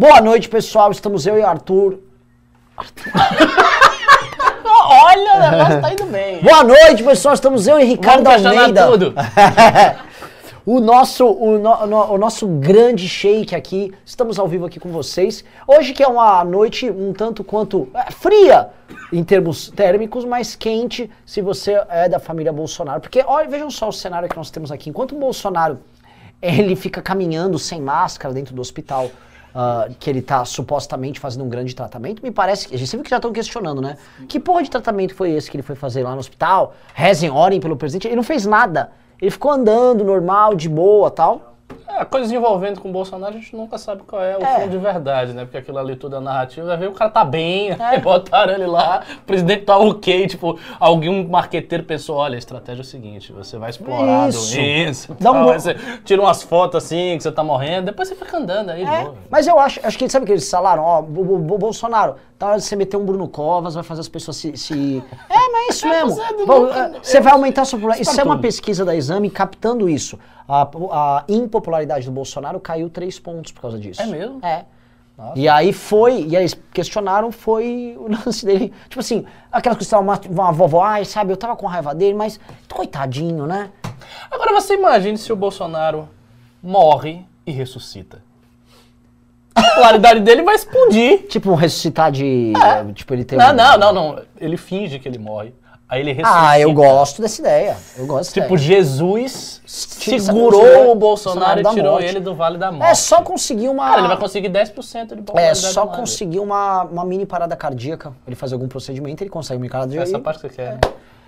Boa noite, pessoal. Estamos eu e Arthur. Olha, o negócio tá indo bem. Boa noite, pessoal. Estamos eu e Ricardo Vamos Almeida. tudo. o nosso, o, no- no- o nosso grande shake aqui. Estamos ao vivo aqui com vocês. Hoje que é uma noite um tanto quanto é, fria em termos térmicos, mas quente se você é da família Bolsonaro. Porque olha, vejam só o cenário que nós temos aqui. Enquanto o Bolsonaro ele fica caminhando sem máscara dentro do hospital. Ah, que ele tá supostamente fazendo um grande tratamento, me parece que. A gente sempre que já estão questionando, né? Que porra de tratamento foi esse que ele foi fazer lá no hospital? Rezem, orem pelo presidente. Ele não fez nada. Ele ficou andando normal, de boa tal. É, coisas envolvendo com o Bolsonaro, a gente nunca sabe qual é o É. fundo de verdade, né? Porque aquilo ali tudo é narrativa, ver o cara tá bem, aí botaram ele lá, o presidente tá ok, tipo, algum marqueteiro pensou, olha, a estratégia é o seguinte, você vai explorar Isso. a doença, Dá um aí você tira umas fotos assim, que você tá morrendo, depois você fica andando aí de É, mas eu acho, acho que sabe o que eles falaram? Ó, Bo- Bolsonaro, tá hora de você meter um Bruno Covas, vai fazer as pessoas se. se- É, mas é isso mesmo. Você é é, Você vai aumentar a sua popularidade. Isso é uma pesquisa da exame captando isso. A, a impopularidade do Bolsonaro caiu três pontos por causa disso. É mesmo? É. Nossa. E aí foi, e aí questionaram, foi o lance dele. Tipo assim, aquelas coisas, uma, uma vovó, ai, sabe, eu tava com raiva dele, mas coitadinho, né? Agora você imagine se o Bolsonaro morre e ressuscita. A popularidade dele vai explodir. Tipo um ressuscitar de. É. Tipo, ele tem Não, um- não, não, não. Ele finge que ele morre. Aí ele ressuscita. Ah, eu gosto dessa ideia. Eu gosto Tipo, ideia. Jesus Tira- segurou o Bolsonaro da e tirou morte. ele do Vale da Morte. É só conseguir uma. Cara, ele vai conseguir 10% de É popularidade. só online. conseguir uma, uma mini parada cardíaca. Ele fazer algum procedimento, ele consegue uma parada Essa cardíaca. parte que você quer. né?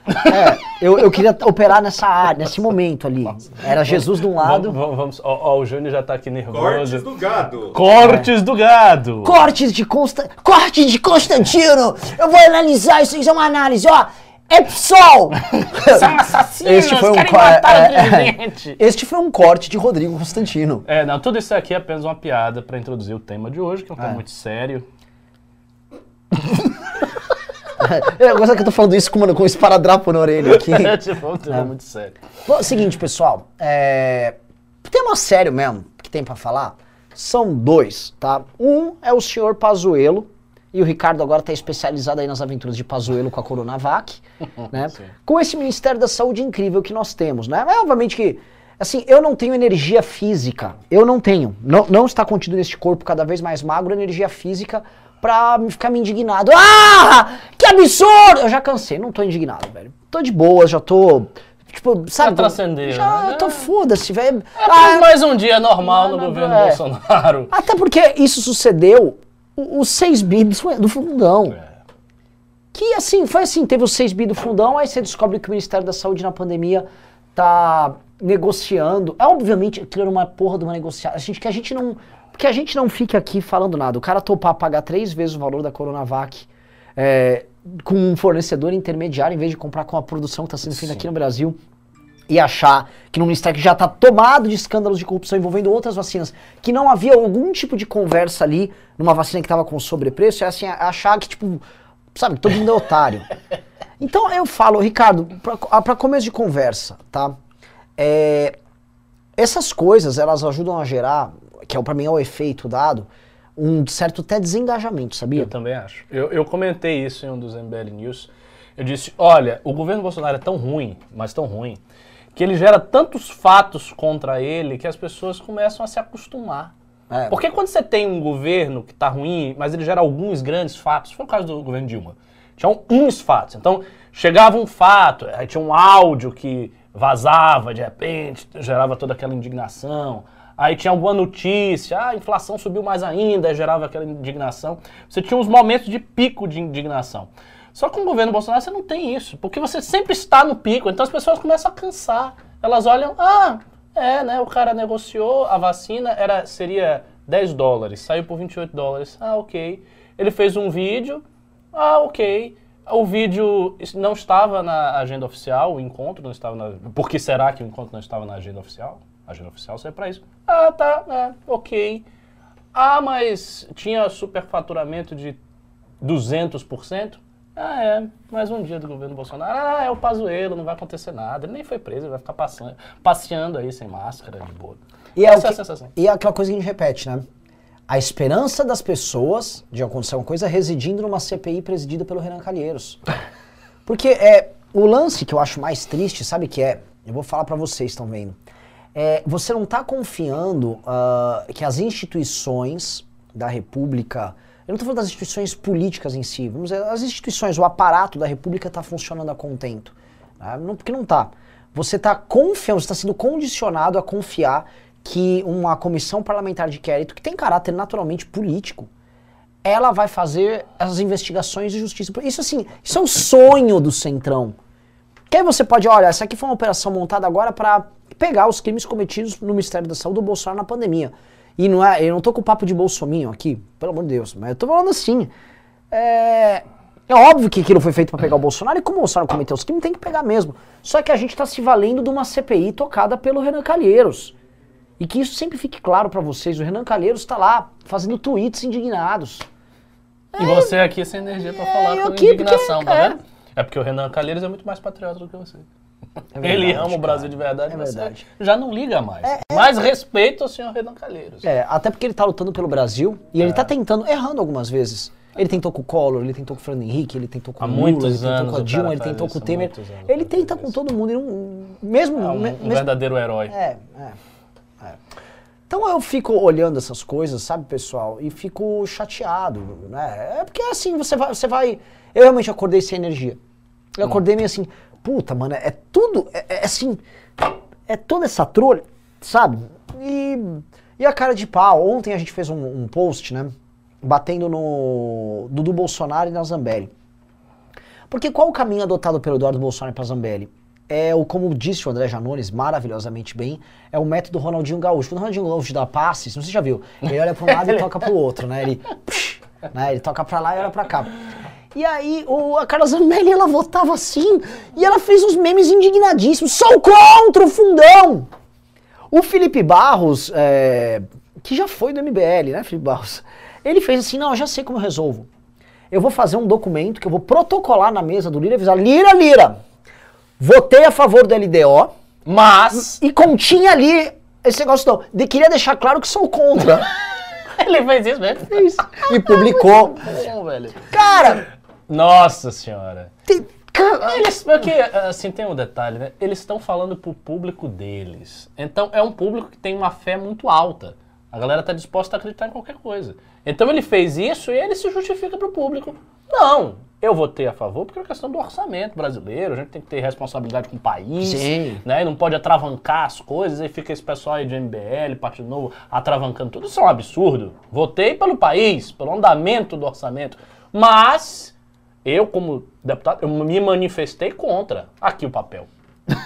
É, eu, eu queria operar nessa área, nesse momento ali. Era Jesus de um lado. Vamos, vamos, ó, ó, o Júnior já tá aqui nervoso. Cortes do gado. Cortes do gado. Cortes de Consta... Corte de Constantino! Eu vou analisar isso, isso é uma análise, ó! É PSOL! São assassinos, Este foi um querem matar é, é, presidente. Este foi um corte de Rodrigo Constantino. É, não, tudo isso aqui é apenas uma piada pra introduzir o tema de hoje, que é um tema É. muito sério. Eu gosto que eu tô falando isso com, mano, com um esparadrapo na orelha aqui. É tipo um tema É. muito sério. Bom, seguinte, pessoal. É... Tema sério mesmo, que tem pra falar, são dois, tá? Um é o senhor Pazuello, e o Ricardo agora tá especializado aí nas aventuras de Pazuello com a Coronavac, né? Sim. Com esse Ministério da Saúde incrível que nós temos, né? Mas, obviamente que, assim, eu não tenho energia física, eu não tenho, não, não está contido neste corpo cada vez mais magro energia física pra ficar me indignado. Ah, que absurdo! Eu já cansei, não tô indignado, velho. Tô de boa, já tô... Tipo, sabe? transcendeu, Já né? tô foda-se, velho. É Ah, mais um dia normal no não, governo é. Bolsonaro. até porque isso sucedeu os 6 bi do do fundão. É. Que assim, foi assim, teve os 6 bi do fundão, aí você descobre que o Ministério da Saúde na pandemia tá negociando. É obviamente aquilo era uma porra de uma negociação. A gente, que a gente não. Que a gente não fique aqui falando nada. O cara topar pagar três vezes o valor da Coronavac é, com um fornecedor intermediário, em vez de comprar com a produção que está sendo feita aqui no Brasil e achar que no Ministério que já está tomado de escândalos de corrupção envolvendo outras vacinas, que não havia algum tipo de conversa ali numa vacina que estava com sobrepreço, é assim, achar que, tipo, sabe, todo mundo é otário. Então eu falo, Ricardo, para começo de conversa, tá? É, essas coisas, elas ajudam a gerar, que é para mim é o efeito dado, um certo até desengajamento, sabia? Eu também acho. Eu, eu comentei isso em um dos MBL News. Eu disse, olha, o governo Bolsonaro é tão ruim, mas tão ruim, que ele gera tantos fatos contra ele que as pessoas começam a se acostumar. É. Porque quando você tem um governo que está ruim, mas ele gera alguns grandes fatos, foi o caso do governo Dilma, tinham uns fatos. Então, chegava um fato, aí tinha um áudio que vazava de repente, gerava toda aquela indignação. Aí tinha alguma notícia, ah, a inflação subiu mais ainda, gerava aquela indignação. Você tinha uns momentos de pico de indignação. Só com o governo Bolsonaro você não tem isso, porque você sempre está no pico, então as pessoas começam a cansar. Elas olham, ah, é, né, o cara negociou a vacina, era, seria 10 dólares, saiu por 28 dólares. Ah, ok. Ele fez um vídeo, ah, ok. O vídeo não estava na agenda oficial, o encontro não estava na... Por que será que o encontro não estava na agenda oficial? A agenda oficial serve para isso. Ah, tá, é, ok. Ah, mas tinha superfaturamento de 200%? Ah, é, mais um dia do governo Bolsonaro. Ah, é o Pazuello, não vai acontecer nada. Ele nem foi preso, ele vai ficar passando, passeando aí sem máscara, de boa. E é, Essa é a sensação. e é aquela coisa que a gente repete, né? a esperança das pessoas de acontecer uma coisa residindo numa CPI presidida pelo Renan Calheiros. Porque é, o lance que eu acho mais triste, sabe que é? Eu vou falar para vocês, estão vendo. É, você não está confiando uh, que as instituições da República, eu não estou falando das instituições políticas em si, vamos dizer, as instituições, o aparato da República está funcionando a contento. Né? Não, porque não está. Você está confiando, você está sendo condicionado a confiar que uma comissão parlamentar de inquérito, que tem caráter naturalmente político, ela vai fazer as investigações de justiça. Isso assim, isso é um sonho do Centrão. Que aí você pode, olha, essa aqui foi uma operação montada agora para pegar os crimes cometidos no Ministério da Saúde do Bolsonaro na pandemia. E não é, eu não tô com o papo de bolsominho aqui, pelo amor de Deus, mas eu tô falando assim. É, é óbvio que aquilo foi feito para pegar o Bolsonaro e como o Bolsonaro cometeu os crimes, tem que pegar mesmo. Só que a gente tá se valendo de uma CPI tocada pelo Renan Calheiros. E que isso sempre fique claro para vocês, o Renan Calheiros está lá fazendo tweets indignados. E você aqui sem energia para falar eu com indignação, porque- tá é. vendo? É porque o Renan Calheiros é muito mais patriota do que você. É verdade, Ele ama o cara. Brasil de verdade, É mas verdade. já não liga mais. Mais respeito ao senhor Renan Calheiros. É, até porque ele tá lutando pelo Brasil e ele tá tentando, errando algumas vezes. Ele tentou com o Collor, ele tentou com o Fernando Henrique, ele tentou com o Lula, ele tentou com a Dilma, ele tentou com o Temer. Ele tenta com todo mundo, não, mesmo, É um, me- um mesmo verdadeiro herói. É, é, é. Então eu fico olhando essas coisas, sabe, pessoal, e fico chateado, né? É porque assim, você vai, você vai. Eu realmente acordei sem energia. Eu acordei meio assim, puta, mano, é tudo. É, é assim. É toda essa trolha, sabe? E, e a cara de pau. Ontem a gente fez um, um post, né? Batendo no Dudu Bolsonaro e na Zambelli. Porque qual o caminho adotado pelo Eduardo Bolsonaro para Zambelli? É o, como disse o André Janones maravilhosamente bem, é o método Ronaldinho Gaúcho. Quando o Ronaldinho Gaúcho dá passes, não sei se você já viu, ele olha para um lado e toca para o outro, né? Ele, psh, né? ele toca para lá e olha para cá. E aí o, a Carla Zambelli, ela votava assim, e ela fez uns memes indignadíssimos. Sou contra o fundão! O Felipe Barros, é, que já foi do MBL, né, Felipe Barros? Ele fez assim, não, eu já sei como eu resolvo. Eu vou fazer um documento que eu vou protocolar na mesa do Lira e avisar, Lira, Lira, votei a favor do LDO Mas e continha ali esse negócio não, de, queria deixar claro que sou contra. ele fez isso mesmo. e publicou. Bom, velho. Cara, Nossa senhora. tem, Eles, porque, assim, tem um detalhe, né? Eles estão falando pro público deles. Então, é um público que tem uma fé muito alta. A galera tá disposta a acreditar em qualquer coisa. Então, ele fez isso e ele se justifica pro público. Não, eu votei a favor porque é uma questão do orçamento brasileiro. A gente tem que ter responsabilidade com o país. Sim. Né? E não pode atravancar as coisas. Aí fica esse pessoal aí de MBL, Partido Novo, atravancando tudo. Isso é um absurdo. Votei pelo país, pelo andamento do orçamento. Mas eu, como deputado, eu me manifestei contra. Aqui o papel.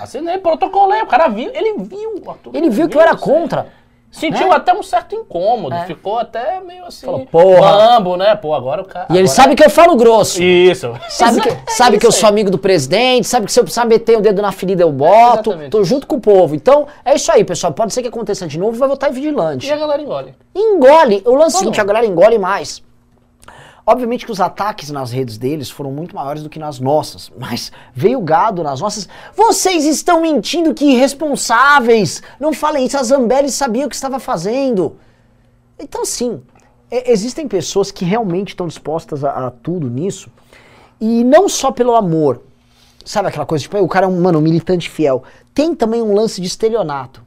Assinei, protocolei, o cara viu, ele viu. Arthur, ele viu que eu era isso. contra. Sentiu né? até um certo incômodo, É. ficou até meio assim, Falou, "Porra." bambo, né? Pô, agora o cara... E ele agora- sabe que eu falo grosso. Isso. Sabe, que, É sabe que eu isso sou amigo do presidente, sabe que se eu precisar meter o dedo na ferida eu boto, tô isso. junto com o povo. Então, é isso aí, pessoal. Pode ser que aconteça de novo, vai votar em vigilante. E a galera engole. Engole. O lance é seguinte, a galera engole mais. Obviamente que os ataques nas redes deles foram muito maiores do que nas nossas, mas veio gado nas nossas. Vocês estão mentindo que irresponsáveis! Não falem isso, a Zambelli sabia o que estava fazendo. Então, sim, existem pessoas que realmente estão dispostas a, a tudo nisso, e não só pelo amor. Sabe aquela coisa, tipo, "Ah, o cara é um, mano, um militante fiel. Tem também um lance de estelionato.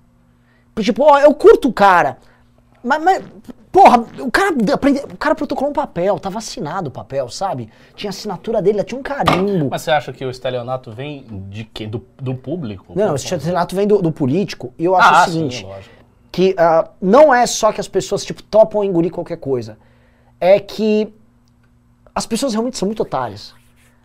Tipo, ó, eu curto o cara, mas, mas, porra, o cara, aprende- o cara protocolou um papel, tá vacinado o papel, sabe? Tinha assinatura dele, tinha um carimbo. Mas você acha que o estelionato vem de quê? Do, do público? Não, esse estelionato vem do, do político, e eu acho ah, o seguinte, sim, que ah, não é só que as pessoas, tipo, topam engolir qualquer coisa. É que as pessoas realmente são muito otárias.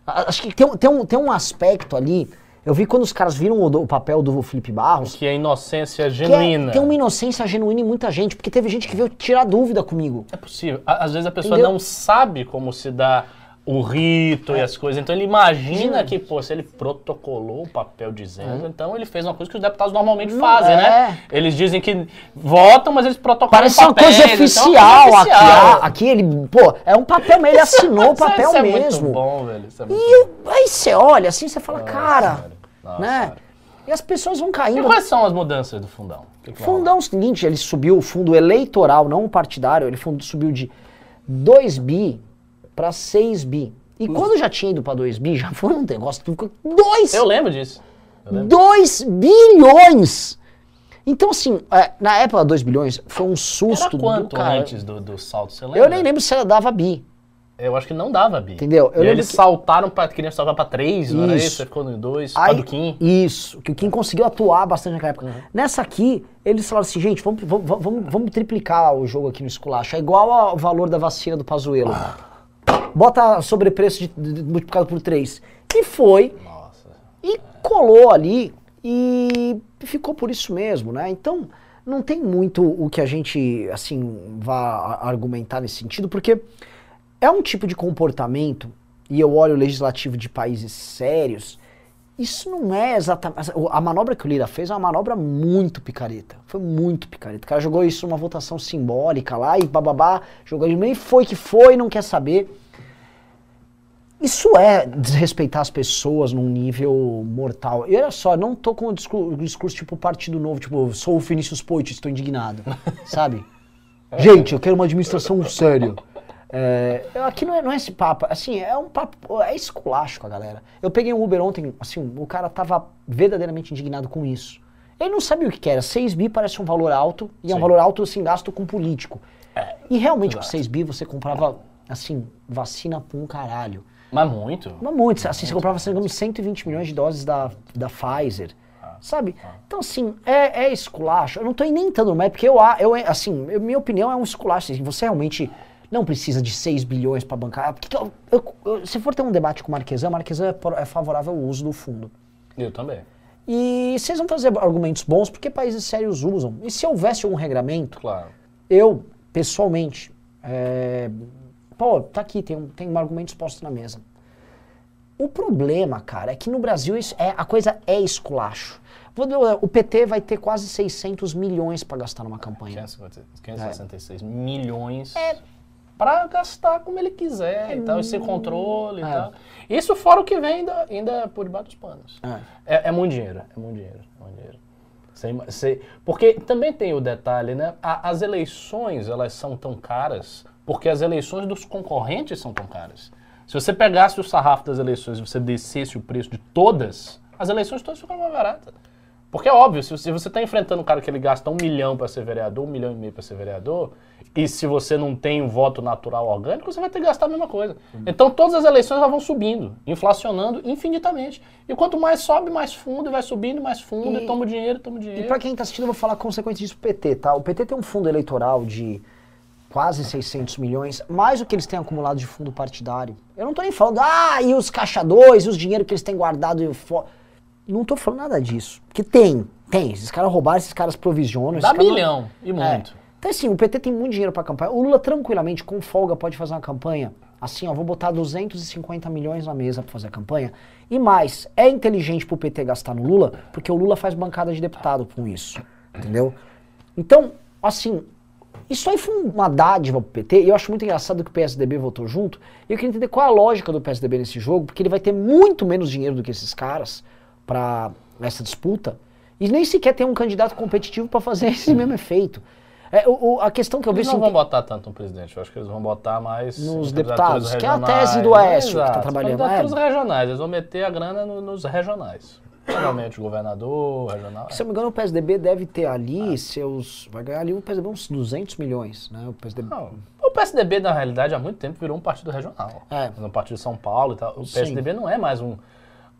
Acho que tem, tem, um, tem um aspecto ali. Eu vi quando os caras viram o, o papel do Felipe Barros. Que é inocência é- genuína. tem uma inocência genuína em muita gente, porque teve gente que veio tirar dúvida comigo. É possível. Às vezes a pessoa Entendeu? não sabe como se dá o rito e as coisas. Então ele imagina Imagina. que, pô, se ele protocolou o papel dizendo, então ele fez uma coisa que os deputados normalmente Não fazem, é. né? Eles dizem que votam, mas eles protocolam Parece uma papéis, coisa então é uma oficial, coisa aqui. oficial. ah, Aqui ele, pô, é um papel, mas ele assinou o é- papel isso é mesmo. muito bom, velho. É muito E eu- aí você olha assim, você fala, cara, Nossa, né? cara. E as pessoas vão E caindo. quais são as mudanças do fundão? O que? Fundão é o seguinte, ele subiu o fundo eleitoral, não o partidário, ele subiu de 2 bi para 6 bi. E quando já tinha ido para 2 bi, já foi um negócio que ficou 2 Eu lembro disso. Eu lembro. 2 bilhões! Então, assim, é, na época 2 bilhões, foi um Era susto quanto do cara. antes do, do salto? Você lembra? Eu nem lembro se ela dava bi. Eu acho que não dava, Bi. Entendeu? Eu e aí eles que- saltaram pra. Queriam saltar pra 3, não era Isso. isso? Você ficou no 2, Aí- do Kim. Isso, que o Kim conseguiu atuar bastante naquela época. Uhum. Nessa aqui, eles falaram assim, gente, vamos, vamos, vamos, vamos triplicar o jogo aqui no esculacho. É igual ao valor da vacina do Pazuello. Bota sobrepreço de, de- de- multiplicado por 3. E foi, Nossa. e colou ali, e ficou por isso mesmo, né? Então, não tem muito o que a gente, assim, vá argumentar nesse sentido, porque é um tipo de comportamento, e eu olho o legislativo de países sérios, isso não é exatamente. A manobra que o Lira fez é uma manobra muito picareta. Foi muito picareta. O cara jogou isso numa votação simbólica lá e bababá, jogou de meio, foi que foi, não quer saber. Isso é desrespeitar as pessoas num nível mortal. E olha só, não tô com o discurso, o discurso tipo Partido Novo, tipo, sou o Vinícius Poit, estou indignado. Sabe? Gente, eu quero uma administração séria. É, aqui não é, não é esse papo, assim, é um papo, é esculacho com a galera. Eu peguei um Uber ontem, assim, o cara tava verdadeiramente indignado com isso. Ele não sabia o que que era. 6 bi parece um valor alto, e é um Sim. valor alto, assim, gasto com político. E realmente com exato. 6 bi você comprava, assim, vacina pra um caralho. Mas muito. Mas muito, assim, você comprava, se não me engano, 120 milhões de doses da, da Pfizer, sabe? Então, assim, é, é esculacho. Eu não tô nem entrando no mérito, porque eu, eu, assim, eu- minha opinião é um esculacho. Assim, você realmente não precisa de 6 bilhões para bancar. Porque eu- eu- eu- se for ter um debate com o Marquesan, o Marquesan é, por- é favorável ao uso do fundo. Eu também. E vocês vão fazer argumentos bons, porque países sérios usam. E se houvesse algum regramento, Claro. eu, pessoalmente, é, pô, tá aqui, tem, um- tem argumentos postos na mesa. O problema, cara, é que no Brasil isso é, a coisa é esculacho. O PT vai ter quase 600 milhões para gastar numa campanha. 550 566 milhões É. pra gastar como ele quiser e tal, e sem controle e É. tal. Isso fora o que vem ainda, ainda por debaixo dos panos. É. É, é muito dinheiro, é muito dinheiro, é muito dinheiro. Sem- sem- porque também tem o detalhe, né? A- as eleições, elas são tão caras porque as eleições dos concorrentes são tão caras. Se você pegasse o sarrafo das eleições e você descesse o preço de todas, as eleições todas ficam mais baratas. Porque é óbvio, se você- está enfrentando um cara que ele gasta um milhão para ser vereador, um milhão e meio para ser vereador, e se você não tem um voto natural orgânico, você vai ter que gastar a mesma coisa. Então todas as eleições vão subindo, inflacionando infinitamente. E quanto mais sobe, mais fundo, e vai subindo, mais fundo, e, E- toma o dinheiro, toma o E dinheiro. para quem tá assistindo, eu vou falar consequências disso pro PT, tá? O PT tem um fundo eleitoral de quase 600 milhões, mais o que eles têm acumulado de fundo partidário. Eu não tô nem falando, ah, e os caixa 2, e os dinheiro que eles têm guardado e fo... Não tô falando nada disso. Que tem, tem. Esses caras roubaram, esses caras provisionam. Dá caras não- e É. muito. Então, assim, o PT tem muito dinheiro pra campanha. O Lula, tranquilamente, com folga, pode fazer uma campanha. Assim, ó, vou botar 250 milhões na mesa pra fazer a campanha. E mais, é inteligente pro PT gastar no Lula, porque o Lula faz bancada de deputado com isso. Entendeu? Então, assim, isso aí foi uma dádiva pro PT, e eu acho muito engraçado que o PSDB votou junto. E eu queria entender qual é a lógica do PSDB nesse jogo, porque ele vai ter muito menos dinheiro do que esses caras pra essa disputa. E nem sequer tem um candidato competitivo pra fazer esse mesmo efeito. É, o- o- a questão que eu Eles vejo não assim, vão botar tanto no presidente, eu acho que eles vão botar mais Nos deputados, que é a tese do Aécio que tá Exato, trabalhando, Candidaturas é. regionais, eles vão meter a grana no- nos regionais. Geralmente governador, regional. se eu não me engano, o PSDB deve ter ali seus. Vai ganhar ali o PSDB uns 200 milhões, né? O PSDB. Não, o PSDB, na realidade, há muito tempo virou um partido regional. É. No partido de São Paulo e tal. O Sim. PSDB não é mais um-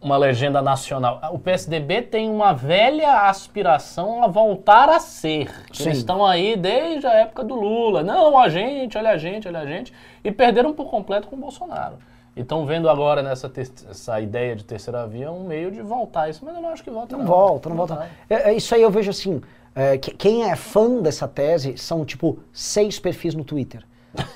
uma legenda nacional. O PSDB tem uma velha aspiração a voltar a ser. Eles estão aí desde a época do Lula. Não, a gente, olha a gente, olha a gente. E perderam por completo com o Bolsonaro. E estão vendo agora nessa essa ideia de terceira via um meio de voltar isso, mas eu não acho que volta. Não Não, volta, não volta. É, é, isso aí eu vejo assim. é, que- quem é fã dessa tese são, tipo, seis perfis no Twitter.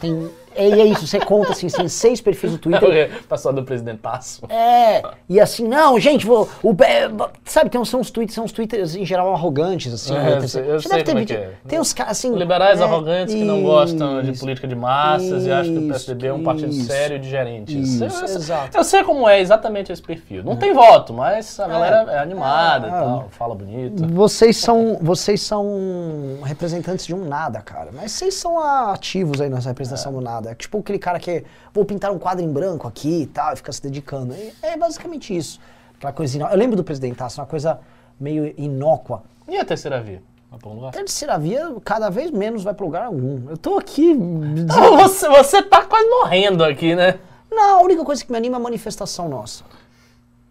Tem é, e é isso, você conta assim, tem seis perfis no Twitter. Passou do presidentaço. É, e assim, não, gente, vou, o, é, sabe, tem uns, são uns tweets, são uns twitters em geral arrogantes, assim. É, né? eu sei- eu sei como é é. Tem uns caras assim. Liberais é, arrogantes que não gostam de isso, política de massas e acham que o isso, PSDB é um partido isso. sério de gerentes. Isso, eu, exato. eu sei como é exatamente esse perfil. Não tem voto, mas a galera é animada É. e tal, fala bonito. Vocês são, vocês são representantes de um nada, cara. Mas vocês são ativos aí nessa representação do nada. É tipo aquele cara que vou pintar um quadro em branco aqui e tal, e fica se dedicando. É, é basicamente isso. Aquela coisa inó- Eu lembro do presidentaço, uma coisa meio inócua. E a terceira via? Vai pra um lugar? A terceira via cada vez menos vai pra lugar algum. Eu tô aqui. Não, você, você tá quase morrendo aqui, né? Não, a única coisa que me anima é a manifestação nossa.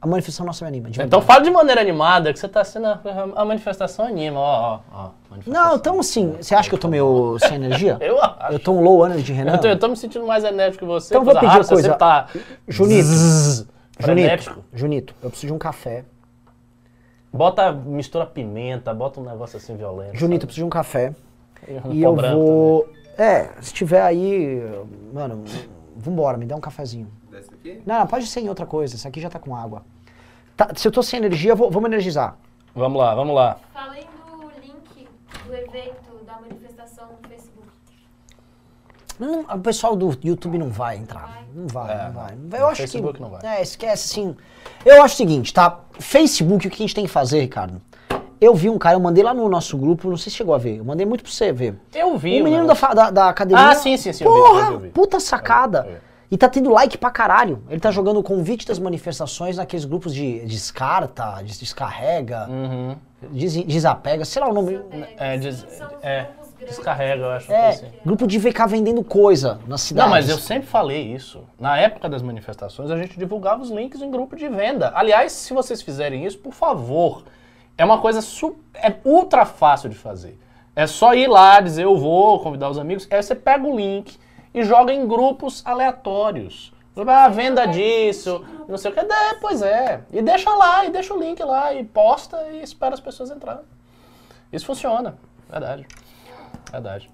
A manifestação nossa me anima. Então fala de maneira animada, que você tá sendo. A, a manifestação anima, ó, ó, ó. Não, então assim, você acha que eu tô meio sem energia? Eu acho. Eu tô um low energy, Renan? Eu tô, eu tô me sentindo mais enérgico que você. Então vou pedir uma coisa. Você tá. Junito. Zzz, Junito. Junito, eu preciso de um café. Bota, mistura pimenta, bota um negócio assim violento. Junito, eu preciso de um café. sabe? E eu vou. É, se tiver aí. Mano, vambora, me dá um cafezinho. Aqui? Não, pode ser em outra coisa, esse aqui já tá com água. Tá, se eu tô sem energia, vou, vamos energizar. Vamos lá, vamos lá. Falem do link do evento, da manifestação no Facebook. Não, o pessoal do YouTube não vai entrar. Não vai, É, não vai. Eu acho Facebook que. não vai. É, esquece assim. Eu acho o seguinte, tá? Facebook, o que a gente tem que fazer, Ricardo? Eu vi um cara, eu mandei lá no nosso grupo, não sei se chegou a ver. Eu mandei muito pra você ver. Eu vi. o menino da, da, da academia. Ah, sim, sim, sim, eu vi, Porra, eu vi, eu vi. puta sacada. E tá tendo like pra caralho. Ele tá jogando o convite das manifestações naqueles grupos de descarta, des- descarrega, Uhum. des- desapega, sei lá o nome. É, des- é, descarrega, eu acho. É, assim. grupo de ficar vendendo coisa na cidade. Não, mas eu sempre falei isso. Na época das manifestações, a gente divulgava os links em grupo de venda. Aliás, se vocês fizerem isso, por favor. É uma coisa é ultra fácil de fazer. É só ir lá, dizer eu vou, convidar os amigos. Aí você pega o link e joga em grupos aleatórios. Ah, venda disso, não sei o que. É, pois é. E deixa lá, e deixa o link lá, e posta e espera as pessoas entrarem. Isso funciona. Verdade. Verdade.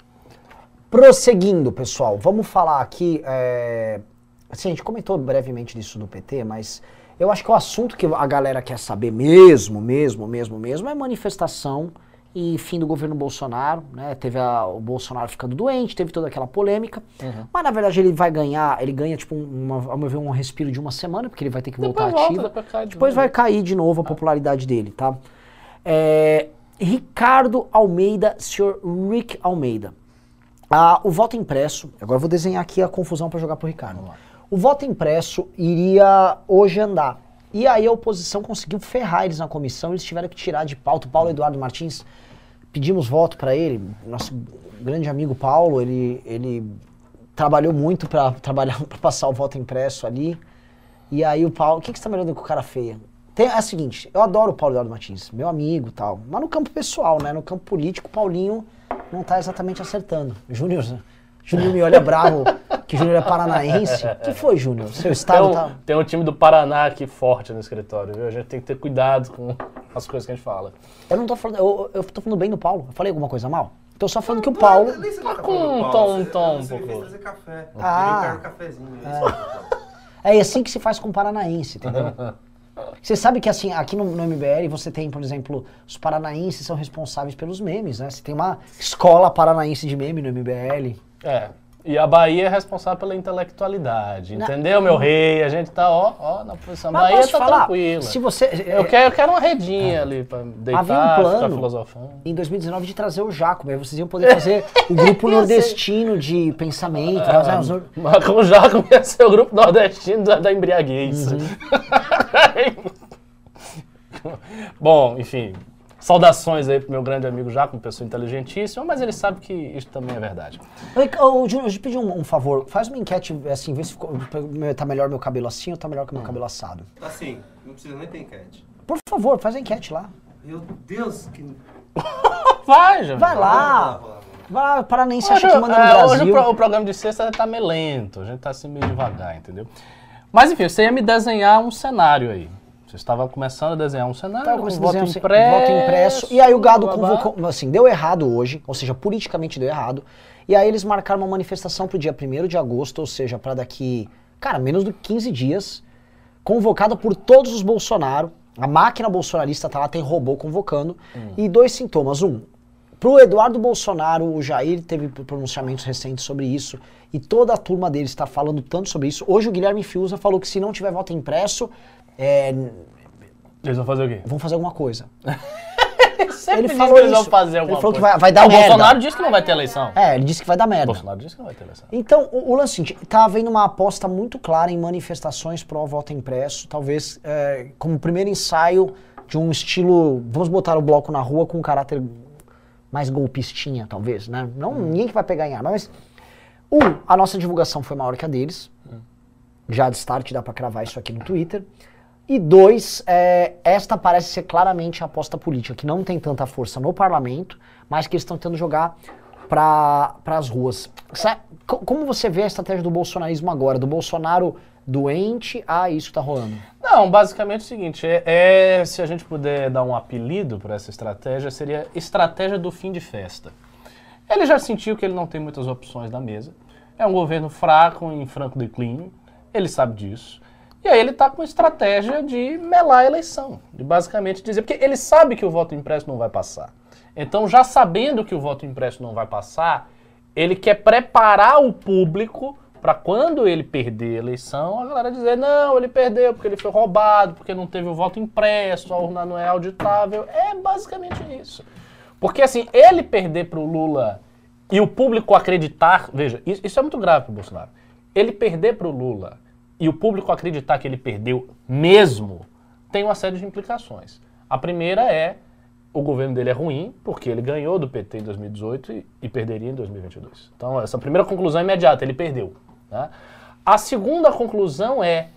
Prosseguindo, pessoal, vamos falar aqui. É... Assim, a gente comentou brevemente disso do PT, mas eu acho que o assunto que a galera quer saber mesmo, mesmo, mesmo, mesmo é manifestação e fim do governo Bolsonaro, né? Teve a- o Bolsonaro ficando doente, teve toda aquela polêmica. Uhum. Mas na verdade ele vai ganhar, ele ganha tipo uma, ao meu ver, um respiro de uma semana, porque ele vai ter que voltar Depois volta, ativa. depois cai depois vai cair de novo a popularidade dele, tá? É, Ricardo Almeida, senhor Rick Almeida. Ah, o voto impresso, agora eu vou desenhar aqui a confusão para jogar pro Ricardo. O voto impresso iria hoje andar. E aí a oposição conseguiu ferrar eles na comissão, eles tiveram que tirar de pauta. O Paulo Eduardo Martins, pedimos voto para ele, nosso grande amigo Paulo, ele, ele trabalhou muito para trabalhar para passar o voto impresso ali. E aí o Paulo, o que, que você tá me olhando com cara feia? Tem, é o seguinte, eu adoro o Paulo Eduardo Martins, meu amigo tal. Mas no campo pessoal, né? No campo político, o Paulinho não tá exatamente acertando. Júnior, Júnior me olha bravo, que Júnior é paranaense. O que foi, Júnior? Seu Tem estado um, tá... tem um time do Paraná aqui forte no escritório, viu? A gente tem que ter cuidado com as coisas que a gente fala. Eu não tô falando, eu, eu tô falando bem do Paulo. Eu falei alguma coisa mal? Tô só falando que o Paulo... Nem você Tá com um tom- você- tom um você pouco- fez trazer café. Ah. Um cafezinho. É. É assim que se faz com paranaense, entendeu? Você sabe que assim, aqui no, no MBL você tem, por exemplo, os paranaenses são responsáveis pelos memes, né? Você tem uma escola paranaense de meme no MBL. É. E a Bahia é responsável pela intelectualidade, entendeu, meu rei? A gente tá, ó, ó, na posição. Mas Bahia tá falar, tranquila. se você... Eu quero, eu quero uma redinha ali pra deitar, Havia um plano. filosofando. em 2019 de trazer o Jacob. Aí vocês iam poder fazer o grupo nordestino de pensamento. né? Os nor- Mas como já começou o grupo nordestino da, da embriaguez. Uhum. Bom, enfim. Saudações aí pro meu grande amigo Jaco, uma pessoa inteligentíssima, mas ele sabe que isso também é verdade. Ô, Júnior, deixa eu pedir um, um favor. Faz uma enquete, assim, vê se ficou, tá melhor meu cabelo assim ou tá melhor que meu cabelo assado. Assim, não precisa nem ter enquete. Por favor, faz a enquete lá. Meu Deus, que. Vai, já. Vai lá. Vai lá, Paranense acha Hoje, que manda no é, hoje Brasil. o, pro- o programa de sexta tá meio lento, a gente tá assim meio devagar, entendeu? Mas enfim, você ia me desenhar um cenário aí. Você estava começando a desenhar um cenário, Tava com voto impresso, voto impresso. E aí o gado convocou, assim, deu errado hoje, ou seja, politicamente deu errado. E aí eles marcaram uma manifestação pro dia 1 de agosto, ou seja, para daqui, cara, menos do que 15 dias, convocada por todos os Bolsonaro. A máquina bolsonarista tá lá, tem robô convocando. E dois sintomas. Um, pro Eduardo Bolsonaro, o Jair teve pronunciamentos recentes sobre isso. E toda a turma dele está falando tanto sobre isso. Hoje o Guilherme Fiuza falou que se não tiver voto impresso, é, Eles vão fazer o quê? vão fazer alguma coisa. Sempre Ele falou que eles vão fazer Ele alguma falou que coisa. vai- vai dar o merda. Bolsonaro disse que não vai ter eleição. É, ele disse que vai dar O merda. Bolsonaro disse que não vai ter eleição. Então, o, o lance é o seguinte, tá havendo uma aposta muito clara em manifestações pró voto impresso, talvez é, como primeiro ensaio de um estilo, vamos botar o bloco na rua com um caráter mais golpistinha, talvez, né? Não ninguém que vai pegar em arma, mas um, a nossa divulgação foi maior que a deles. Já de start dá pra cravar isso aqui no Twitter. E dois, é, esta parece ser claramente a aposta política, que não tem tanta força no parlamento, mas que eles estão tentando jogar para as ruas. Como você vê a estratégia do bolsonarismo agora? Do Bolsonaro doente a isso que tá rolando? Não, basicamente é o seguinte, é, é- se a gente puder dar um apelido para essa estratégia, seria estratégia do fim de festa. Ele já sentiu que ele não tem muitas opções na mesa. É um governo fraco, em franco declínio. Ele sabe disso. E aí ele está com estratégia de melar a eleição. De basicamente dizer. Porque ele sabe que o voto impresso não vai passar. Então, já sabendo que o voto impresso não vai passar, ele quer preparar o público para quando ele perder a eleição, a galera dizer: não, ele perdeu porque ele foi roubado, porque não teve o voto impresso, a urna não é auditável. É basicamente isso. Porque assim, ele perder para o Lula e o público acreditar, veja, isso, isso é muito grave para o Bolsonaro. Ele perder para o Lula e o público acreditar que ele perdeu mesmo, tem uma série de implicações. A primeira é o governo dele é ruim, porque ele ganhou do PT em 2018 e, e perderia em 2022. Então, essa primeira conclusão é imediata, ele perdeu. né? A segunda conclusão é,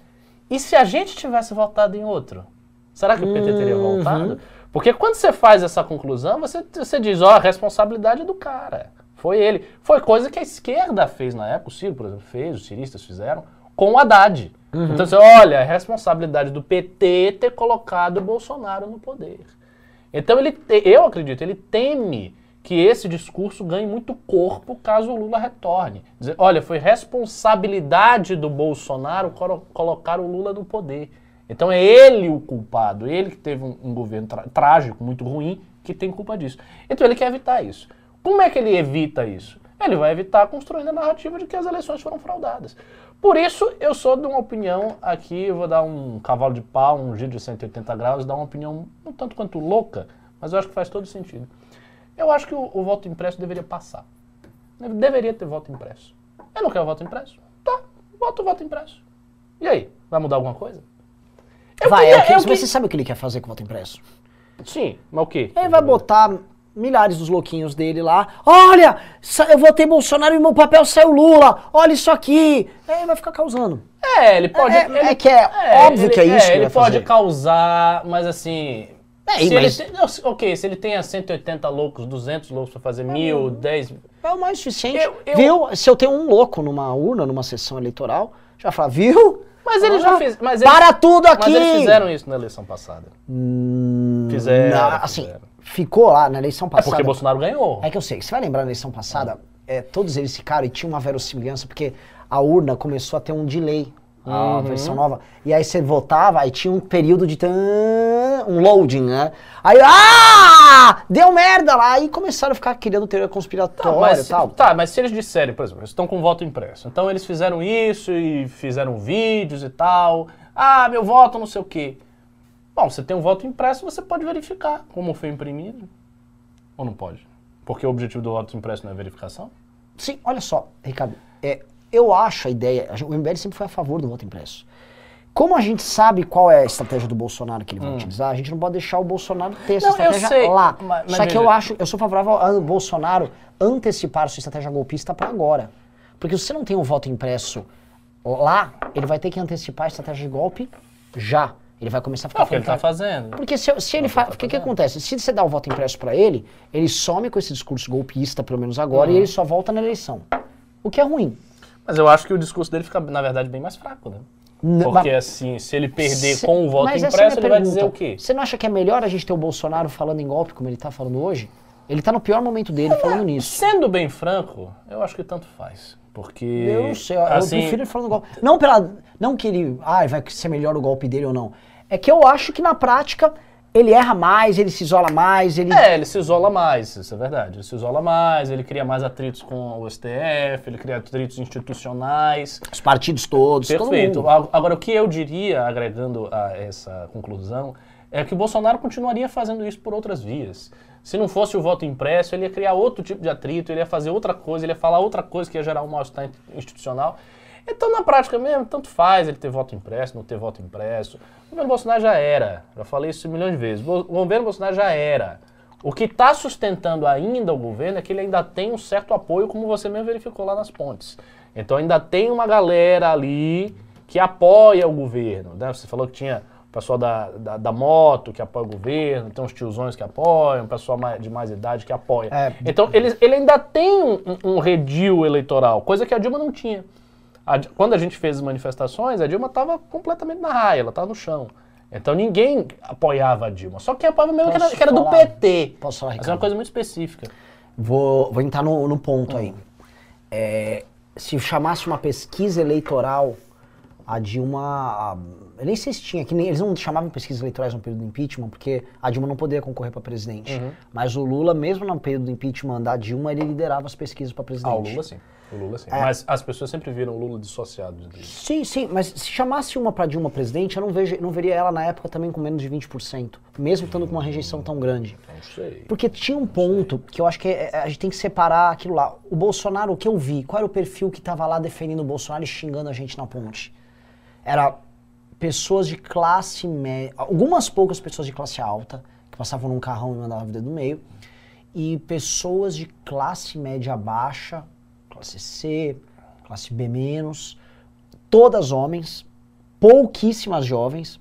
e se a gente tivesse votado em outro? Será que o PT teria voltado? Porque quando você faz essa conclusão, você, você diz, ó, a responsabilidade é do cara. Foi ele. Foi coisa que a esquerda fez na época, o Ciro, por exemplo, fez, os ciristas fizeram, com o Haddad. Então você olha, a responsabilidade do PT ter colocado o Bolsonaro no poder. Então ele, te- eu acredito, ele teme que esse discurso ganhe muito corpo caso o Lula retorne. Dizer, olha, foi responsabilidade do Bolsonaro colo- colocar o Lula no poder. Então é ele o culpado, ele que teve um, um governo trágico, muito ruim, que tem culpa disso. Então ele quer evitar isso. Como é que ele evita isso? Ele vai evitar construindo a narrativa de que as eleições foram fraudadas. Por isso, eu sou de uma opinião aqui, eu vou dar um cavalo de pau, um giro de 180 graus, dar uma opinião um tanto quanto louca, mas eu acho que faz todo sentido. Eu acho que o, o voto impresso deveria passar. Deve- Deveria ter voto impresso. Eu não quero voto impresso? Tá, voto o voto impresso. E aí, vai mudar alguma coisa? Eu vai, queria- é o que, eu mas que- você sabe o que ele quer fazer com o voto impresso? Sim, mas o quê? Ele vai botar milhares dos louquinhos dele lá. Olha, eu votei Bolsonaro e meu papel saiu Lula. Olha isso aqui. Aí vai ficar causando. É, ele pode. É- ele- é que é óbvio ele- que é isso que ele ele pode fazer. causar, mas assim. É, se mas- ele tem, não, ok, se ele tenha 180 loucos, 200 loucos pra fazer mil, 10. É o mais suficiente. Eu- eu- Viu? Se eu tenho um louco numa urna, numa sessão eleitoral, já fala, viu? Mas eles já fizeram. Mas Para eles, tudo aqui! Mas eles fizeram isso na eleição passada. Hum, Fizeram, na- assim, fizeram. Ficou lá na eleição É passada. porque Bolsonaro ganhou. É que eu sei, você vai lembrar na eleição passada, é, todos eles ficaram e tinha uma verossimilhança, porque a urna começou a ter um delay, a Uhum. versão nova. E aí você votava, aí tinha um período de um loading, né? Aí, ah! Deu merda lá! Aí começaram a ficar criando teoria conspiratória mas, e tal. Tá, mas se eles disserem, por exemplo, eles estão com voto impresso. Então eles fizeram isso e fizeram vídeos e tal. Ah, meu voto não sei o quê. Bom, você tem um voto impresso, você pode verificar como foi imprimido. Ou não pode? Porque o objetivo do voto impresso não é verificação? Sim, olha só, Ricardo, é, eu acho a ideia, o MBL sempre foi a favor do voto impresso. Como a gente sabe qual é a estratégia do Bolsonaro que ele vai utilizar, a gente não pode deixar o Bolsonaro ter essa Hum. Não, eu estratégia sei, lá. mas- mas Só que eu acho, eu sou favorável ao Bolsonaro antecipar sua estratégia golpista para agora. Porque se você não tem um voto impresso lá, ele vai ter que antecipar a estratégia de golpe já. Ele vai começar a É ficar o que ele tá falando- fazendo. porque se, se ele É o que faz. ele O tá que, que acontece? Se você dá o voto impresso para ele, ele some com esse discurso golpista, pelo menos agora, Uhum. e ele só volta na eleição. O que é ruim. Mas eu acho que o discurso dele fica, na verdade, bem mais fraco, né? Porque assim, se ele perder Se- com o voto é impresso, ele vai pergunta. dizer o quê? Você não acha que é melhor a gente ter o Bolsonaro falando em golpe, como ele tá falando hoje? Ele tá no pior momento dele falando nisso. Sendo bem franco, eu acho que tanto faz. Porque. Eu não sei, eu assim, prefiro ele falando golpe. Não pela. Não que ele. Ai, vai ser melhor o golpe dele ou não. É que eu acho que na prática ele erra mais, ele se isola mais, ele. É, ele se isola mais, isso é verdade. Ele se isola mais, ele cria mais atritos com o STF, ele cria atritos institucionais. Os partidos todos, todo Perfeito. A- Agora, o que eu diria, agregando a essa conclusão, é que o Bolsonaro continuaria fazendo isso por outras vias. Se não fosse o voto impresso, ele ia criar outro tipo de atrito, ele ia fazer outra coisa, ele ia falar outra coisa que ia gerar um mal-estar in- institucional. Então, na prática mesmo, tanto faz ele ter voto impresso, não ter voto impresso. O governo Bolsonaro já era. Já falei isso milhões de vezes. O governo Bolsonaro já era. O que está sustentando ainda o governo é que ele ainda tem um certo apoio, como você mesmo verificou lá nas pontes. Então ainda tem uma galera ali que apoia o governo. Né? Você falou que tinha pessoal da, da, da moto que apoia o governo, tem uns tiozões que apoiam, pessoal de mais idade que apoia. É. Então ele, ele ainda tem um, um redil eleitoral, coisa que a Dilma não tinha. A quando a gente fez as manifestações, a Dilma estava completamente na raia, ela estava no chão. Então ninguém apoiava a Dilma. Só quem apoiava mesmo que era, que era do? PT. Posso falar, Mas é uma Ricardo? coisa muito específica. Vou, vou entrar no, no ponto aí. É, se chamasse uma pesquisa eleitoral, a Dilma. a- eu nem sei se tinha, que nem, eles não chamavam pesquisas eleitorais no período do impeachment, porque a Dilma não poderia concorrer para presidente. Uhum. Mas o Lula, mesmo no período do impeachment da Dilma, ele liderava as pesquisas para presidente. Ah, o Lula sim. O Lula sim. É. Mas as pessoas sempre viram o Lula dissociado disso. Sim, sim, mas se chamasse uma para Dilma presidente, eu não, vejo, não veria ela na época também com menos de 20%, mesmo estando com uma rejeição tão grande. Não sei. Porque tinha um ponto que eu acho que é- é- a gente tem que separar aquilo lá. O Bolsonaro, o que eu vi, qual era o perfil que tava lá defendendo o Bolsonaro e xingando a gente na ponte? Era pessoas de classe média, algumas poucas pessoas de classe alta, que passavam num carrão e mandavam a vida do meio, e pessoas de classe média baixa, classe C, classe B menos, todas homens, pouquíssimas jovens,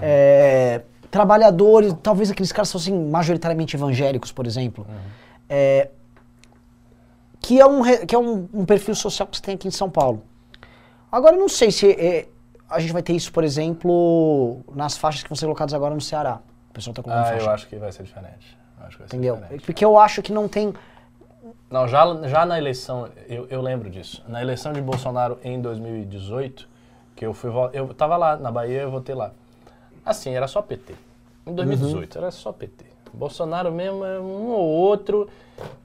é, trabalhadores, talvez aqueles caras fossem majoritariamente evangélicos, por exemplo, é, que é, um, que é um, um perfil social que você tem aqui em São Paulo. Agora, eu não sei se é, a gente vai ter isso, por exemplo, nas faixas que vão ser colocadas agora no Ceará. O pessoal tá colocando Ah, faixa. eu acho que vai ser diferente. Eu vai ser Entendeu? diferente. Porque eu acho que não tem. Não, já, já na eleição, eu, eu lembro disso. Na eleição de Bolsonaro em 2018, que eu fui eu tava lá na Bahia, eu votei lá. Assim, era só PT. Em 2018 era só PT. Bolsonaro mesmo é um ou outro.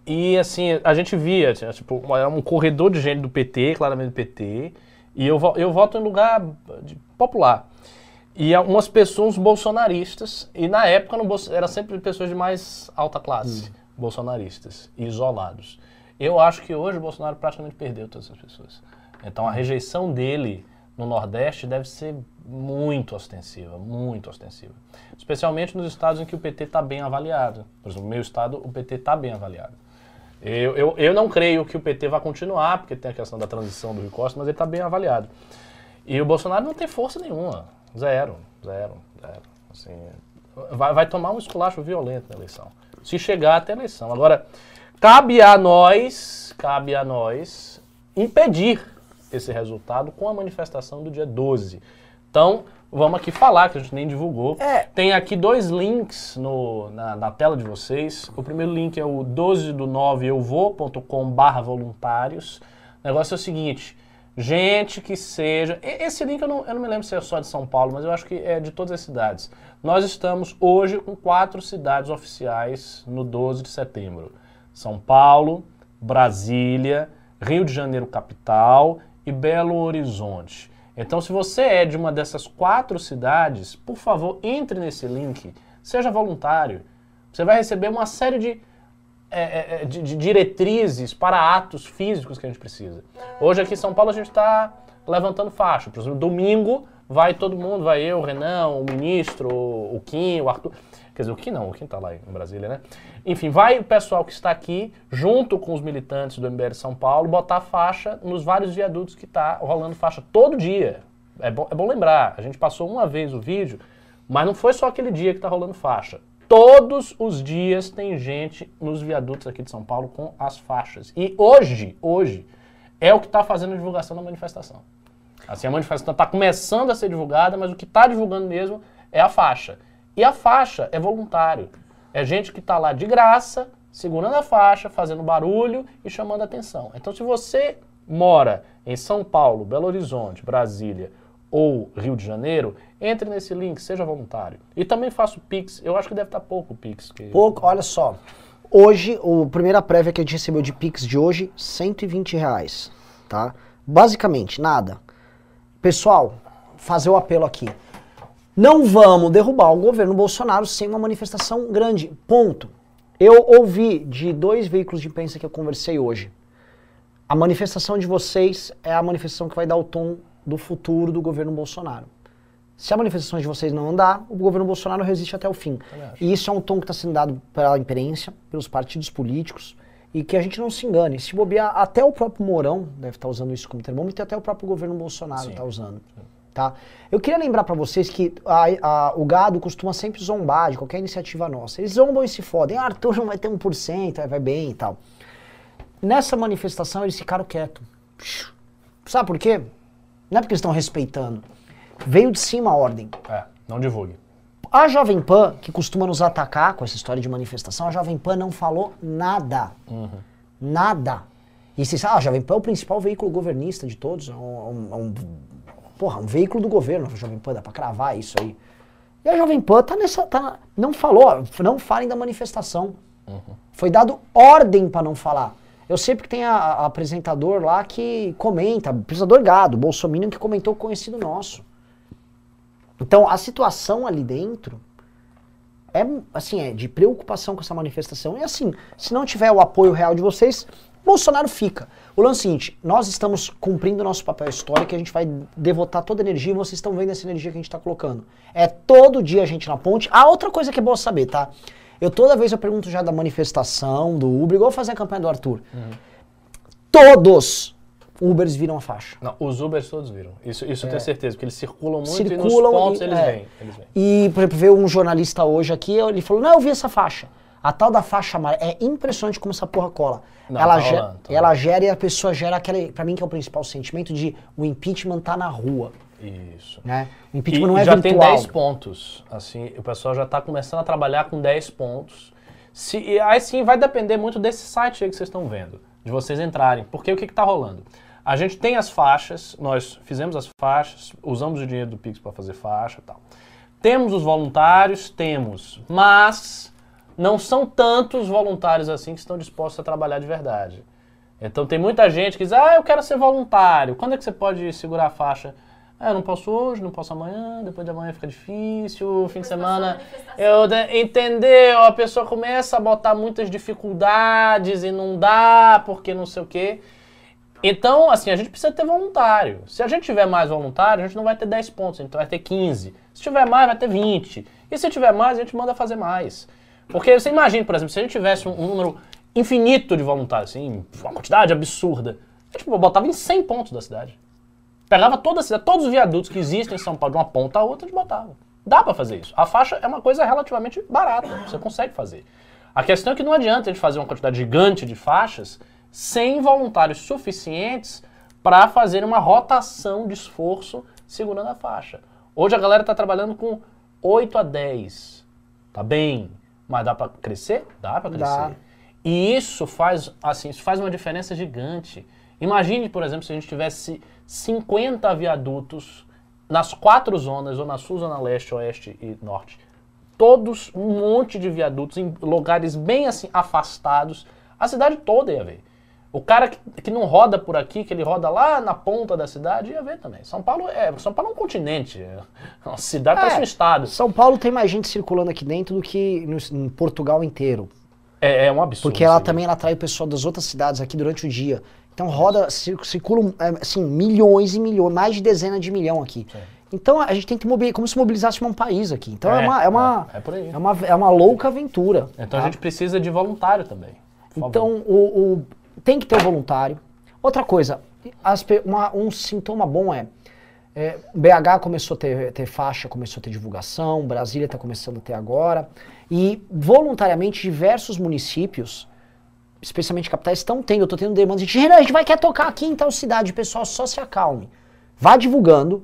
E assim, a gente via, tipo, era um corredor de gente do PT, claramente do PT. E eu, eu voto em lugar popular. E algumas pessoas bolsonaristas, e na época no Bolso- era sempre pessoas de mais alta classe, bolsonaristas, e isolados. Eu acho que hoje o Bolsonaro praticamente perdeu todas essas pessoas. Então a rejeição dele no Nordeste deve ser muito ostensiva, muito ostensiva. Especialmente nos estados em que o PT está bem avaliado. Por exemplo, no meu estado, o PT está bem avaliado. Eu, eu, eu não creio que o PT vai continuar, porque tem a questão da transição do Rui Costa, mas ele está bem avaliado. E o Bolsonaro não tem força nenhuma. Zero, zero, zero. Assim, vai, vai tomar um esculacho violento na eleição. Se chegar até a eleição. Agora, cabe a nós, cabe a nós impedir esse resultado com a manifestação do dia 12. Então, vamos aqui falar, que a gente nem divulgou. É. Tem aqui dois links no, na, na tela de vocês. O primeiro link é o 12 do 9 euvou.com barra voluntários. O negócio é o seguinte, gente que seja... Esse link eu não, eu não me lembro se é só de São Paulo, mas eu acho que é de todas as cidades. Nós estamos hoje com quatro cidades oficiais no 12 de setembro. São Paulo, Brasília, Rio de Janeiro capital e Belo Horizonte. Então, se você é de uma dessas quatro cidades, por favor, entre nesse link, seja voluntário. Você vai receber uma série de, é, é, é, de, de diretrizes para atos físicos que a gente precisa. Hoje aqui em São Paulo a gente está levantando faixa. Por exemplo, domingo vai todo mundo, vai eu, o Renan, o ministro, o Kim, o Arthur. Quer dizer, o Kim não, o Kim está lá em Brasília, né? Enfim, vai o pessoal que está aqui, junto com os militantes do MBL São Paulo, botar faixa nos vários viadutos que está rolando faixa todo dia. É bom, é bom lembrar, a gente passou uma vez o vídeo, mas não foi só aquele dia que está rolando faixa. Todos os dias tem gente nos viadutos aqui de São Paulo com as faixas. E hoje, hoje, é o que está fazendo a divulgação da manifestação. Assim, a manifestação está começando a ser divulgada, mas o que está divulgando mesmo é a faixa. E a faixa é voluntário. É gente que está lá de graça, segurando a faixa, fazendo barulho e chamando atenção. Então, se você mora em São Paulo, Belo Horizonte, Brasília ou Rio de Janeiro, entre nesse link, seja voluntário. E também faço Pix. Eu acho que deve estar pouco o Pix. Que... Pouco, olha só. Hoje, o primeira prévia que a gente recebeu de Pix de hoje, 120 reais, tá? Basicamente, nada. Pessoal, fazer o apelo aqui. Não vamos derrubar o governo Bolsonaro sem uma manifestação grande. Ponto. Eu ouvi de dois veículos de imprensa que eu conversei hoje. A manifestação de vocês é a manifestação que vai dar o tom do futuro do governo Bolsonaro. Se a manifestação de vocês não andar, o governo Bolsonaro resiste até o fim. E isso é um tom que está sendo dado pela imprensa, pelos partidos políticos, e que a gente não se engane. Se bobear, até o próprio Mourão deve estar usando isso como termômetro, e até o próprio governo Bolsonaro está usando. Tá? Eu queria lembrar para vocês que a- a- o gado costuma sempre zombar de qualquer iniciativa nossa. Eles zombam e se fodem. Ah, Arthur não vai ter 1%, aí vai bem e tal. Nessa manifestação eles ficaram quietos. Sabe por quê? Não é porque eles estão respeitando. Veio de cima a ordem. É, não divulgue. A Jovem Pan, que costuma nos atacar com essa história de manifestação, a Jovem Pan não falou nada. Nada. E vocês sabem, ah, a Jovem Pan é o principal veículo governista de todos. É um, é um- é um- porra, um veículo do governo, a Jovem Pan, dá pra cravar isso aí. E a Jovem Pan tá nessa. Tá, não falou, não falem da manifestação. Foi dado ordem pra não falar. Eu sei porque tem a, a apresentador lá que comenta, apresentador gado, Bolsonaro que comentou conhecido nosso. Então, a situação ali dentro é, assim, é de preocupação com essa manifestação. E assim, se não tiver o apoio real de vocês, Bolsonaro fica. O lance é o seguinte, nós estamos cumprindo o nosso papel histórico, a gente vai devotar toda a energia e vocês estão vendo essa energia que a gente está colocando. É todo dia a gente na ponte. Ah, outra coisa que é boa saber, tá? Eu toda vez eu pergunto já da manifestação, do Uber, igual fazer a campanha do Arthur. Todos Ubers viram a faixa. Não, os Ubers todos viram. Isso, isso eu tenho certeza, porque eles circulam muito e nos É. circulam pontos e- eles, é. vêm, eles vêm. E, por exemplo, veio um jornalista hoje aqui, ele falou, não, eu vi essa faixa. A tal da faixa amarela, é impressionante como essa porra cola. Não, ela, tá gera, rolando, tá ela gera e a pessoa gera aquele, pra mim que é o principal sentimento de o impeachment tá na rua, Isso. né? O E impeachment não é já virtual. tem 10 pontos. Assim, o pessoal já está começando a trabalhar com 10 pontos. Se, e aí sim vai depender muito desse site aí que vocês estão vendo, de vocês entrarem. Porque o que está rolando? A gente tem as faixas, nós fizemos as faixas, usamos o dinheiro do Pix para fazer faixa e tal. Temos os voluntários, temos, mas não são tantos voluntários assim que estão dispostos a trabalhar de verdade. Então tem muita gente que diz, ah, eu quero ser voluntário. Quando é que você pode segurar a faixa? Ah, eu não posso hoje, não posso amanhã, depois de amanhã fica difícil, fim de Depois semana. Eu, de- entendeu? A pessoa começa a botar muitas dificuldades e não dá, porque não sei o quê. Então, assim, a gente precisa ter voluntário. Se a gente tiver mais voluntário, a gente não vai ter 10 pontos, a gente vai ter 15. Se tiver mais, vai ter 20. E se tiver mais, a gente manda fazer mais. Porque você imagina, por exemplo, se a gente tivesse um, número infinito de voluntários, assim, uma quantidade absurda, a gente botava em 100 pontos da cidade. Pegava toda a cidade, todos os viadutos que existem em São Paulo, de uma ponta a outra, a gente botava. Dá pra fazer isso. A faixa é uma coisa relativamente barata, você consegue fazer. A questão é que não adianta a gente fazer uma quantidade gigante de faixas sem voluntários suficientes para fazer uma rotação de esforço segurando a faixa. Hoje a galera está trabalhando com 8 a 10. Tá bem, mas dá para crescer? Dá para crescer. Dá. E isso faz, assim, isso faz uma diferença gigante. Imagine, por exemplo, se a gente tivesse 50 viadutos nas quatro zonas, ou na sul, zona leste, oeste e norte. Todos, um monte de viadutos em lugares bem assim afastados. A cidade toda ia ver. O cara que, que não roda por aqui, que ele roda lá na ponta da cidade, ia ver também. São Paulo é, São Paulo é um continente. É uma cidade parece um estado. São Paulo tem mais gente circulando aqui dentro do que no, em Portugal inteiro. É, é um absurdo. Porque ela também ela atrai o pessoal das outras cidades aqui durante o dia. Então roda, cir- circulam é, assim, milhões e milhões, mais de dezena de milhão aqui. Então a gente tem que mobilizar, como se mobilizasse um país aqui. Então é, É, uma, é, uma, é, é por aí. é, uma, é uma louca aventura. Então tá? a gente precisa de voluntário também. Então o, o- tem que ter o voluntário. Outra coisa, as uma- um sintoma bom é, é, BH começou a ter, ter faixa, começou a ter divulgação, Brasília está começando a ter agora. E voluntariamente diversos municípios, especialmente capitais, estão tendo. Eu estou tendo demandas de "Renan, a gente vai querer tocar aqui em tal cidade, pessoal, só se acalme. Vá divulgando,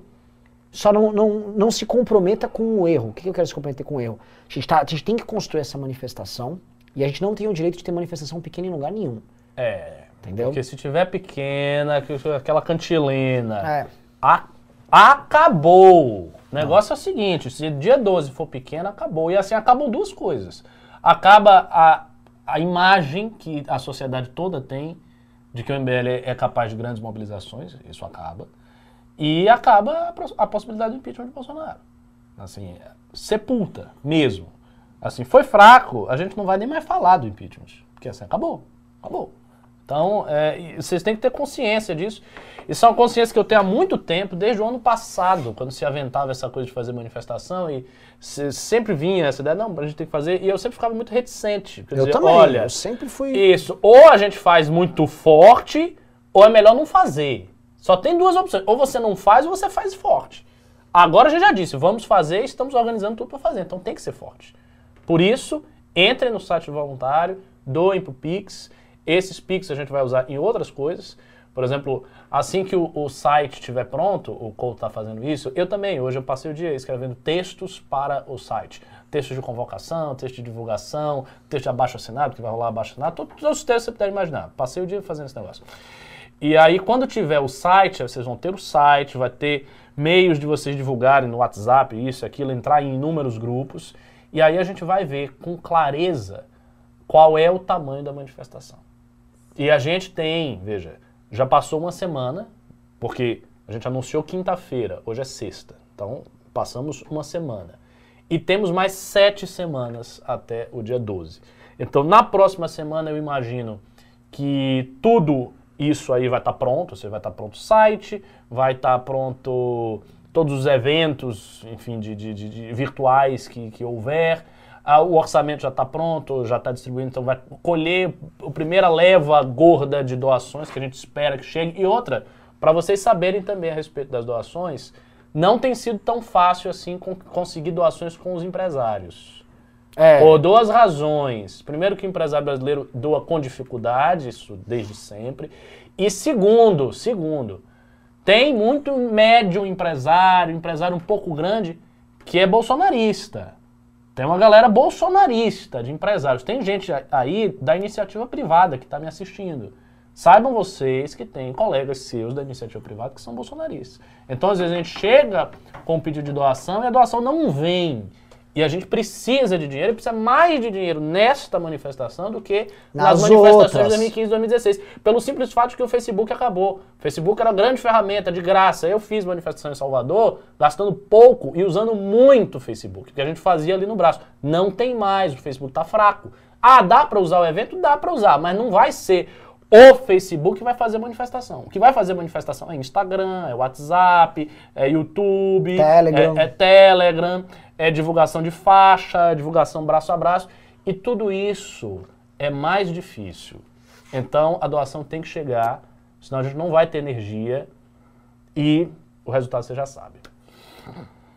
só não, não, não se comprometa com o erro. O que que eu quero se comprometer com o erro? A gente, tá- a gente tem que construir essa manifestação, E a gente não tem o direito de ter manifestação pequena em lugar nenhum. É. Entendeu? Porque se tiver pequena, que- aquela cantilena, É. a- acabou. O negócio é o seguinte, se dia 12 for pequena, acabou. E assim acabam duas coisas. Acaba a, a imagem que a sociedade toda tem de que o MBL é capaz de grandes mobilizações, isso acaba. E acaba a, possibilidade do impeachment de Bolsonaro. Assim, sepulta mesmo. Assim, foi fraco, a gente não vai nem mais falar do impeachment. Porque assim, acabou. Acabou. Então, é, vocês têm que ter consciência disso. Isso é uma consciência que eu tenho há muito tempo, desde o ano passado, quando se aventava essa coisa de fazer manifestação e se- sempre vinha essa ideia, não, a gente tem que fazer, e eu sempre ficava muito reticente. Eu dizer, também, olha, eu sempre fui... isso, ou a gente faz muito forte, ou é melhor não fazer. Só tem duas opções, ou você não faz, ou você faz forte. Agora a gente já disse, vamos fazer, estamos organizando tudo para fazer, então tem que ser forte. Por isso, entrem no site voluntário, doem pro Pix. Esses Pix a gente vai usar em outras coisas. Por exemplo, assim que o, o site estiver pronto, o Couto está fazendo isso, eu também, hoje eu passei o dia escrevendo textos para o site. Textos de convocação, texto de divulgação, texto de abaixo assinado, que vai rolar abaixo assinado, todos, todos os textos que você puder imaginar. Passei o dia fazendo esse negócio. E aí, quando tiver o site, vocês vão ter o site, vai ter meios de vocês divulgarem no WhatsApp, isso, aquilo, entrar em inúmeros grupos. E aí a gente vai ver com clareza qual é o tamanho da manifestação. E a gente tem, veja, já passou uma semana, porque a gente anunciou quinta-feira, hoje é sexta. Então, passamos uma semana. E temos mais sete semanas até o dia 12. Então, na próxima semana, eu imagino que tudo isso aí vai estar pronto. Você vai estar pronto o site, vai estar pronto todos os eventos, enfim, de, de- de- de virtuais que, que houver. Ah, o orçamento já está pronto, já está distribuindo, então vai colher a primeira leva gorda de doações que a gente espera que chegue. E outra, para vocês saberem também a respeito das doações, não tem sido tão fácil assim con- conseguir doações com os empresários. É, Por duas razões. Primeiro, que o empresário brasileiro doa com dificuldade, isso desde sempre. E segundo, segundo, tem muito médio empresário, empresário um pouco grande, que é bolsonarista. Tem uma galera bolsonarista de empresários. Tem gente aí da iniciativa privada que está me assistindo. Saibam vocês que tem colegas seus da iniciativa privada que são bolsonaristas. Então, às vezes, a gente chega com um pedido de doação e a doação não vem. E a gente precisa de dinheiro, e precisa mais de dinheiro nesta manifestação do que nas, Nas manifestações outras. de 2015 2016. Pelo simples fato de que o Facebook acabou. O Facebook era uma grande ferramenta, de graça. Eu fiz manifestação em Salvador gastando pouco e usando muito o Facebook, que a gente fazia ali no braço. Não tem mais, o Facebook tá fraco. Ah, dá para usar o evento? Dá para usar, mas não vai ser o Facebook vai fazer manifestação. O que vai fazer manifestação é Instagram, é WhatsApp, é YouTube, Telegram. é, é Telegram, é divulgação de faixa, é divulgação braço a braço. E tudo isso é mais difícil. Então a doação tem que chegar, senão a gente não vai ter energia e o resultado você já sabe.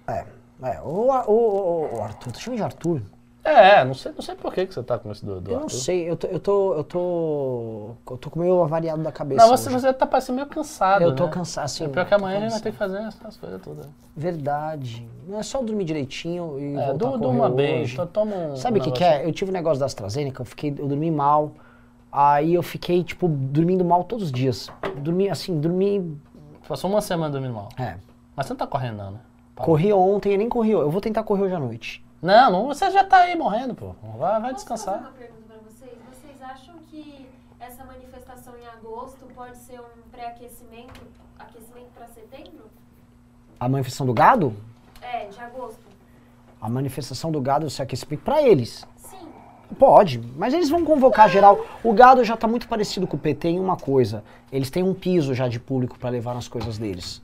é, é. O, o, o, o Arthur, tu chama de Arthur? É, não sei, não sei por que, que você tá com esse do, do Eu não Arthur. sei, eu tô, eu tô, eu tô, eu tô com meio avariado da cabeça Não, você, hoje. você tá parecendo meio cansado, Eu tô né? cansado, assim. É pior que amanhã a tô gente vai ter que fazer essas coisas todas. Verdade. Não é só dormir direitinho e É, voltar durma bem, hoje. então toma um Sabe o que, que negócio. é? Eu tive um negócio da AstraZeneca, eu, fiquei, eu dormi mal. Aí eu fiquei, tipo, dormindo mal todos os dias. Dormi, assim, dormi... Passou uma semana dormindo mal. É. Mas você não tá correndo não, né? Parou. Corri ontem e nem corri. Eu vou tentar correr hoje à noite. Não, não, você já tá aí morrendo, pô. Vai, vai Posso fazer descansar. uma pergunta para vocês? Vocês acham que essa manifestação em agosto pode ser um pré-aquecimento, aquecimento para setembro? A manifestação do gado? É, de agosto. A manifestação do gado se aquecimento pra eles. Sim. Pode, mas eles vão convocar geral. O gado já tá muito parecido com o PT em uma coisa. Eles têm um piso já de público para levar nas coisas deles.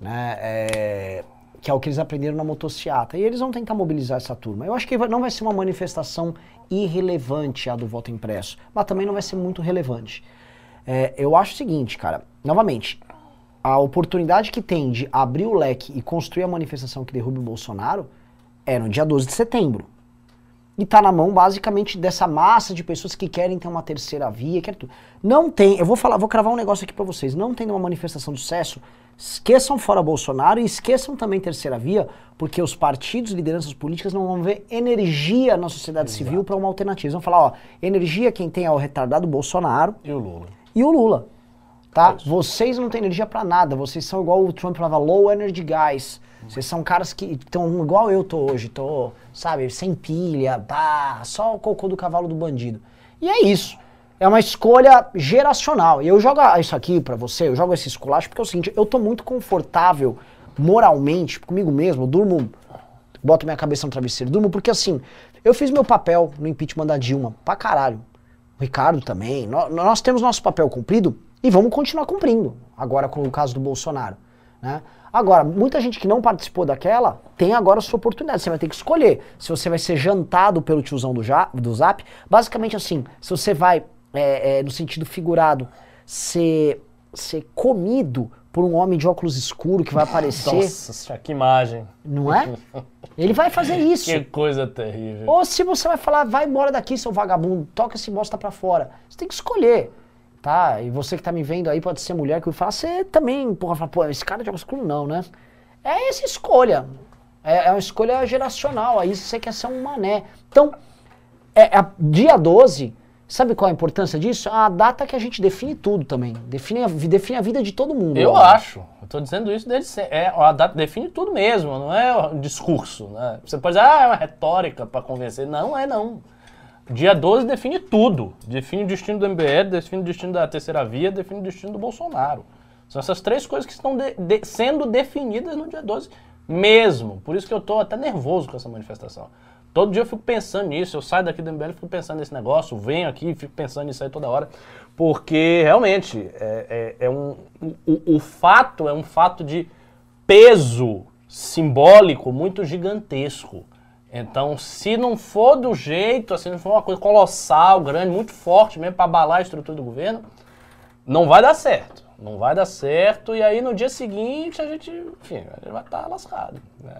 Né? É, que é o que eles aprenderam na motociata. E eles vão tentar mobilizar essa turma. Eu acho que não vai ser uma manifestação irrelevante a do voto impresso, mas também não vai ser muito relevante. É, eu acho o seguinte, cara, novamente, a oportunidade que tem de abrir o leque e construir a manifestação que derrube o Bolsonaro é no dia 12 de setembro. E tá na mão basicamente dessa massa de pessoas que querem ter uma terceira via, quer tudo. Não tem, eu vou falar, vou cravar um negócio aqui pra vocês, não tem uma manifestação de sucesso Esqueçam fora Bolsonaro e esqueçam também terceira via, porque os partidos, lideranças políticas não vão ver energia na sociedade civil para uma alternativa. Eles vão falar, ó, energia quem tem é o retardado Bolsonaro E o Lula? e o Lula. Tá? Isso. Vocês não têm energia pra nada, vocês são igual o Trump falava, low energy guys. Vocês são caras que estão igual eu tô hoje, tô, sabe, sem pilha, pá, só o cocô do cavalo do bandido. E é isso. É uma escolha geracional. E eu jogo isso aqui pra você, eu jogo esse esculacho porque é o seguinte, eu tô muito confortável moralmente comigo mesmo, eu durmo, boto minha cabeça no travesseiro, durmo porque assim, eu fiz meu papel no impeachment da Dilma, pra caralho. O Ricardo também. Nó- Nós temos nosso papel cumprido e vamos continuar cumprindo. Agora com o caso do Bolsonaro. Né? Agora, muita gente que não participou daquela tem agora a sua oportunidade. Você vai ter que escolher se você vai ser jantado pelo tiozão do, ja, do Zap. Basicamente assim, se você vai, é, é, no sentido figurado, ser, ser comido por um homem de óculos escuros que vai aparecer, Nossa, que imagem. não é? Ele vai fazer isso. Que coisa terrível. Ou se você vai falar, vai embora daqui, seu vagabundo, toca esse bosta pra fora. Você tem que escolher, tá? E você que tá me vendo aí, pode ser mulher que vai falar, você também, porra, fala, pô, esse cara de óculos escuros não, né? É essa escolha. É, é uma escolha geracional, aí você quer ser um mané. Então, é, é dia 12, sabe qual a importância disso? A data que a gente define tudo também. Define a, define a vida de todo mundo. Eu ó. acho. Eu tô dizendo isso desde sempre. É, a data define tudo mesmo, não é um discurso. Né? Você pode dizer, ah, é uma retórica para convencer. Não, é não. Dia 12 define tudo. Define o destino do MBL, define o destino da terceira via, define o destino do Bolsonaro. São essas três coisas que estão de- de- sendo definidas no dia 12 mesmo. Por isso que eu tô até nervoso com essa manifestação. Todo dia eu fico pensando nisso, eu saio daqui do MBL e fico pensando nesse negócio, venho aqui fico pensando nisso aí toda hora. Porque realmente é, é- é um, o, o fato é um fato de peso simbólico muito gigantesco. Então, se não for do jeito, assim, não for uma coisa colossal, grande, muito forte mesmo para abalar a estrutura do governo, não vai dar certo. Não vai dar certo, e aí no dia seguinte a gente, enfim, a gente vai estar lascado. né?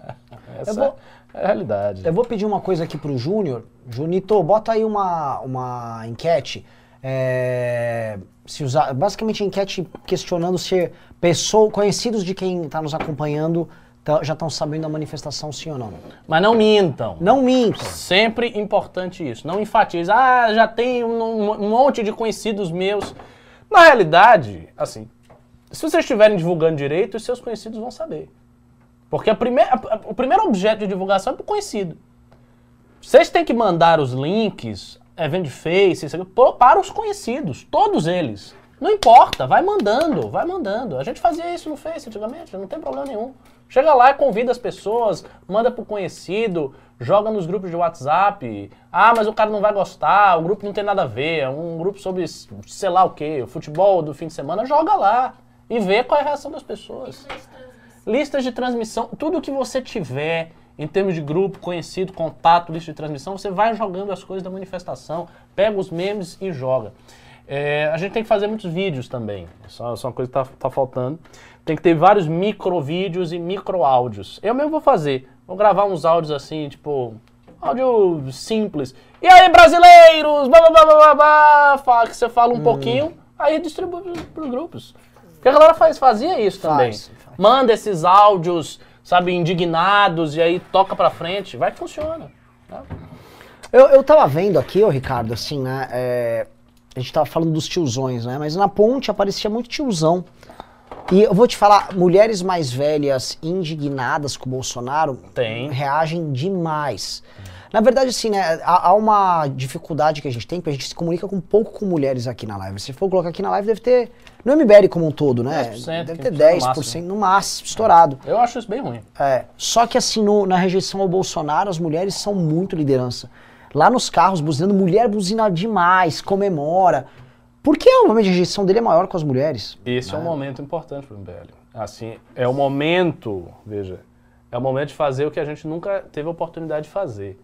Essa vou- é a realidade. Eu vou pedir uma coisa aqui pro Júnior. Junito, bota aí uma, uma enquete. é, se usar, basicamente enquete questionando se pessoas, conhecidos de quem está nos acompanhando tá- já estão sabendo da manifestação sim ou não. Mas não mintam. Não mintam. Sempre importante isso. Não enfatize. Ah, já tem um, um monte de conhecidos meus. Na realidade, assim, se vocês estiverem divulgando direito, os seus conhecidos vão saber. Porque a primeira, a- o primeiro objeto de divulgação é para o conhecido. Vocês têm que mandar os links, evento de Face, isso aqui, para os conhecidos, todos eles. Não importa, vai mandando, vai mandando. A gente fazia isso no Face antigamente, não tem problema nenhum. Chega lá e convida as pessoas, manda pro conhecido, joga nos grupos de WhatsApp. Ah, mas o cara não vai gostar, o grupo não tem nada a ver, é um grupo sobre sei lá o que, o futebol do fim de semana, joga lá e vê qual é a reação das pessoas listas de transmissão, tudo que você tiver em termos de grupo, conhecido, contato, lista de transmissão, você vai jogando as coisas da manifestação, pega os memes e joga. É, a gente tem que fazer muitos vídeos também, só, só uma coisa que tá, tá faltando. Tem que ter vários micro vídeos e micro áudios. Eu mesmo vou fazer, vou gravar uns áudios assim, tipo, áudio simples. E aí, brasileiros, blá, blá, blá, blá, fala que você fala um pouquinho, aí distribui para os grupos. Porque a galera faz, fazia isso também. Faz, faz. Manda esses áudios, sabe, indignados, e aí toca pra frente, vai que funciona. tá? Eu, eu tava vendo aqui, ô Ricardo, assim, né? é, a gente tava falando dos tiozões, né? Mas na ponte aparecia muito tiozão. E eu vou te falar, mulheres mais velhas indignadas com o Bolsonaro Tem. reagem demais. Na verdade, assim, né? Há, há uma dificuldade que a gente tem, porque a gente se comunica com pouco com mulheres aqui na live. Se for colocar aqui na live, deve ter. No MBL como um todo, né? 10%, Deve ter 15% no 10% máximo. no máximo, estourado. Eu acho isso bem ruim. É, só que assim, no- na rejeição ao Bolsonaro, as mulheres são muito liderança. Lá nos carros, buzinando, mulher buzina demais, comemora. Por que obviamente, a rejeição dele é maior com as mulheres? Esse é um momento importante pro MBL. Assim, é o momento, veja, é o momento de fazer o que a gente nunca teve a oportunidade de fazer,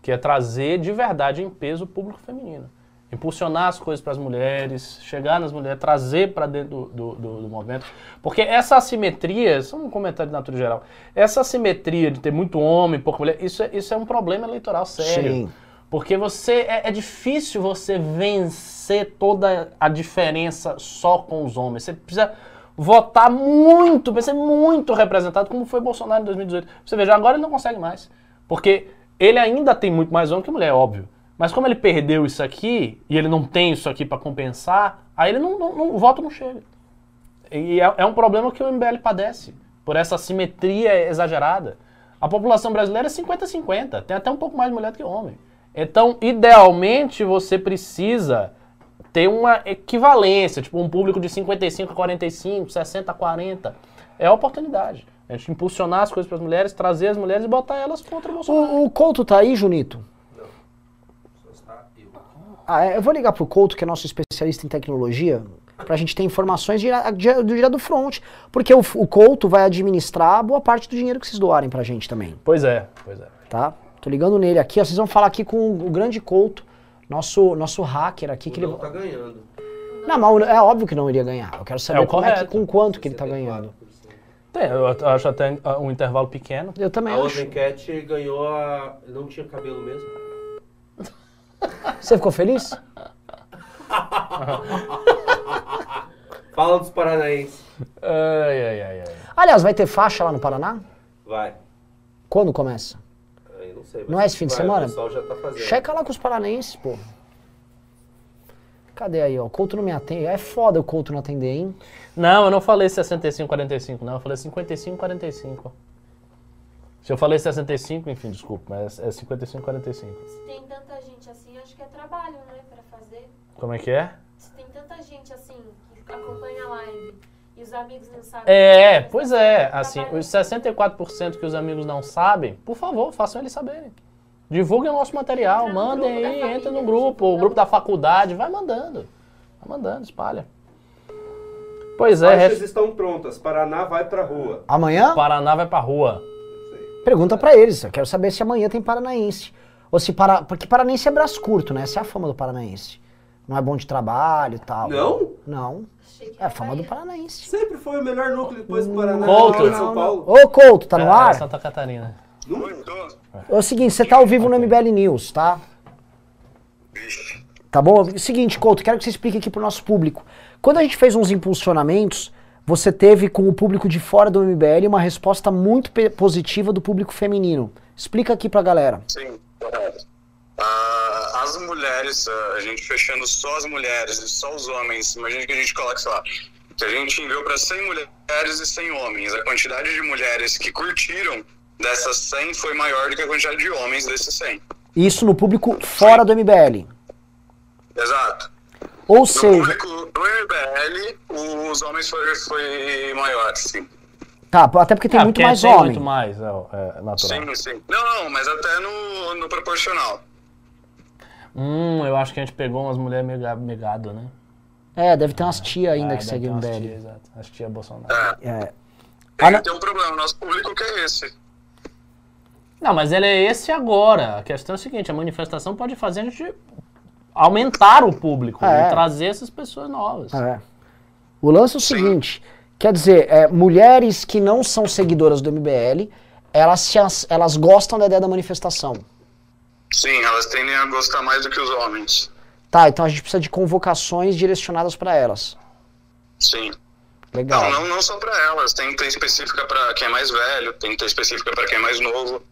que é trazer de verdade em peso o público feminino. Impulsionar as coisas para as mulheres, chegar nas mulheres, trazer para dentro do, do, do- do movimento. Porque essa assimetria, isso é um comentário de natureza geral, essa assimetria de ter muito homem, pouca mulher, isso é, isso é um problema eleitoral sério. Sim. Porque você é, é difícil você vencer toda a diferença só com os homens. Você precisa votar muito, vai ser muito representado, como foi Bolsonaro em 2018. Você veja, agora ele não consegue mais. Porque ele ainda tem muito mais homem que mulher, óbvio. Mas como ele perdeu isso aqui, e ele não tem isso aqui para compensar, aí ele não, não, não- o voto não chega. E é, é um problema que o MBL padece, por essa simetria exagerada. A população brasileira é 50-50, tem até um pouco mais mulher do que homem. Então, idealmente, você precisa ter uma equivalência, tipo um público de 55 a 45, 60 a 40. É a oportunidade. A gente impulsionar as coisas para as mulheres, trazer as mulheres e botar elas contra o Bolsonaro. O, o Couto tá aí, Junito? Só está eu. Ah, é, eu vou ligar pro Couto, que é nosso especialista em tecnologia, pra gente ter informações do dia do front. Porque o, o Couto vai administrar boa parte do dinheiro que vocês doarem pra gente também, Pois é, pois é. tá? Tô ligando nele aqui, ó, vocês vão falar aqui com o grande Couto, nosso, nosso hacker aqui. Que O ele... não tá ganhando. Não, mas é óbvio que não iria ganhar. Eu quero saber É o como é que, com quanto que ele tá ganhando. 64%. Tem, eu acho até ah, um intervalo pequeno. Eu também A acho. outra enquete ganhou a. Não tinha cabelo mesmo. Você ficou feliz? Fala dos paranaenses. Ai, ai, ai, ai. Aliás, vai ter faixa lá no Paraná? Vai. Quando começa? Sei. Não é esse fim de semana? O pessoal já tá fazendo. Checa lá com os paranaenses, pô. Cadê aí, ó? O Couto não me atende. É foda o Couto não atender, hein? Não, eu não falei 65-45, não. Eu falei 55-45. Se eu falei 65, enfim, desculpa, mas é 55-45. Se tem tanta gente assim, acho que é trabalho, né, pra fazer. Como é que é? Se tem tanta gente assim, que acompanha a live e os amigos não sabem... É, mas pois é. Assim, os 64% que os amigos não sabem, por favor, façam eles saberem. Divulguem o nosso material, Entra no mandem aí, família, entra no grupo, o grupo da faculdade, vai mandando. Vai mandando, espalha. Pois é, Faixas res- estão prontas. Paraná vai pra rua. Amanhã? Paraná vai pra rua. Pergunta pra eles. Eu quero saber se amanhã tem paranaense. Ou se para... Porque paranaense é braço curto, né? Essa é a fama do paranaense. Não é bom de trabalho e tal. Não? Não. É a fama do paranaense. Sempre foi o melhor núcleo depois do Paraná. Couto. São Paulo. Ô, Couto, tá no É, ar? Santa Catarina. É o seguinte, você tá ao vivo no MBL News, tá? Tá bom? É o seguinte, Couto, quero que você explique aqui pro nosso público. Quando a gente fez uns impulsionamentos, você teve com o público de fora do MBL uma resposta muito positiva do público feminino. Explica aqui pra galera. Sim, correto. Ah, as mulheres, a gente fechando só as mulheres e só os homens, imagina que a gente coloca, sei lá, que a gente enviou para 100 mulheres e 100 homens. A quantidade de mulheres que curtiram dessas 100 foi maior do que a quantidade de homens desses 100. Isso no público fora do MBL. Exato. Ou No seja, público do MBL, os homens foi, foi maior, sim. tá, até porque tem Ah, muito porque mais tem homem. muito mais, é, é natural. Sim, sim. Não, não, mas até no, no proporcional. Hum, eu acho que a gente pegou umas mulheres mega, megado, né? É, deve ter umas tia ainda Ah, que seguem o tia, exato. As tia Bolsonaro. É. É. Tem, Ah, não- tem um problema, nosso público que é esse. Não, mas ele é esse agora. A questão é a seguinte, a manifestação pode fazer a gente aumentar o público É. e trazer essas pessoas novas. É. O lance é o seguinte, quer dizer, é, mulheres que não são seguidoras do MBL, elas, se as- elas gostam da ideia da manifestação. Sim, elas tendem a gostar mais do que os homens. Tá, então a gente precisa de convocações direcionadas para elas. Sim. Legal. Não, não, não só pra elas. Tem que ter específica pra quem é mais velho, tem que ter específica pra quem é mais novo.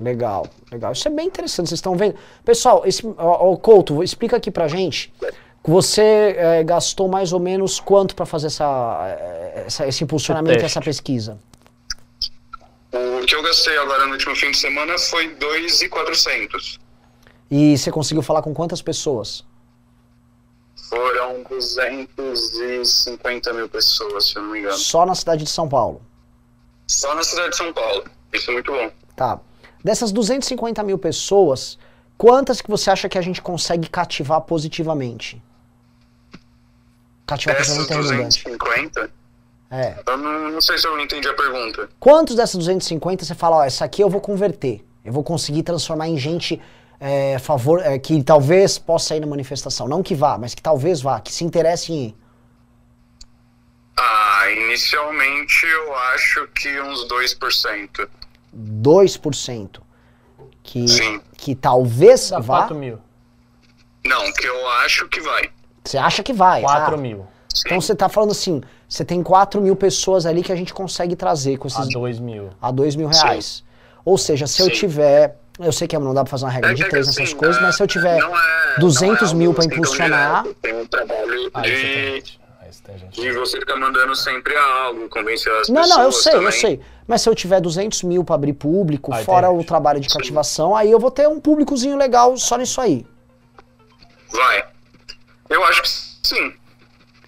Legal, legal. Isso é bem interessante, vocês estão vendo. Pessoal, esse, ó, ó, Couto, explica aqui pra gente. Você é, gastou mais ou menos quanto para fazer essa, é, essa- esse impulsionamento, essa pesquisa? O que eu gastei agora no último fim de semana foi 2,400. E você conseguiu falar com quantas pessoas? Foram 250 mil pessoas, se eu não me engano. Só na cidade de São Paulo. Só na cidade de São Paulo. Isso é muito bom. Tá. Dessas 250 mil pessoas, quantas que você acha que a gente consegue cativar positivamente? Cativar Dessas positivamente é redundante. 250, É. eu não, não sei se eu entendi a pergunta. Quantos dessas 250 você fala, ó, essa aqui eu vou converter. Eu vou conseguir transformar em gente é, favor, é, que talvez possa ir na manifestação. Não que vá, mas que talvez vá, que se interesse em ir. Ah, inicialmente eu acho que uns 2%. 2%. Que, Sim. que talvez Dá vá. 4 mil. Não, que eu acho que vai. Você acha que vai. 4 ah, mil. Sim. Então você tá falando assim, você tem 4 mil pessoas ali que a gente consegue trazer com A esses 2 mil. a 2 mil reais. Ou seja, se eu Sim. tiver. Eu sei que não dá pra fazer uma regra É de três assim, nessas coisas, não mas se eu tiver não é- 200 não é mil pra assim impulsionar. Tem um trabalho Aí você tem de, gente. Aí você tem gente. de você ficar mandando sempre algo, convencer as Não, pessoas não, eu sei, eu também. sei. Mas se eu tiver 200 mil pra abrir público, Aí fora tem o trabalho de cativação, aí eu vou ter um públicozinho legal só nisso aí. Vai. Eu acho que sim.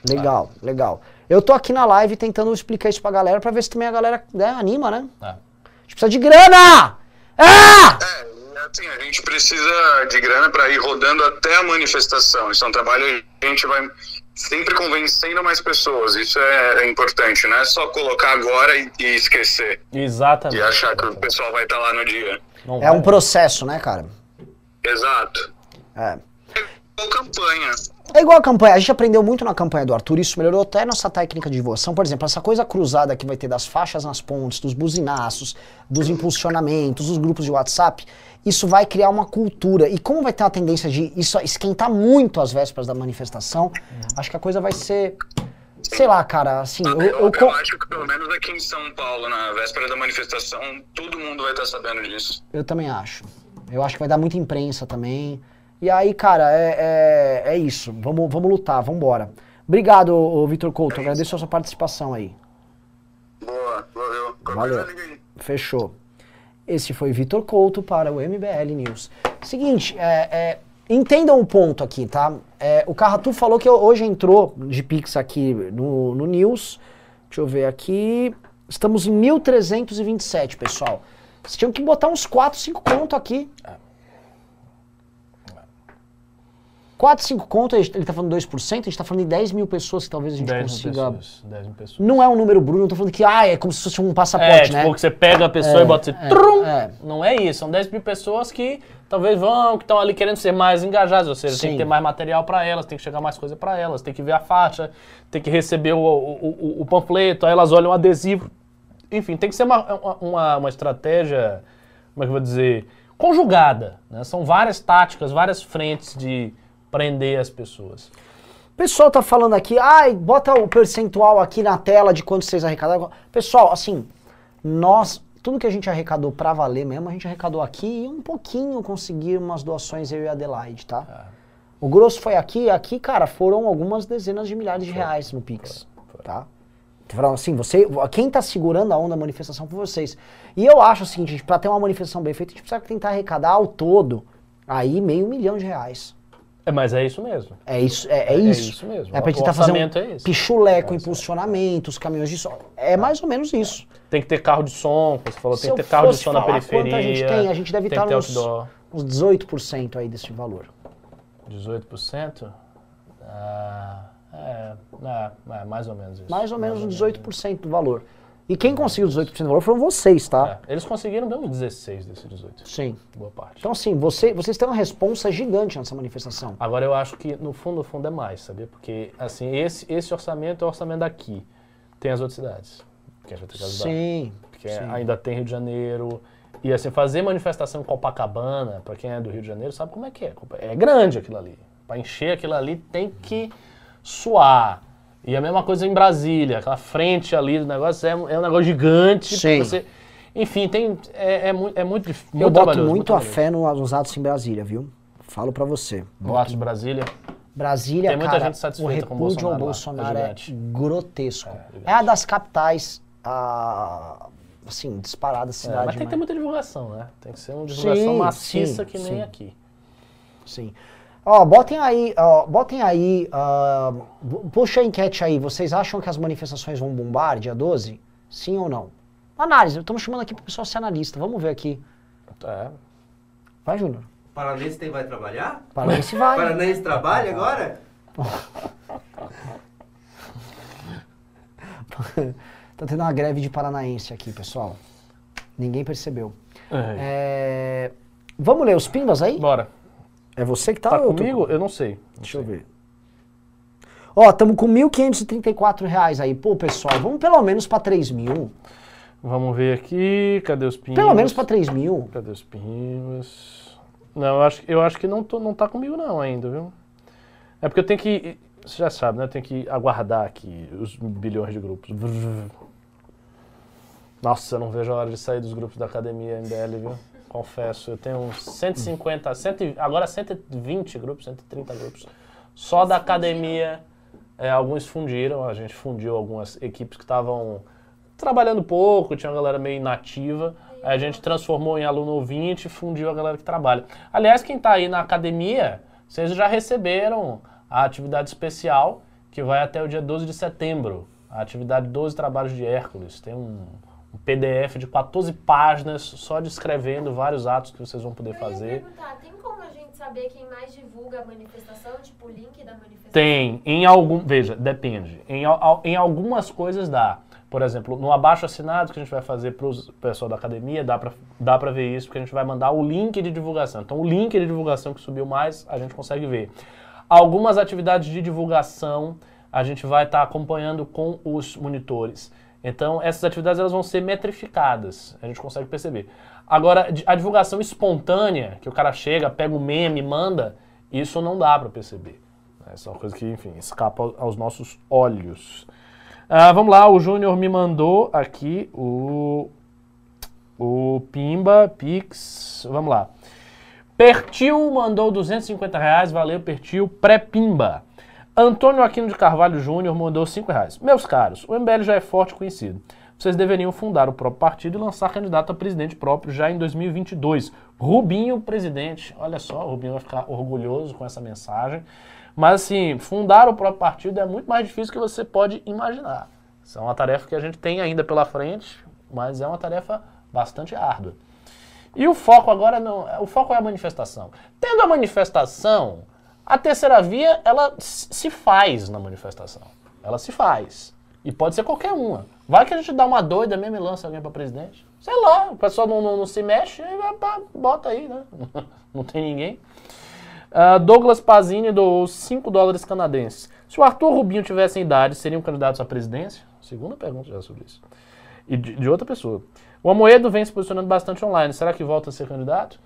Legal, legal. Eu tô aqui na live tentando explicar isso pra galera pra ver se também a galera né, anima, né? É. A gente precisa de grana! Ah! É, assim, a gente precisa de grana para ir rodando até a manifestação. Isso é um trabalho a gente vai sempre convencendo mais pessoas. Isso é, é importante, não é só colocar agora e, e esquecer. Exatamente. E achar que o pessoal vai estar lá no dia. Não É vai. um processo, né, cara? Exato. É. Ou campanha. É igual a campanha, a gente aprendeu muito na campanha do Arthur, isso melhorou até nossa técnica de divulgação. Por exemplo, essa coisa cruzada que vai ter das faixas nas pontes, dos buzinaços, dos impulsionamentos, dos grupos de WhatsApp, isso vai criar uma cultura. E como vai ter uma tendência de isso esquentar muito às vésperas da manifestação, acho que a coisa vai ser. Sei lá, cara, assim, eu, Eu, eu, eu acho que pelo menos aqui em São Paulo, na véspera da manifestação, todo mundo vai estar sabendo disso. eu também acho. Eu acho que vai dar muita imprensa também. E aí, cara, é, é, é isso. Vamos, vamos lutar, vamos embora. Obrigado, Vitor Couto. Agradeço a sua participação aí. Boa, valeu. Valeu. Fechou. Esse foi Vitor Couto para o MBL News. Seguinte, é, é, entendam o ponto aqui, tá? É, o Carratu falou que hoje entrou de Pix aqui no, no News. Deixa eu ver aqui. Estamos em 1327, pessoal. Vocês tinham que botar uns 4, 5 conto aqui. 4, 5 conto, ele tá falando 2%, a gente tá falando de 10 mil pessoas que talvez a gente 10 mil consiga. pessoas. 10 mil pessoas. Não é um número bruto, não tô falando que ah, é como se fosse um É, passaporte, tipo, né? que você pega a pessoa É, e bota assim, é, trum. é. Não é isso, são 10 mil pessoas que talvez vão, que estão ali querendo ser mais engajadas, ou seja, tem Sim. que ter mais material para elas, tem que chegar mais coisa para elas, tem que ver a faixa, tem que receber o, o, o- o panfleto, aí elas olham o adesivo. Enfim, tem que ser uma, uma, uma, uma estratégia, como é que eu vou dizer, conjugada. Né? São várias táticas, várias frentes de prender as pessoas. O pessoal tá falando aqui, ai, bota o percentual aqui na tela de quanto vocês arrecadaram. Pessoal, assim, nós, tudo que a gente arrecadou pra valer mesmo, a gente arrecadou aqui e um pouquinho conseguir umas doações eu e a Adelaide, tá? O grosso foi aqui, aqui, cara, foram algumas dezenas de milhares de reais no Pix, tá? Falaram assim, você, quem tá segurando a onda da manifestação por vocês. E eu acho o seguinte, gente, pra ter uma manifestação bem feita, a gente precisa tentar arrecadar ao todo aí meio milhão de reais. É, mas é isso mesmo. É isso, é, é É isso. isso mesmo. É pra O tentar fazer um orçamento é esse. pichulé com impulsionamento, os caminhões de som. É mais ou menos isso. Tem que ter carro de som, como você falou, Se tem que ter carro de som na periferia. a gente tem, a gente deve estar nos- outdoor. Uns 18% aí desse valor. 18%? Ah, é, é, é, mais ou menos isso. Mais ou menos uns 18% do valor. E quem conseguiu 18% do valor foram vocês, tá? É, eles conseguiram uns 16 desses 18. Sim. Boa parte. Então, assim, você, vocês têm uma responsa gigante nessa manifestação. Agora eu acho que no fundo, no fundo é mais, sabia? Porque assim, esse, esse orçamento é o orçamento daqui. Tem as outras cidades. Que a gente vai ter que ajudar. Sim. Porque sim. ainda tem Rio de Janeiro. E assim, fazer manifestação em Copacabana, pra quem é do Rio de Janeiro, sabe como é que é. É grande aquilo ali. Pra encher aquilo ali tem que suar. E a mesma coisa em Brasília, aquela frente ali do negócio é, um- é um negócio gigante. Sim. Você, enfim, tem, é, é, muito, é muito difícil. Eu muito boto trabalhoso, muito a fé no- nos atos em Brasília, viu? Falo pra você. No Atos de Brasília. Brasília, Tem muita cara, gente satisfeita o com o Bolsonaro lá, é Bolsonaro é, gigante. grotesco. É, É, a das capitais, ah, assim, disparada É, cidade. mas tem que ter muita divulgação, né? Tem que ser uma divulgação Sim, maciça sim, que nem sim. aqui. Sim. Ó, botem aí, ó, botem aí, bu- puxa a enquete aí. Vocês acham que as manifestações vão bombar dia 12? Sim ou não? Análise, estamos chamando aqui pro pessoal ser analista. Vamos ver aqui. É. Vai, Júnior. Paranense tem vai trabalhar? Paranaense vai. Paranense trabalha agora? tá tendo uma greve de paranaense aqui, pessoal. Ninguém percebeu. É, Vamos ler os pimbas aí? Bora. É você que tá, Tá eu tô comigo? com- Eu não sei. Não Deixa eu sei. ver. Ó, estamos com 1.534 reais aí. Pô, pessoal, vamos pelo menos pra 3 mil. Vamos ver aqui. Cadê os pimbas? Pelo menos pra 3 mil. Cadê os pimbas? Não, eu acho, eu acho que não, tô, não tá comigo não ainda, viu? É porque eu tenho que... você já sabe, né? Tem que aguardar aqui os bilhões de grupos. Nossa, eu não vejo a hora de sair dos grupos da academia MBL, viu? Confesso, eu tenho uns 150, 100, agora 120 grupos, 130 grupos. Só da academia, é, alguns fundiram, a gente fundiu algumas equipes que estavam trabalhando pouco, tinha uma galera meio inativa. A gente transformou em aluno ouvinte e fundiu a galera que trabalha. Aliás, quem está aí na academia, vocês já receberam a atividade especial que vai até o dia 12 de setembro. A atividade 12 Trabalhos de Hércules. Tem um, um PDF de 14 páginas só descrevendo vários atos que vocês vão poder fazer. perguntar, tem como a gente saber quem mais divulga a manifestação, tipo o link da manifestação? Tem, em algum. Veja, depende. Em, em algumas coisas dá. Por exemplo, no abaixo assinado que a gente vai fazer para o pessoal da academia, dá para dá pra ver isso, porque a gente vai mandar o link de divulgação. Então, o link de divulgação que subiu mais, a gente consegue ver. Algumas atividades de divulgação a gente vai estar acompanhando com os monitores. Então, essas atividades elas vão ser metrificadas, a gente consegue perceber. Agora, a divulgação espontânea, que o cara chega, pega o meme, manda, isso não dá para perceber. Essa é uma coisa que, enfim, escapa ao- aos nossos olhos. Ah, vamos lá, o Júnior me mandou aqui o, o Pimba Pix. Vamos lá. Pertil mandou 250 reais, valeu Pertil, pré-Pimba. Antônio Aquino de Carvalho Júnior mandou 5 reais. Meus caros, o MBL já é forte conhecido. Vocês deveriam fundar o próprio partido e lançar candidato a presidente próprio já em 2022. Rubinho presidente. Olha só, o Rubinho vai ficar orgulhoso com essa mensagem. Mas assim, fundar o próprio partido é muito mais difícil do que você pode imaginar. Isso é uma tarefa que a gente tem ainda pela frente, mas é uma tarefa bastante árdua. E o foco agora não, o foco é a manifestação. Tendo a manifestação, a terceira via ela se faz na manifestação. Ela se faz. E pode ser qualquer uma. Vai que a gente dá uma doida mesmo e lança alguém para presidente. Sei lá, o pessoal não, não- não se mexe, bota aí, né? Não tem ninguém. Ah, Douglas Pazini doou 5 dólares canadenses. Se o Arthur Rubinho tivesse idade, seriam candidatos à presidência? Segunda pergunta já sobre isso. E de, de outra pessoa. O Amoedo vem se posicionando bastante online. Será que volta a ser candidato?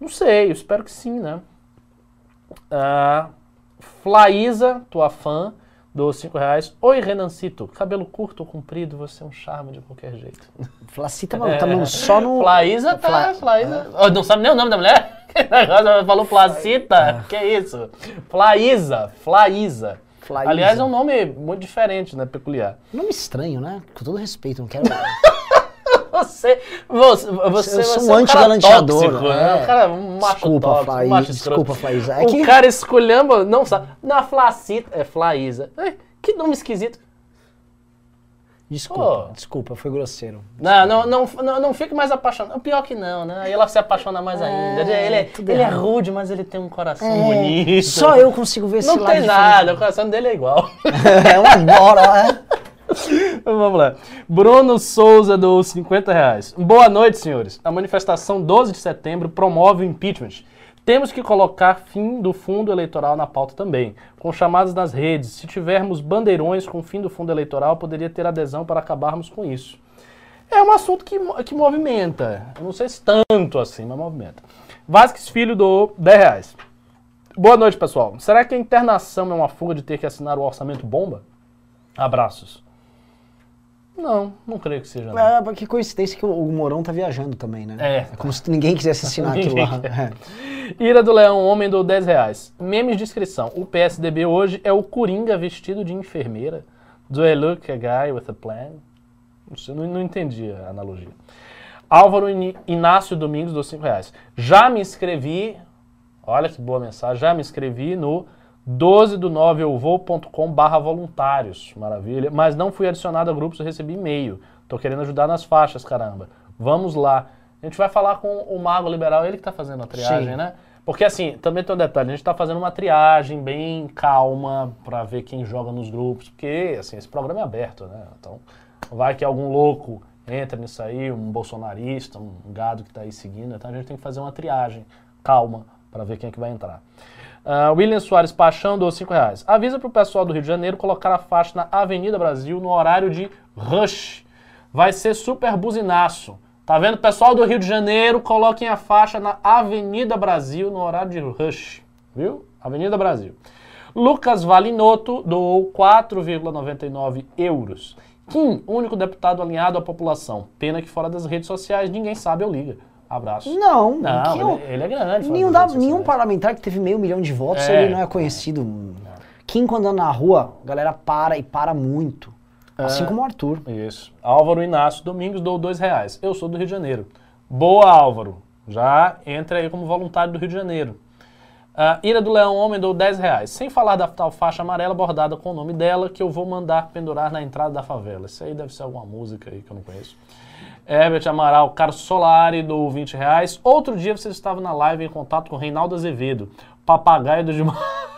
Não sei, eu espero que sim, né? Ah, Flaísa, tua fã, doou 5 reais. Oi, Renancito. Cabelo curto ou comprido, você é um charme de qualquer jeito. Flacita, mano, tá mano, só no. Flaísa tá, Fla- Flaísa. Oh, não sabe nem o nome da mulher? Falou Flacita? Que isso? Flaísa, Flaísa. Flaísa. Aliás, é um nome muito diferente, né? Peculiar. Nome estranho, né? Com todo respeito, não quero. Você, você, você, Eu sou você um é um cara anti-galanteador, tóxico, é. né? Um cara um macho Desculpa, tóxico, um macho desculpa, Flaísa. É o que- cara esculhamba, não sabe. Na Flacita, é Flaísa. Que nome esquisito. Desculpa, Pô. desculpa, foi grosseiro. Não, não, não, não, não fique mais apaixonado. Pior que não, né? Aí ela se apaixona mais ainda. Ele, é, ele é errado. rude, mas ele tem um coração É, bonito. Só eu consigo ver esse Não tem nada, o coração dele é igual. é uma bora, é. Vamos lá. Bruno Souza do 50 reais. Boa noite, senhores. A manifestação 12 de setembro promove o impeachment. Temos que colocar fim do fundo eleitoral na pauta também, com chamadas nas redes. Se tivermos bandeirões com fim do fundo eleitoral, poderia ter adesão para acabarmos com isso. É um assunto que, que movimenta. Eu não sei se tanto assim, mas movimenta. Vasques Filho doou 10 reais. Boa noite, pessoal. Será que a internação é uma fuga de ter que assinar o orçamento bomba? Abraços. Não, não creio que seja. não. É, mas que coincidência que o o Morão tá viajando também, né? É. como se ninguém quisesse assinar aquilo lá. É. Ira do Leão, homem do 10 reais. Memes de inscrição. O PSDB hoje é o Coringa vestido de enfermeira. Do I look a guy with a plan? Não, não, não entendi a analogia. Álvaro Inácio Domingos, dos 5 reais. Já me inscrevi, olha que boa mensagem, já me inscrevi no 12 do 9 eu vou.com barra voluntários, maravilha, mas não fui adicionado a grupos, eu recebi e-mail. Tô querendo ajudar nas faixas, caramba. Vamos lá. A gente vai falar com o Mago Liberal, ele que tá fazendo a triagem, Sim. né? Porque assim, também tem um detalhe, a gente tá fazendo uma triagem bem calma pra ver quem joga nos grupos, porque assim, esse programa é aberto, né? Então, vai que algum louco entra nisso aí, um bolsonarista, um gado que tá aí seguindo, então a gente tem que fazer uma triagem calma pra ver quem é que vai entrar. Ah, William Soares Paixão doou 5 reais. Avisa pro pessoal do Rio de Janeiro colocar a faixa na Avenida Brasil no horário de rush. Vai ser super buzinaço. Tá vendo? Pessoal do Rio de Janeiro, coloquem a faixa na Avenida Brasil no horário de rush. Viu? Avenida Brasil. Lucas Valinotto doou 4,99 euros. Kim, único deputado alinhado à população. Pena que fora das redes sociais ninguém sabe ou liga. Abraço. Não, Não, eu- ele, ele é grande. nenhum, da- nenhum sociais. parlamentar que teve meio milhão de votos, É. ele não é conhecido. Kim, quando anda na rua, a galera para e para muito. Assim É. como o Arthur. Isso. Álvaro Inácio Domingos dou dois reais. Eu sou do Rio de Janeiro. Boa, Álvaro. Já entra aí como voluntário do Rio de Janeiro. Ah, Ira do Leão Homem dou 10 reais. Sem falar da tal faixa amarela bordada com o nome dela que eu vou mandar pendurar na entrada da favela. Isso aí deve ser alguma música aí que eu não conheço. Herbert Amaral, Carlos Solari dou 20 reais. Outro dia você estava na live em contato com Reinaldo Azevedo, papagaio do Gilmar.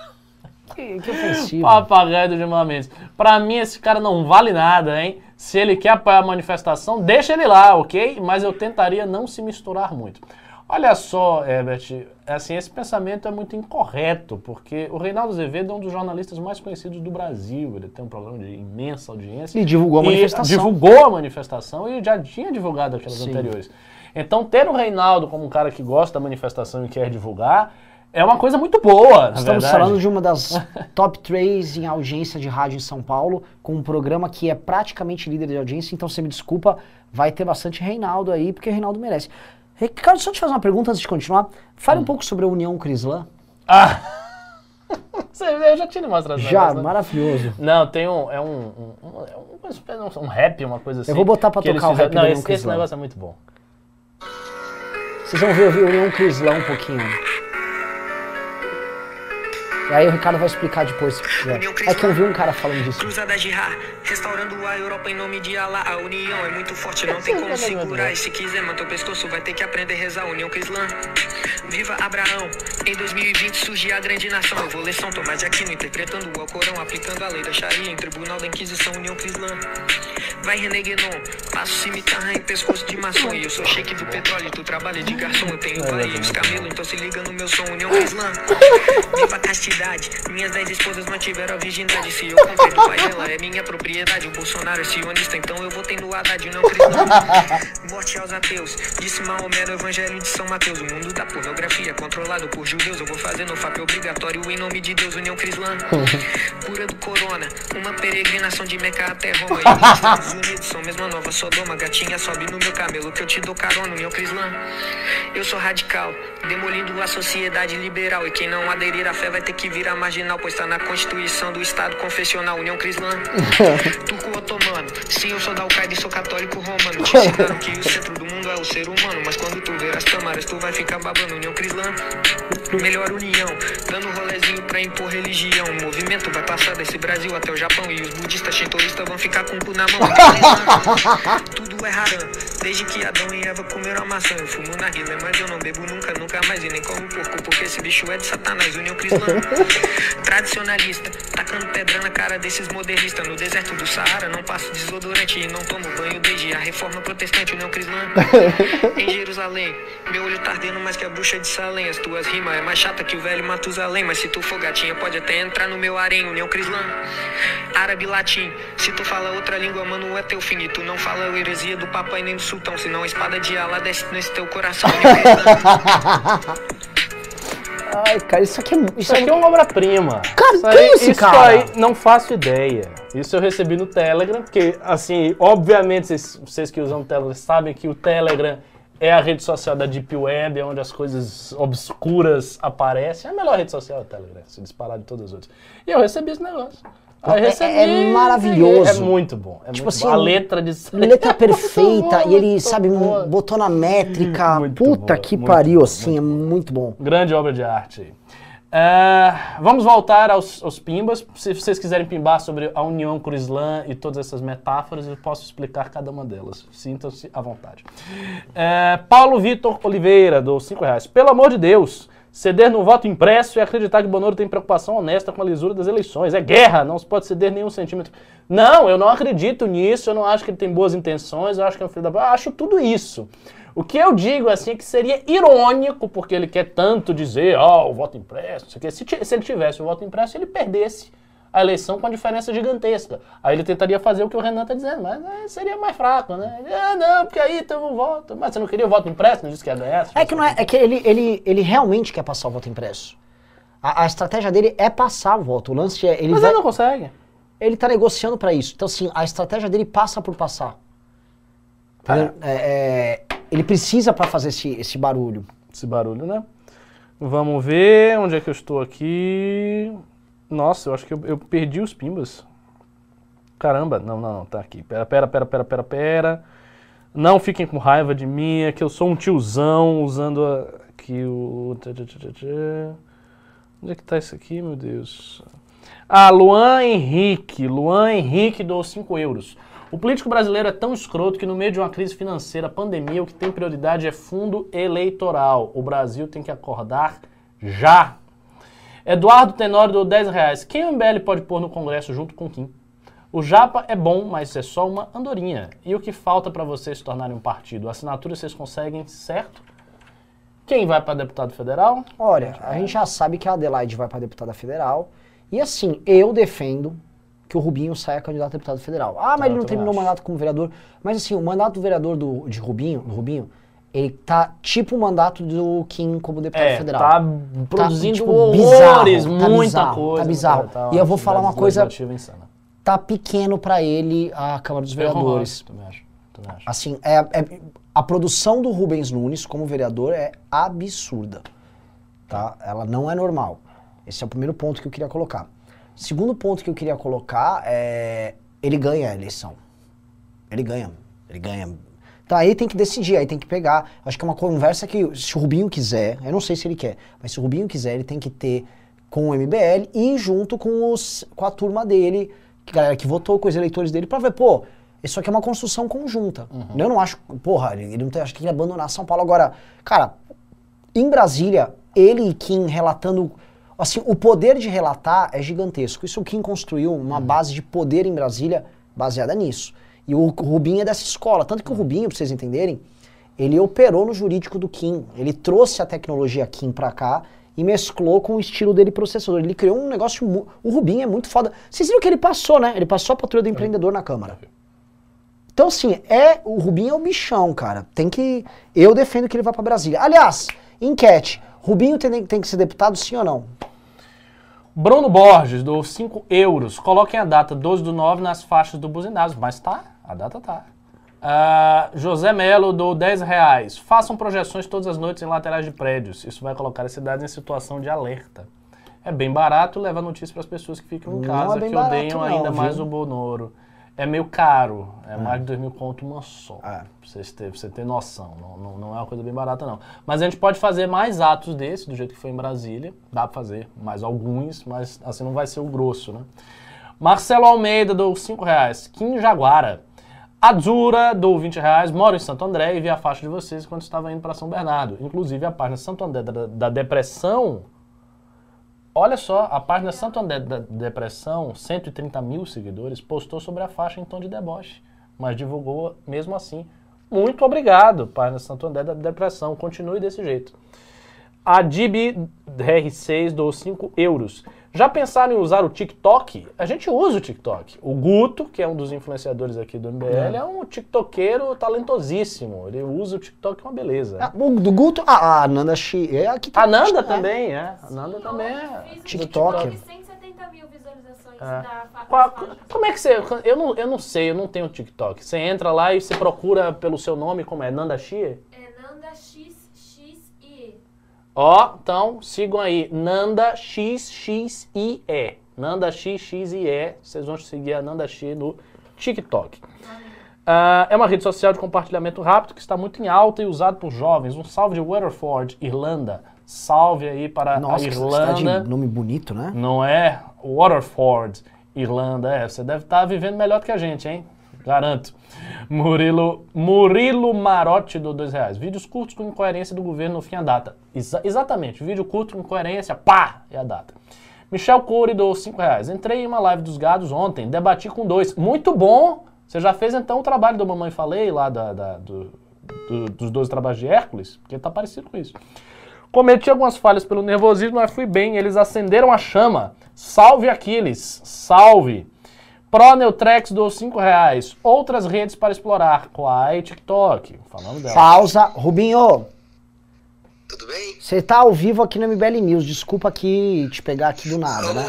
Que, que ofensivo. Papagaio do Gilmar Mendes. Pra mim, esse cara não vale nada, hein? Se ele quer apoiar a manifestação, deixa ele lá, ok? Mas eu tentaria não se misturar muito. Olha só, Herbert, assim, esse pensamento é muito incorreto, porque o Reinaldo Azevedo é um dos jornalistas mais conhecidos do Brasil. Ele tem um programa de imensa audiência. Ele divulgou a E manifestação. divulgou a manifestação e já tinha divulgado aquelas Sim. anteriores. Então, ter o Reinaldo como um cara que gosta da manifestação e quer divulgar é uma coisa muito boa, Estamos verdade. falando de uma das top 3 em audiência de rádio em São Paulo, com um programa que é praticamente líder de audiência, então você me desculpa, vai ter bastante Reinaldo aí, porque o Reinaldo merece. Ricardo, só te fazer uma pergunta antes de continuar. Fale um pouco sobre a União Crislã. Ah! Você- Eu já mostrado esse Já, né? maravilhoso. Não, tem um. É um. um, um, é um, um rap, uma coisa assim. vou botar pra tocar o fizeram- rap Não, do esse, esse negócio é muito bom. Vocês vão ver a União Crislã um pouquinho. E aí o Ricardo vai explicar depois se quiser. É que eu vi um cara falando disso. Cruzada de Ra, restaurando a Europa em nome de Allah. A união é muito forte, não tem como segurar. E se quiser manter o pescoço, vai ter que aprender a rezar. União Crislã. Viva Abraão! Em 2020 surge a grande nação. Eu vou ler São Tomás de Aquino, interpretando o Alcorão, aplicando a lei da Sharia em tribunal da Inquisição. União Crislã. Vai René Guénon, passo cimitarra em pescoço de maçom. E eu sou shake do petróleo, tu trabalha de garçom. Eu tenho pai e os camelos, então se liga no meu som. União Crislã. Viva a castidade, minhas dez esposas mantiveram a virgindade. Se eu comprei do pai dela, é minha propriedade. O Bolsonaro é sionista, então eu votei no Haddad, não cristão. Morte aos ateus, disse Maomé no Evangelho de São Mateus. O mundo da pornografia, controlado por judeus. Eu vou fazer no FAP obrigatório em nome de Deus, União Crislã. Cura do corona, uma peregrinação de Meca até Roma. E Estados Unidos mesma nova Sodoma. Gatinha sobe no meu camelo que eu te dou carona, União Crislã. Eu sou radical, demolindo a sociedade liberal. E quem não aderir à fé vai ter que virar marginal, pois tá na Constituição do Estado Confessional, União Crislã. Turco otomano, sim, eu sou da Al-Qaeda e sou católico romano. Te ensinaram que o centro do mundo é o ser humano, mas quando tu ver as câmaras, tu vai ficar babando, União Crislã. Melhor união, dando rolezinho pra impor religião. O movimento vai passar desse Brasil até o Japão. E os budistas shintoístas vão ficar com o cu na mão. Tudo é haram, desde que Adão e Eva comeram a maçã. Eu fumo na rila, mas eu não bebo nunca, nunca mais. E nem como porco, porque esse bicho é de Satanás, União Cristã. Tradicionalista, tacando pedra na cara desses modernistas. No deserto do Saara, não passo desodorante e não tomo banho desde a reforma protestante, União Cristã. em Jerusalém, meu olho tá ardendo mais que a bruxa de Salém. As tuas rimas é mais chata que o velho Matusalém. Mas se tu for gatinha, pode até entrar no meu harém, União Crislã. Árabe latim, se tu fala outra língua, mano, é teu fim. E tu não fala a heresia do papai nem do sultão. Senão a espada de Allah desce nesse teu coração. Ai, cara, isso aqui é. Isso, Isso aqui é uma obra-prima. Cara, isso quem é esse isso cara? aí, não faço ideia. Isso eu recebi no Telegram, porque, assim, obviamente, vocês, vocês que usam o Telegram sabem que o Telegram é a rede social da Deep Web, é onde as coisas obscuras aparecem. É a melhor rede social é o Telegram, se disparar de todas as outras. E eu recebi esse negócio. É- recebi, é maravilhoso. É muito bom. É Tipo muito assim, bom. A letra de letra perfeita bom, e ele, sabe, botou na métrica. Muito Puta que pariu, assim, é muito bom. Grande obra de arte. É, vamos voltar aos, aos pimbas. Se vocês quiserem pimbar sobre a União Crislã e todas essas metáforas, eu posso explicar cada uma delas. Sintam-se à vontade. É, Paulo Vitor Oliveira, do 5 reais. Pelo amor de Deus, ceder no voto impresso e acreditar que Bonoro tem preocupação honesta com a lisura das eleições. É guerra, não se pode ceder nenhum centímetro. Não, eu não acredito nisso, eu não acho que ele tem boas intenções, eu acho que é um filho da... Eu acho tudo isso. O que eu digo assim é que seria irônico, porque ele quer tanto dizer, ó, o voto impresso, não sei o quê. Se, se ele tivesse o voto impresso, ele perdesse a eleição com uma diferença gigantesca. Aí ele tentaria fazer o que o Renan está dizendo, mas é, seria mais fraco, né? Ele, Ah, não, porque aí tem um voto. Mas você não queria o voto impresso? Não disse que ia ganhar? É que não é, é que ele, ele, ele realmente quer passar o voto impresso. A, a estratégia dele é passar o voto. O lance é. Ele, Mas vai, ele não consegue. ele tá negociando pra isso. Então, assim, a estratégia dele passa por passar. Entendeu? É, é, ele precisa pra fazer esse, esse barulho. Esse barulho, né? Vamos ver onde é que eu estou aqui. Nossa, eu acho que eu, eu perdi os pimbas. Caramba, não, não, não, tá aqui. Pera, pera, pera, pera, pera, pera. Não fiquem com raiva de mim, é que eu sou um tiozão usando aqui o. Onde é que tá isso aqui, meu Deus? Ah, Luan Henrique. Luan Henrique dou 5 euros. O político brasileiro é tão escroto que no meio de uma crise financeira, pandemia, o que tem prioridade é fundo eleitoral. O Brasil tem que acordar já. Eduardo Tenório deu 10 reais. Quem o MBL pode pôr no Congresso junto com Kim? O Japa é bom, mas é só uma andorinha. E o que falta para vocês se tornarem um partido? Assinatura vocês conseguem, certo? Quem vai para deputado federal? Olha, a gente já sabe que a Adelaide vai pra deputada federal. E assim, eu defendo que o Rubinho saia candidato a deputado federal. Ah, mas Ah, ele não terminou o mandato como vereador. Mas assim, o mandato do vereador do, de Rubinho, do Rubinho, ele tá tipo o mandato do Kim como deputado É, federal. tá produzindo tipo, horrores, bizarro, tá muita bizarro, coisa. tá bizarro. Tá E eu vou uma falar uma coisa- insana. Tá pequeno pra ele a Câmara dos Vereadores. Também acho, também acho. Assim, é, é- a produção do Rubens Nunes como vereador é absurda. Tá? Ela não é normal. Esse é o primeiro ponto que eu queria colocar. Segundo ponto que eu queria colocar é. Ele ganha a eleição. Ele ganha. Ele ganha. Então aí tem que decidir, aí tem que pegar. Acho que é uma conversa que, se o Rubinho quiser, eu não sei se ele quer, mas se o Rubinho quiser, ele tem que ter com o MBL e junto com, os, com a turma dele, que galera que votou, com os eleitores dele, pra ver, pô, isso aqui é uma construção conjunta. Eu não acho, porra, ele, ele não tem, acho que ele abandonar São Paulo agora. Cara, em Brasília, ele e Kim relatando. Assim, o poder de relatar é gigantesco. Isso o Kim construiu uma base de poder em Brasília baseada nisso. E o Rubinho é dessa escola. Tanto que o Rubinho, pra vocês entenderem, ele operou no jurídico do Kim. Ele trouxe a tecnologia Kim pra cá e mesclou com o estilo dele processador. Ele criou um negócio. O Rubinho é muito foda. Vocês viram que ele passou, né? Ele passou a patrulha do empreendedor na Câmara. Então, assim, é, o Rubinho é o bichão, cara. Tem que. Eu defendo que ele vá pra Brasília. Aliás, enquete. Rubinho tem, tem que ser deputado, sim ou não? Bruno Borges, do 5 euros. Coloquem a data 12 do 9 nas faixas do Buzinazo. Mas tá, a data tá. Ah, José Melo, do 10 reais. Façam projeções todas as noites em laterais de prédios. Isso vai colocar as cidades em situação de alerta. É bem barato, leva notícia para as pessoas que ficam em Não casa, é que barato odeiam não, ainda viu? mais o Bonoro. É meio caro, é mais de dois mil conto uma só. É. Pra vocês terem, pra você ter noção, não, não, não é uma coisa bem barata não. Mas a gente pode fazer mais atos desse, do jeito que foi em Brasília. Dá pra fazer mais alguns, mas assim não vai ser o grosso, né? Marcelo Almeida dou 5 reais. Kim Jaguara. Azura dou 20 reais. Moro em Santo André e vi a faixa de vocês quando estava indo para São Bernardo. Inclusive a página Santo André da, da Depressão. Olha só, a página Santo André da Depressão, 130 mil seguidores, postou sobre a faixa em tom de deboche, mas divulgou mesmo assim. Muito obrigado, página Santo André da Depressão. Continue desse jeito. A Dib R6 dou 5 euros. Já pensaram em usar o TikTok? A gente usa o TikTok. O Guto, que é um dos influenciadores aqui do MBL, é, um tiktokeiro talentosíssimo. Ele usa o TikTok uma beleza. Ah, o do Guto. Ah, a Nanda Shi. É aqui A Nanda é. também, é. A Nanda também é. Fiz TikTok. Teve 170 mil visualizações É. Qual- como é que você. Eu não, eu não sei, eu não tenho TikTok. Você entra lá e você procura pelo seu nome, como é? Nanda Xie? Ó, então sigam aí. Nanda XXIE. Nanda XXIE. Vocês vão seguir a Nanda Xie no TikTok. Ah, é uma rede social de compartilhamento rápido que está muito em alta e usado por jovens. Um salve de Waterford, Irlanda. Salve aí para Nossa, a Irlanda. nome bonito, né? Não é? Waterford, Irlanda. É, você deve estar vivendo melhor do que a gente, hein? Garanto. Murilo, Murilo Marotti do dois reais. Vídeos curtos com incoerência do governo no fim a data. Exa- exatamente. Vídeo curto com incoerência, pá! E a data. Michel Cury do cinco reais. Entrei em uma live dos gados ontem, debati com dois. Muito bom! Você já fez então o trabalho do Mamãe Falei lá da, da- do- do- dos 12 trabalhos de Hércules? Porque tá parecido com isso. Cometi algumas falhas pelo nervosismo, mas fui bem. Eles acenderam a chama. Salve Aquiles, salve. Pro Neutrex do 5 reais. Outras redes para explorar. Quai, TikTok. Falando dela. Pausa. Rubinho. Tudo bem? Você tá ao vivo aqui no MBL News. Desculpa aqui te pegar aqui do nada, né?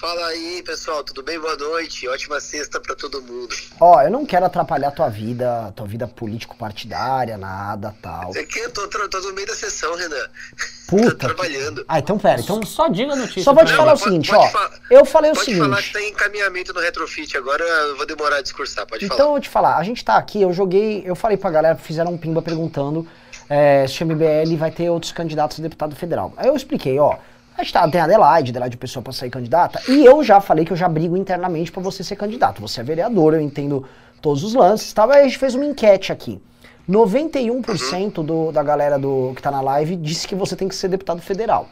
Fala aí, pessoal. Tudo bem? Boa noite. Ótima sexta pra todo mundo. Ó, eu não quero atrapalhar tua vida, tua vida político-partidária, nada, tal. É que eu tô, tô no meio da sessão, Renan. Puta. tô trabalhando. Ah, então pera, então Só diga a notícia. Só vou te pra falar o seguinte, ó. fa- Eu falei o Pode falar que seguinte. tá em encaminhamento no retrofit. Agora eu vou demorar a discursar. Pode Então eu falar. vou te falar, a gente tá aqui, eu joguei, eu falei pra galera, fizeram um pimba perguntando é, se o MBL vai ter outros candidatos a deputado federal. Aí eu expliquei, ó, a gente tá, tem Adelaide, Adelaide pessoa pra sair candidata, e eu já falei que eu já brigo internamente pra você ser candidato. Você é vereador, eu entendo todos os lances? Aí a gente fez uma enquete aqui. 91% do, da galera do, que tá na live disse que você tem que ser deputado federal.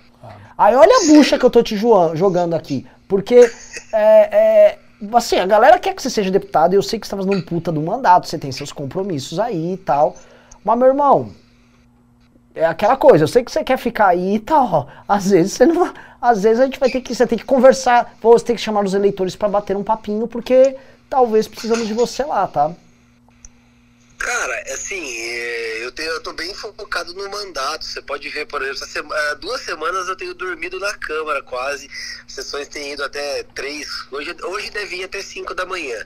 Aí olha a bucha que eu tô te jogando aqui. Porque, é, é, assim, a galera quer que você seja deputado eu sei que você tá fazendo um puta do mandato, você tem seus compromissos aí e tal. Mas, meu irmão, é aquela coisa, eu sei que você quer ficar aí e tal. Às vezes você não. Às vezes a gente vai ter que. Você tem que conversar, você tem que chamar os eleitores pra bater um papinho, porque talvez precisamos de você lá, tá? Cara, assim, é, eu, tenho, eu tô bem focado no mandato. Você pode ver, por exemplo, essa sema- há duas semanas eu tenho dormido na Câmara quase. As sessões têm ido até três. Hoje, hoje deve ir até cinco da manhã.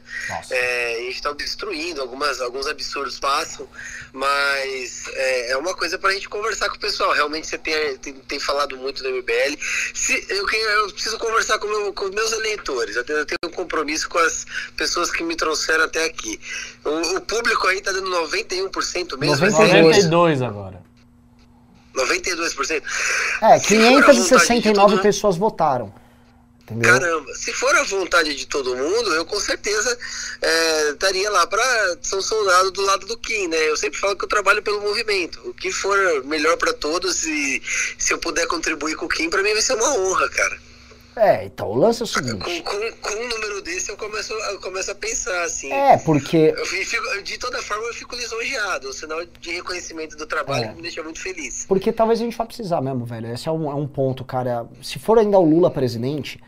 É, a gente tá obstruindo, algumas, alguns absurdos passam, mas é, é uma coisa pra gente conversar com o pessoal. Realmente você tem, tem, tem falado muito do MBL. Se, eu, eu preciso conversar com, meu- com os meus eleitores. Eu tenho, eu tenho um compromisso com as pessoas que me trouxeram até aqui. O, o público aí tá dando 91% mesmo. 92. 92 agora. 92%. É, Se for a vontade de 569 todo- pessoas votaram. Entendeu? Caramba, se for a vontade de todo mundo, eu com certeza é, estaria lá para São Soldado do lado do Kim, né? Eu sempre falo que eu trabalho pelo movimento. O que for melhor para todos e se eu puder contribuir com o Kim, para mim vai ser uma honra, cara. É, então o lance é o Com, seguinte. com, com um número desse eu começo, eu começo a pensar assim. É, porque. Eu fico- de toda forma eu fico lisonjeado, um sinal de reconhecimento do trabalho É. me deixa muito feliz. Porque talvez a gente vá precisar mesmo, velho. Esse é um, é um ponto, cara. Se for ainda o Lula presidente,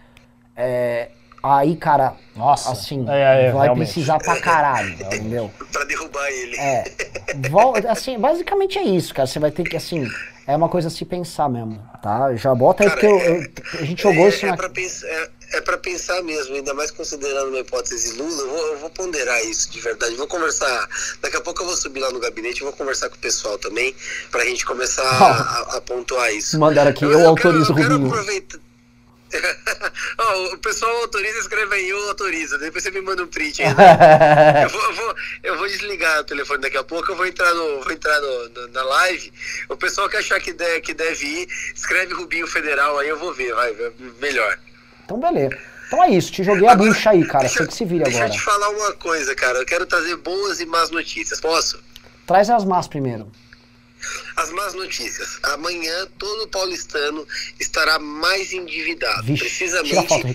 é, aí, cara, Nossa. assim, É, é, vai realmente. precisar pra caralho, entendeu? Para derrubar ele. É. Assim, basicamente é isso, cara. Você vai ter que, assim, é uma coisa a se pensar mesmo, tá? Já bota aí porque eu- eu- a gente jogou é, isso é na. pra pensar, é, é pra pensar mesmo, ainda mais considerando uma hipótese Lula, eu vou, eu vou ponderar isso de verdade. Vou conversar. Daqui a pouco eu vou subir lá no gabinete e vou conversar com o pessoal também, pra gente começar a, a- a pontuar isso. Mandaram aqui, eu, autorizo o quero, eu Rubinho. quero aproveitar. Ó, o pessoal autoriza, escreve aí, eu autorizo. Depois você me manda um print aí. Eu vou, eu, vou, eu vou desligar o telefone daqui a pouco, eu vou entrar, no, vou entrar no, no- na live. O pessoal que achar que, de- que deve ir, escreve Rubinho Federal aí, eu vou ver, vai, melhor. Então, beleza. Então é isso, te joguei a bucha aí, cara. Deixa- Você que se vire Deixa agora. eu te falar uma coisa, cara. Eu quero trazer boas e más notícias. Posso? Traz as más primeiro. As más notícias. Amanhã todo paulistano estará mais endividado. Vixe, precisamente foto,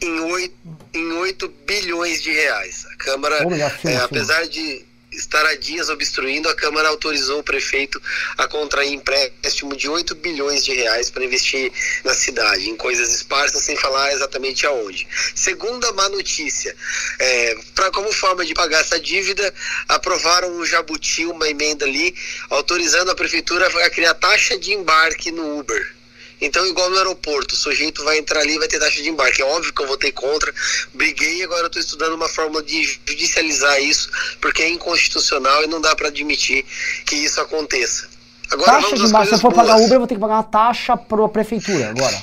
em 8, em 8 bilhões de reais. A Câmara, é, apesar de estar há dias obstruindo, a Câmara autorizou o prefeito a contrair empréstimo de 8 bilhões de reais para investir na cidade, em coisas esparsas, sem falar exatamente aonde. Segunda má notícia, é, pra, como forma de pagar essa dívida, aprovaram o Jabuti, uma emenda ali, autorizando a prefeitura a criar taxa de embarque no Uber. Então, igual no aeroporto, o sujeito vai entrar ali e vai ter taxa de embarque. É óbvio que eu votei contra, briguei e agora eu estou estudando uma fórmula de judicializar isso, porque é inconstitucional e não dá para admitir que isso aconteça. Agora Taxa vamos de embarque. Se eu for pagar boas. Uber, eu vou ter que pagar uma taxa pra prefeitura agora.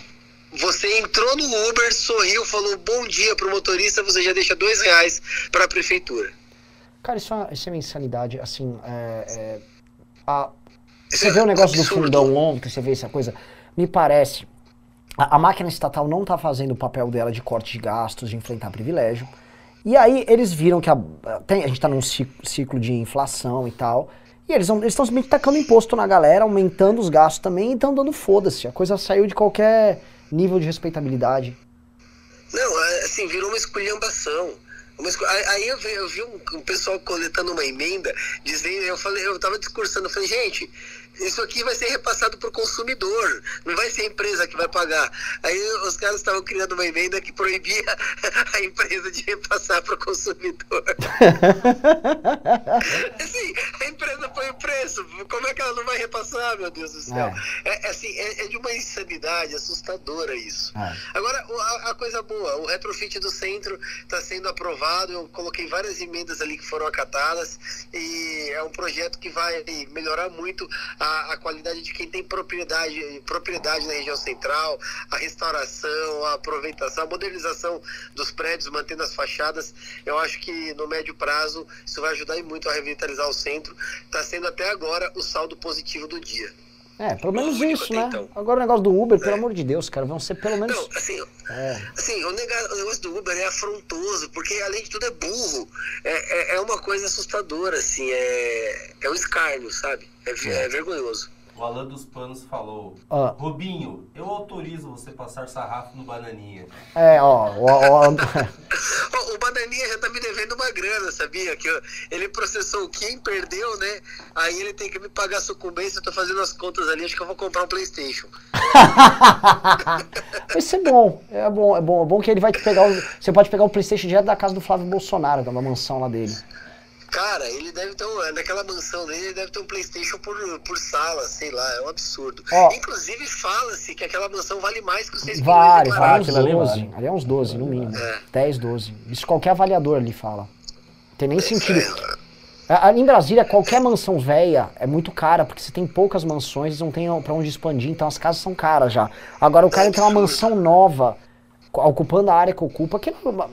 Você entrou no Uber, sorriu, falou bom dia pro motorista, você já deixa dois reais para a prefeitura. Cara, isso é, uma- isso é uma insanidade, assim, é, é, a- você vê o negócio do Absurdo. fundão ontem, você vê essa coisa, me parece, a, máquina estatal não tá fazendo o papel dela de corte de gastos, de enfrentar privilégio, e aí eles viram que a, tem- a gente tá num ci- ciclo de inflação e tal, e eles estão simplesmente tacando imposto na galera, aumentando os gastos também, e estão dando foda-se, a coisa saiu de qualquer nível de respeitabilidade. Não, assim, virou uma esculhambação. Aí eu vi, eu vi um, um pessoal coletando uma emenda, dizendo, eu falei, eu tava discursando, eu falei, gente, isso aqui vai ser repassado pro consumidor, não vai ser a empresa que vai pagar. Aí os caras estavam criando uma emenda que proibia a empresa de repassar pro consumidor. assim, a empresa põe o preço, como é que ela não vai repassar, meu Deus do céu? É, é assim, é, é de uma insanidade assustadora isso. É. Agora, o- a, a coisa boa, o retrofit do centro está sendo aprovado, eu coloquei várias emendas ali que foram acatadas e é um projeto que vai melhorar muito a, a qualidade de quem tem propriedade, propriedade na região central, a restauração, a aproveitação, a modernização dos prédios, mantendo as fachadas. Eu acho que no médio prazo isso vai ajudar muito a revitalizar o centro. Está sendo até agora o saldo positivo do dia. É, pelo menos Único isso, né? até então. Agora o negócio do Uber, pelo amor de Deus, cara, vão ser pelo menos. Não, assim, É. assim o, negócio do Uber é afrontoso, porque além de tudo é burro. É, é, é uma coisa assustadora, assim, é, é um escárnio, sabe? É, ve- é vergonhoso. O Alan dos Panos falou: Ah. Rubinho, eu autorizo você passar sarrafo no bananinha. É, ó, ó, ó, Ó, o Bananinha já tá me devendo uma grana, sabia? Que eu- ele processou o Kim, perdeu, né? Aí ele tem que me pagar a sucumbência, eu tô fazendo as contas ali, acho que eu vou comprar um Playstation. Vai ser bom. É bom, é bom. É bom que ele vai te pegar. O, você pode pegar o Playstation direto da casa do Flávio Bolsonaro, da mansão lá dele. Cara, ele deve ter um, naquela mansão dele, ele deve ter um Playstation por, por sala, sei lá, é um absurdo. Ó. Inclusive fala-se que aquela mansão vale mais que os 6 Vale, vale uns aquilo ali 12. vale. Ali é uns 12, no mínimo. É. 10, 12. Isso qualquer avaliador ali fala. Tem nem sentido. A- a- Em Brasília, qualquer mansão velha é muito cara, porque você tem poucas mansões, eles não tem pra onde expandir, então as casas são caras já. Agora o cara tem uma mansão nova, ocupando a área que ocupa, que não-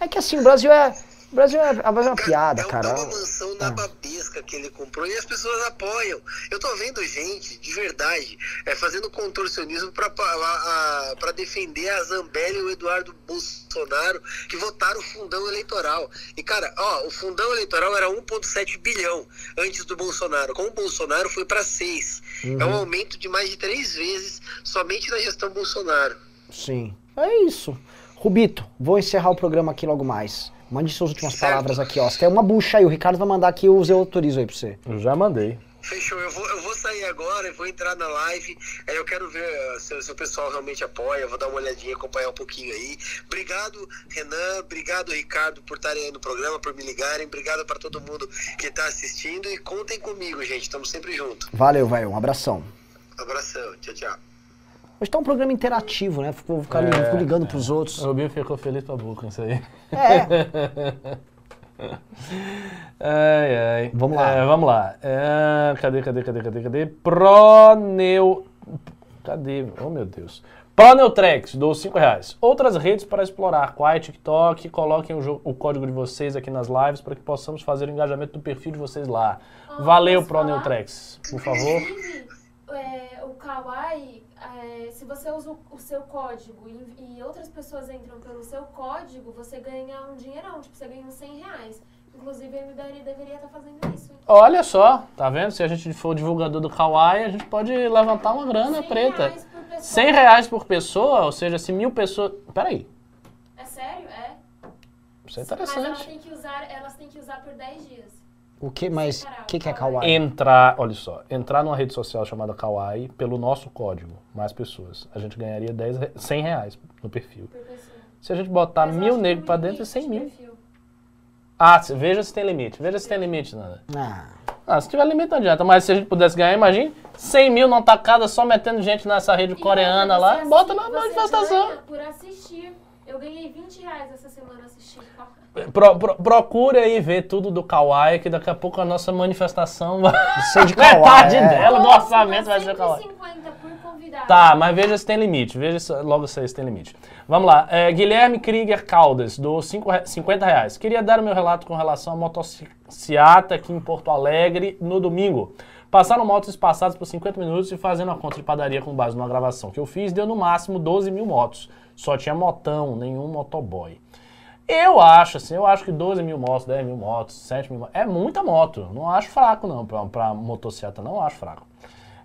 é que assim, o Brasil é. O Brasil é, o Brasil é uma piada, é, um- cara. É uma mansão na babesca que ele comprou e as pessoas apoiam. Eu tô vendo gente, de verdade, é, fazendo contorcionismo pra, pra, pra defender a Zambelli e o Eduardo Bolsonaro, que votaram o fundão eleitoral. E, cara, ó, o fundão eleitoral era 1,7 bilhão antes do Bolsonaro. Com o Bolsonaro foi pra 6. É um aumento de mais de três vezes somente na gestão Bolsonaro. Sim. É isso. Rubito, vou encerrar o programa aqui logo mais. Mande suas últimas Certo. palavras aqui, ó. Você tem uma bucha aí, o Ricardo vai mandar aqui, eu eu autorizo aí pra você. Eu já mandei. Fechou, eu vou, eu vou sair agora, eu vou entrar na live, aí eu quero ver uh, se, se o pessoal realmente apoia, eu vou dar uma olhadinha, acompanhar um pouquinho aí. Obrigado, Renan, obrigado, Ricardo, por estarem aí no programa, por me ligarem, obrigado para todo mundo que está assistindo e contem comigo, gente, estamos sempre juntos. Valeu, vai, um abração. Abração, tchau, tchau. Hoje tá um programa interativo, né? Ficar li- É, fico ligando pros outros. O Rubinho ficou feliz pra boca com isso aí. É, Ai, ai. Vamos lá. É, vamos lá. É, cadê, cadê, cadê, cadê, cadê? Proneu... Cadê? Oh, meu Deus. Proneutrex, dou 5 reais. Outras redes para explorar. Quai, TikTok. Coloquem o, jo- o código de vocês aqui nas lives para que possamos fazer o engajamento do perfil de vocês lá. Ó, Valeu? Proneutrex. Por favor. É, o Kawaii, é, se você usa o, o seu código e, e outras pessoas entram pelo seu código, você ganha um dinheirão, tipo, você ganha uns 100 reais. Inclusive, a MBR deveria estar fazendo isso. hein? Olha só, tá vendo? Se a gente for divulgador do Kawaii, a gente pode levantar uma grana 100 preta. reais por pessoa. 100 reais por pessoa, ou seja, se mil pessoas... Peraí, É sério? É. isso é Mas elas interessante. têm que usar, elas têm que usar por 10 dias. O que, mas o que, que é kawaii? Entrar, olha só, entrar numa rede social chamada Kawaii pelo nosso código, mais pessoas, a gente ganharia 10, re- 100 reais no perfil. Se a gente botar Mas mil negros pra dentro, é limite 100 de mil. perfil. Ah, veja se tem limite, veja se tem limite, Nanda. Ah, Ah, se tiver limite não adianta, mas se a gente pudesse ganhar, imagine 100 mil numa tacada só metendo gente nessa rede E coreana lá, bota na manifestação. por assistir. Eu ganhei 20 reais essa semana assistindo. Pro, pro, procure aí ver tudo do Kawaii, que daqui a pouco a nossa manifestação vai... Ser de kawaii, Metade é. dela do orçamento vai ser Kawaii. 150 por convidado. Tá, mas veja se tem limite. Veja se, logo se tem limite. Vamos lá. É, Guilherme Krieger Caldas, do 5 re- 50 reais. Queria dar o meu relato com relação à motocicleta aqui em Porto Alegre no domingo. Passaram motos espaçadas por 50 minutos e fazendo a conta de padaria com base numa gravação que eu fiz, deu no máximo 12 mil motos. Só tinha motão, nenhum motoboy. Eu acho, assim, eu acho que 12 mil motos, 10 mil motos, 7 mil motos, é muita moto. Não acho fraco, não, pra, pra motocicleta, não acho fraco.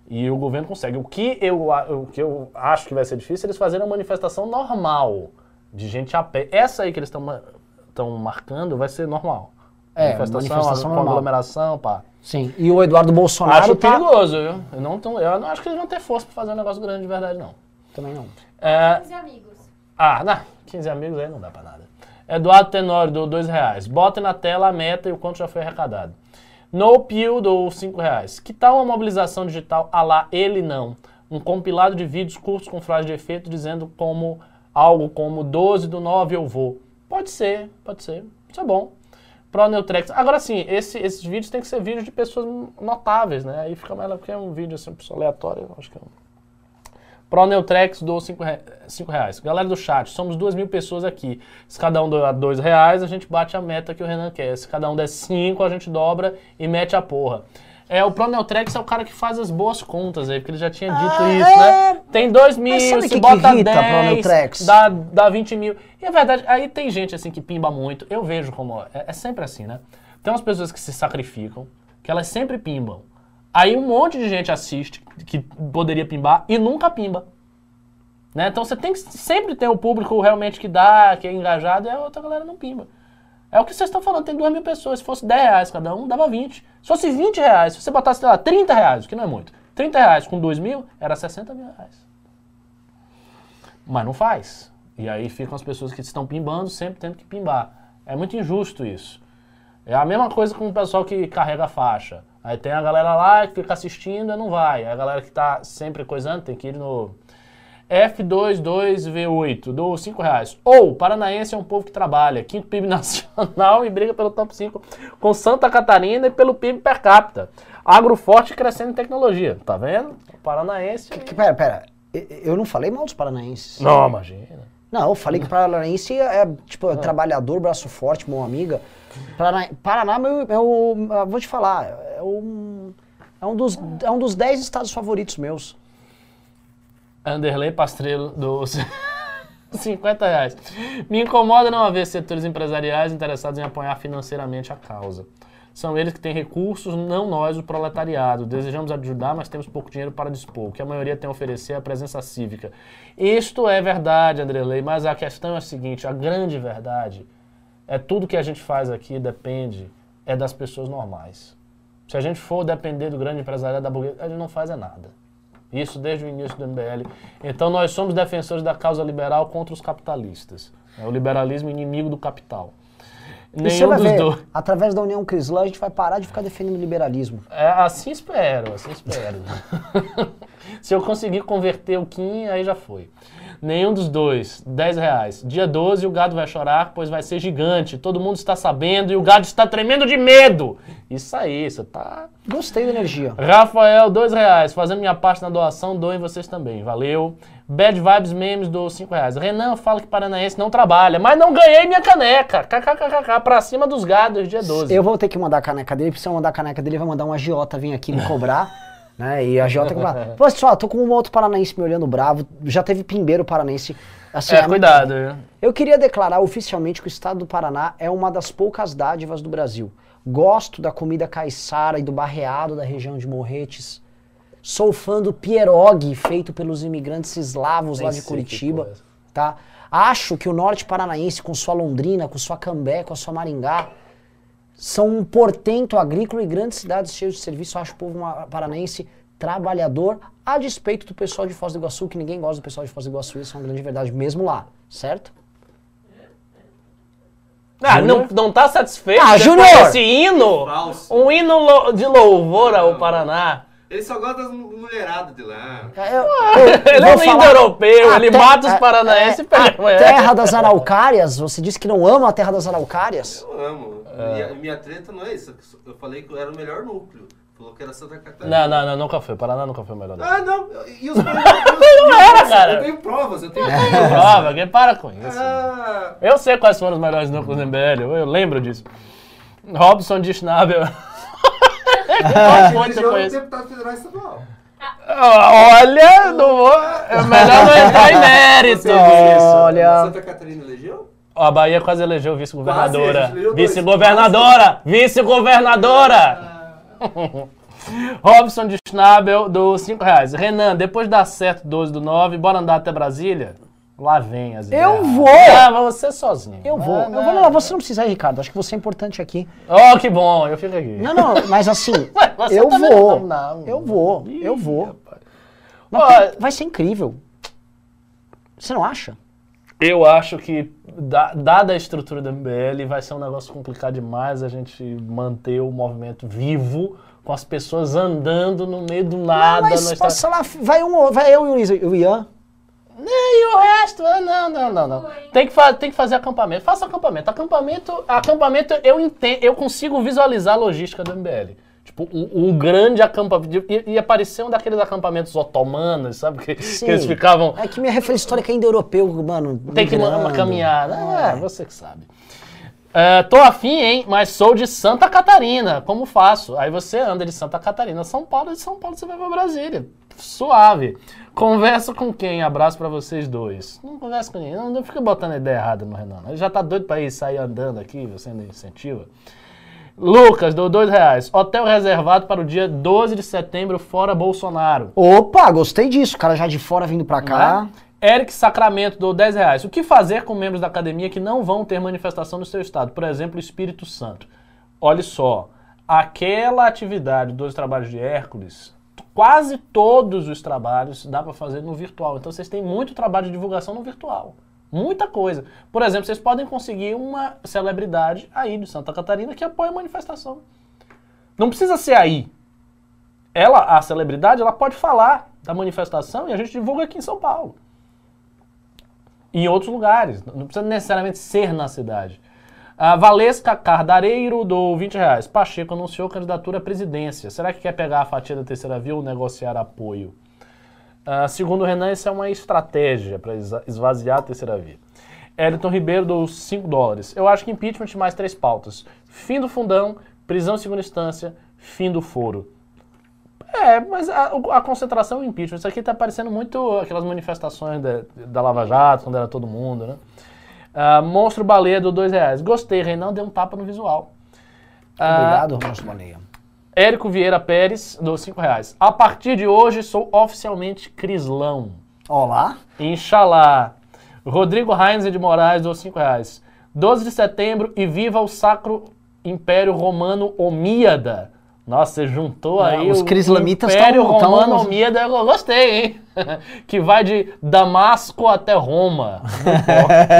E o governo consegue. O que eu, o que eu acho que vai ser difícil é eles fazerem uma manifestação normal de gente a pé. Essa aí que eles estão ma- estão marcando, vai ser normal. É, manifestação, manifestação normal. aglomeração, pá. Sim. E o Eduardo Bolsonaro Acho tá... perigoso, viu? Eu não, eu não acho que eles vão ter força pra fazer um negócio grande de verdade, não. Também não. É, 15 amigos. ah, não, 15 amigos aí não dá pra nada. Eduardo Tenório do 2 reais. Botem na tela a meta e o quanto já foi arrecadado. No Pio do 5 reais. Que tal uma mobilização digital a lá ele não? Um compilado de vídeos curtos com frase de efeito dizendo como algo como 12 do 9 eu vou. Pode ser, pode ser. Isso é bom. Pro Neutrex. Agora sim, esse- esses vídeos têm que ser vídeos de pessoas notáveis, né? Aí fica mais porque é um vídeo assim, pessoa aleatória, eu acho que é um. Pro Neutrex dou 5 reais. Galera do chat, somos duas mil pessoas aqui. Se cada um doar 2 reais, a gente bate a meta que o Renan quer. Se cada um der 5, a gente dobra e mete a porra. É, o Pro Neutrex é o cara que faz as boas contas aí, porque ele já tinha dito Ah, isso, é? né? Tem 2 mil, se que que bota irrita, Pro 10, Neutrex? dá, dá 20 mil. E é verdade, aí tem gente assim que pimba muito. Eu vejo como. É, é sempre assim, né? Tem umas pessoas que se sacrificam, que elas sempre pimbam. Aí um monte de gente assiste que poderia pimbar e nunca pimba. Né? Então você tem que sempre ter o público realmente que dá, que é engajado, e a outra galera não pimba. É o que vocês estão falando, tem duas mil pessoas. Se fosse 10 reais cada um, dava 20. Se fosse 20 reais, se você botasse, sei lá, 30 reais, que não é muito. 30 reais com 2 mil, era 60 mil reais. Mas não faz. E aí ficam as pessoas que estão pimbando sempre tendo que pimbar. É muito injusto isso. É a mesma coisa com o pessoal que carrega faixa. Aí tem a galera lá que fica assistindo e não vai. A galera que tá sempre coisando tem que ir no F22V8, dou 5 reais. Ou, paranaense é um povo que trabalha, quinto PIB nacional e briga pelo top 5 com Santa Catarina e pelo PIB per capita. Agro forte crescendo em tecnologia. Tá vendo? O paranaense... Que- Pera, pera. E- Eu não falei mal dos paranaenses. Não, imagina. Não, eu falei que paranaense é, tipo, é trabalhador, braço forte, mão amiga. Paraná, Paraná meu, é o, eu vou te falar, é um, é um dos, é um dos 10 estados favoritos meus. Anderley Pastrello dos 50 reais. Me incomoda não haver setores empresariais interessados em apoiar financeiramente a causa. São eles que têm recursos, não nós, o proletariado. Desejamos ajudar, mas temos pouco dinheiro para dispor. O que a maioria tem a oferecer é a presença cívica. Isto é verdade, Anderley, mas a questão é a seguinte, a grande verdade é tudo que a gente faz aqui depende é das pessoas normais. Se a gente for depender do grande empresariado da burguesia, a gente não faz é nada. Isso desde o início do MBL. Então nós somos defensores da causa liberal contra os capitalistas. É o liberalismo inimigo do capital. E você Nenhum dos ver, dois. através da União Crislã, a gente vai parar de ficar defendendo o liberalismo. É, assim espero, assim espero. Se eu conseguir converter o Kim, aí já foi. Nenhum dos dois, 10 reais. Dia 12 o gado vai chorar, pois vai ser gigante. Todo mundo está sabendo e o gado está tremendo de medo. Isso aí, você tá Gostei da energia. Rafael, dois reais. Fazendo minha parte na doação, doem vocês também. Valeu. Bad Vibes Memes do cinco reais. Renan fala que paranaense não trabalha, mas não ganhei minha caneca. KKKK, pra cima dos gados, dia 12. Eu vou ter que mandar a caneca dele, porque se eu mandar a caneca dele, ele vai mandar um agiota vir aqui me cobrar. né? E a agiota cobrar. Pô, pessoal, tô com um outro paranaense me olhando bravo. Já teve pimbeiro paranaense. Assim, É, a- cuidado. viu? Eu queria declarar oficialmente que o estado do Paraná é uma das poucas dádivas do Brasil. Gosto da comida caiçara e do barreado da região de Morretes. Sou fã do pierogi feito pelos imigrantes eslavos Nem lá de que Curitiba, é tá? Acho que o norte paranaense com sua Londrina, com sua Cambé, com a sua Maringá, são um portento agrícola e grandes cidades cheias de serviço. Acho o povo paranaense trabalhador, a despeito do pessoal de Foz do Iguaçu, que ninguém gosta do pessoal de Foz do Iguaçu, isso é uma grande verdade, mesmo lá, certo? Ah, não, não tá satisfeito? Ah, Júnior! Esse hino? Falso. Um hino de louvor ao Paraná. Ele só gosta das mulheradas de lá. É, eu- eu- Ele é um falar- indo-europeu, A ele mata os paranaenses e é, pega a a mulher. terra das araucárias, você disse que não ama a terra das araucárias? Eu amo. É. Minha, minha treta não é isso. Eu falei que eu era o melhor núcleo. Falou que era Santa Catarina. Não, não, não, nunca foi. Paraná nunca foi o melhor. Não. Ah, não. E os Não era, cara. Eu tenho provas, eu tenho provas. prova, quem para com isso. Ah, Eu sei quais foram os melhores núcleos do MBL, eu, eu lembro disso. Robson de Schnabel. Qual você conhece? deputado federal estadual. Olha, não vou, é melhor não entrar em mérito. Olha. Santa Catarina elegeu? A Bahia quase elegeu vice-governadora. Vice-governadora! Vice-governadora! Robson de Schnabel, do 5 reais. Renan, depois de dar certo 12 do 9, bora andar até Brasília? Lá vem as Eu ideias. vou! Ah, mas você sozinho. Eu vou. Ah, Eu vou. Não, você não precisa ir, Ricardo. Acho que você é importante aqui. Oh, que bom, eu fico aqui. Não, não, mas assim, Ué, você eu também vou. não, não. Eu vou. Ih, Eu vou. Mas Ó, tem- vai ser incrível. Você não acha? Eu acho que, da- dada a estrutura do MBL, vai ser um negócio complicado demais a gente manter o movimento vivo, com as pessoas andando no meio do nada. mas no passa lá, vai, um, vai eu e o Ian. E o resto, ah, não, não, não, não. Tem que, tem que fazer acampamento. Faça acampamento. Acampamento, acampamento eu entendo, eu consigo visualizar a logística do MBL. Tipo, um, um grande acampamento. Ia, ia parecer um daqueles acampamentos otomanos, sabe? Que, que eles ficavam. É que minha referência histórica ainda é europeu, mano. Tem que migrando. uma caminhada. É, você que sabe. É, tô afim, hein? Mas sou de Santa Catarina. Como faço? Aí você anda de Santa Catarina a São Paulo, e de São Paulo você vai pra Brasília. Suave. Conversa com quem? Abraço pra vocês dois. Não conversa com ninguém. Não, não fica botando ideia errada no Renan. Ele já tá doido pra ir sair andando aqui, você ainda incentiva. Lucas, dou dois reais. Hotel reservado para o dia 12 de setembro, fora Bolsonaro. Opa, gostei disso. O cara já de fora vindo pra cá. É? Eric Sacramento dou 10 reais. O que fazer com membros da academia que não vão ter manifestação no seu estado? Por exemplo, o Espírito Santo. Olha só, aquela atividade dos trabalhos de Hércules, quase todos os trabalhos dá para fazer no virtual. Então vocês têm muito trabalho de divulgação no virtual. Muita coisa. Por exemplo, vocês podem conseguir uma celebridade aí de Santa Catarina que apoia a manifestação. Não precisa ser aí. Ela, a celebridade, ela pode falar da manifestação e a gente divulga aqui em São Paulo. Em outros lugares. Não precisa necessariamente ser na cidade. A Valesca Cardareiro do 20 reais. Pacheco anunciou candidatura à presidência. Será que quer pegar a fatia da terceira via ou negociar apoio? Ah, segundo o Renan, isso é uma estratégia para esvaziar a terceira via. Elton Ribeiro dos 5 dólares. Eu acho que impeachment mais três pautas. Fim do fundão, prisão em segunda instância, fim do foro. É, mas a, a concentração é impeachment. Isso aqui tá parecendo muito aquelas manifestações da Lava Jato, quando era todo mundo, né? Ah, Monstro Baleia do 2 reais. Gostei, Renan deu um tapa no visual. Ah, Obrigado, Romulo Baleia. Érico Vieira Pérez, do 5 reais. A partir de hoje sou oficialmente crislão. Olá. Inxalá. Rodrigo Heinz de Moraes, do 5 reais. 12 de setembro e viva o Sacro Império Romano Omíada. Nossa, você juntou aí os o crislamitas Império tão- tão- Romano Omíada. Eu gostei, hein? que vai de Damasco até Roma.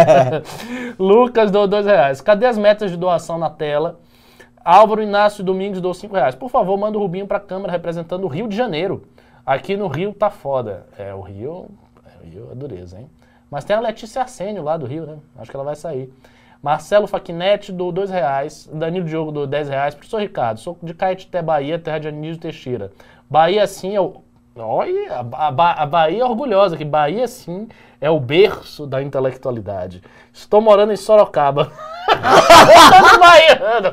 Lucas, do 2 reais. Cadê as metas de doação na tela? Álvaro Inácio Domingos dou 5 reais. Por favor, manda o Rubinho pra câmera representando o Rio de Janeiro. Aqui no Rio tá foda. É, o Rio, é, o Rio é dureza, hein? Mas tem a Letícia Arsênio lá do Rio, né? Acho que ela vai sair. Marcelo Faquinetti do 2 reais. Danilo Diogo do 10 reais. Professor Ricardo, sou de Caetité, Bahia, terra de Anísio Teixeira. Bahia, sim, é o... Olha, a, Ba- a Bahia é orgulhosa, que Bahia, sim, é o berço da intelectualidade. Estou morando em Sorocaba. Baiano.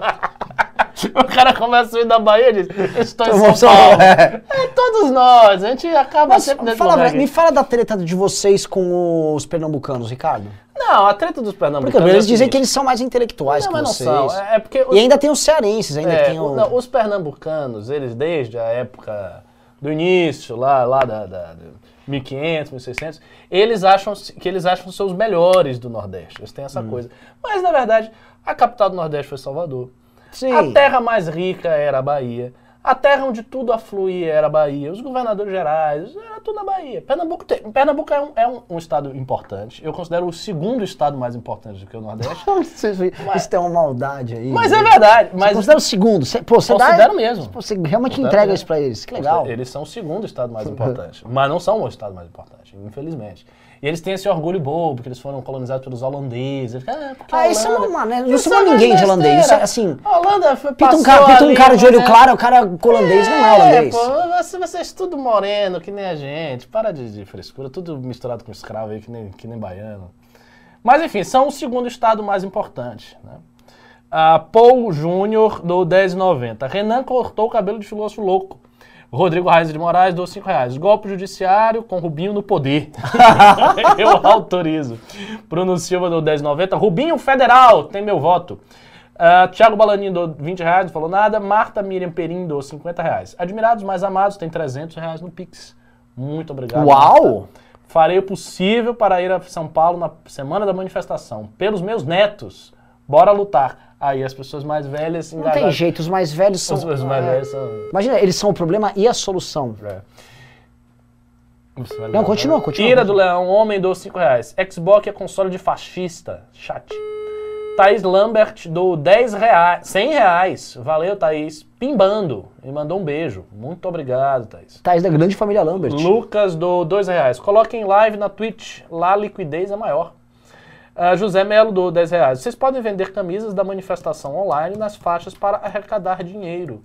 O cara começa a ir da Bahia e diz, estou em Então, São Paulo. é. É todos nós, a gente acaba Mas sempre fala, me fala da treta de vocês com os pernambucanos, Ricardo. Não, a treta dos pernambucanos Porque é eles dizem seguinte. que eles são mais intelectuais Não, que mas não vocês. são. É, é porque os, E ainda tem os cearenses, ainda é, tem o... não, os pernambucanos, eles desde a época do início, lá, lá da, da, da 1500, 1600, eles acham que eles acham ser os melhores do Nordeste. Eles têm essa Hum. coisa. Mas, na verdade, a capital do Nordeste foi Salvador. Sim. A terra mais rica era a Bahia. A terra onde tudo afluía era a Bahia. Os governadores gerais, era tudo na Bahia. Pernambuco, tem- Pernambuco é, um, é um- um estado importante. Eu considero o segundo estado mais importante do que o Nordeste. Isso tem uma maldade aí. Mas né? é verdade. Você Mas considera o segundo. Você, pô, você Considero dá, mesmo. Você realmente Considero entrega mesmo. isso pra eles. Que legal. Eles são o segundo estado mais importante. mas não são o estado mais importante, infelizmente. E eles têm esse orgulho bobo, que eles foram colonizados pelos holandeses. Ah, porque Ah, isso é uma, né? Não é ninguém de holandês. Isso é assim. A Holanda foi, Pita um cara, pita um cara de olho né? claro, o cara holandês não é holandês. pô, você, vocês tudo moreno, que nem a gente. Para de, de frescura, tudo misturado com escravo aí, que nem, que nem baiano. Mas enfim, são o segundo estado mais importante. Né? Ah, Paul Júnior do 10,90. Renan cortou o cabelo de filósofo louco. Rodrigo Reis de Moraes do 5 reais. Golpe judiciário com Rubinho no poder. Eu autorizo. Bruno Silva do 10,90. Rubinho Federal, tem meu voto. Ah, Thiago Balaninho do 20 reais, não falou nada. Marta Miriam Perim do 50 reais. Admirados mais amados, tem 300 reais no Pix. Muito obrigado. Uau! Marta. Farei o possível para ir a São Paulo na semana da manifestação. Pelos meus netos. Bora lutar. Aí as pessoas mais velhas Não tem jeito, os mais velhos são. Os, os mais é, velhos são. Imagina, eles são o problema e a solução. É. Não, continua, continua. Ira do Leão, homem do 5 reais. Xbox é console de fascista. Chat. Thaís Lambert do 10 reais. 100 reais. Valeu, Thaís. Pimbando. E mandou um beijo. Muito obrigado, Thaís. Tais da grande família Lambert. Lucas do 2 reais. Coloquem live na Twitch. Lá a liquidez é maior. Ah, José Melo do 10 reais. Vocês podem vender camisas da manifestação online nas faixas para arrecadar dinheiro.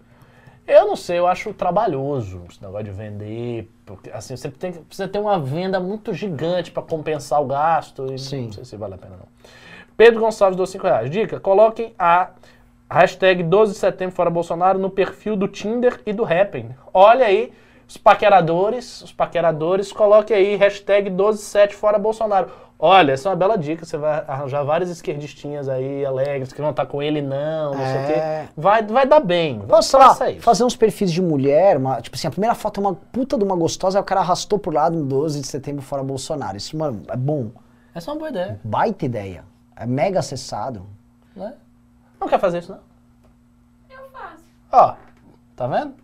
Eu não sei, eu acho trabalhoso esse negócio de vender. Porque, assim, você tem, precisa ter uma venda muito gigante para compensar o gasto. E Sim. Não sei se vale a pena, não. Pedro Gonçalves do 5 reais. Dica: coloquem a hashtag 12 de setembro fora Bolsonaro no perfil do Tinder e do Happn. Olha aí, os paqueradores, os paqueradores, coloquem aí hashtag 127 fora Bolsonaro. Olha, essa é uma bela dica. Você vai arranjar várias esquerdistinhas aí, alegres, que vão estar com ele, não, não sei o É. quê. Vai, vai dar bem. Posso, sei lá, fazer uns perfis de mulher, uma- tipo assim, a primeira foto é uma puta de uma gostosa, aí o cara arrastou pro lado no 12 de setembro fora Bolsonaro. Isso, mano, é bom. Essa é uma boa ideia. Baita ideia. É mega acessado. Né? Não quer fazer isso, não? Eu faço. Ó, tá vendo?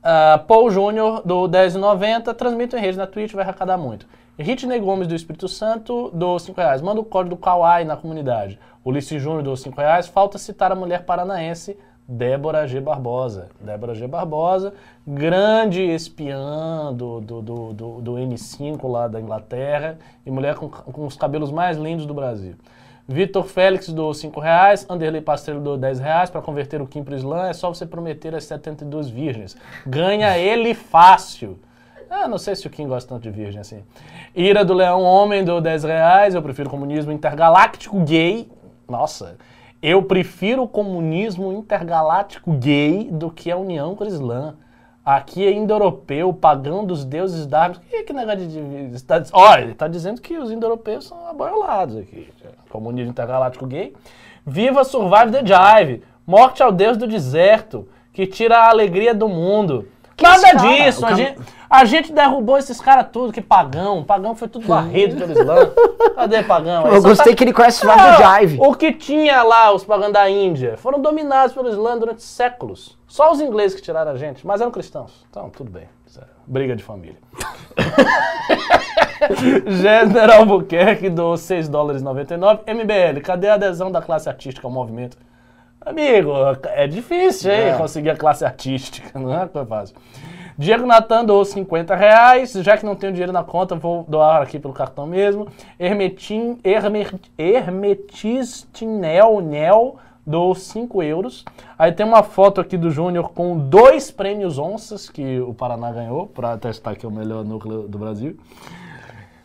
Ah, Paul Júnior, do 10,90, transmite em rede na Twitch, vai arrecadar muito. Ritney Gomes, do Espírito Santo, do 5 reais. Manda o código do Kawaii na comunidade. Ulisses Júnior, do 5 reais. Falta citar a mulher paranaense, Débora G. Barbosa. Débora G. Barbosa, grande espiã do, do, do, do, do M5 lá da Inglaterra e mulher com, com os cabelos mais lindos do Brasil. Vitor Félix do 5 reais, Anderley Pastrello do 10 reais, para converter o Kim pro Islã é só você prometer as 72 virgens. Ganha ele fácil. Ah, não sei se o Kim gosta tanto de virgem assim. Ira do Leão Homem do 10 reais, eu prefiro comunismo intergaláctico gay. Nossa, eu prefiro comunismo intergaláctico gay do que a união com o Islã. Aqui é indo-europeu, pagão dos deuses dármicos. Que, que negócio de. de tá, olha, ele está dizendo que os indo-europeus são aboiolados aqui. Comunismo intergaláctico gay. Viva Survive the Jive. Morte ao deus do deserto, que tira a alegria do mundo. Nada disso. A cam- gente, a gente derrubou esses caras tudo, que pagão. Pagão foi tudo varrido pelo Islã. Cadê pagão? Eu só gostei tá- que ele conhece o ah, Jive. O que tinha lá, os pagãos da Índia, foram dominados pelo Islã durante séculos. Só os ingleses que tiraram a gente, mas eram cristãos. Então, tudo bem. É Briga de família. General Albuquerque do 6 dólares e 99. MBL, cadê a adesão da classe artística ao movimento? Amigo, é difícil, hein, É. conseguir a classe artística, não é coisa fácil. Diego Natan doou 50 reais, já que não tenho dinheiro na conta, vou doar aqui pelo cartão mesmo. Hermetin, Hermer, Hermetistinel Nel doou 5 euros. Aí tem uma foto aqui do Júnior com dois prêmios onças que o Paraná ganhou, para testar que é o melhor núcleo do Brasil.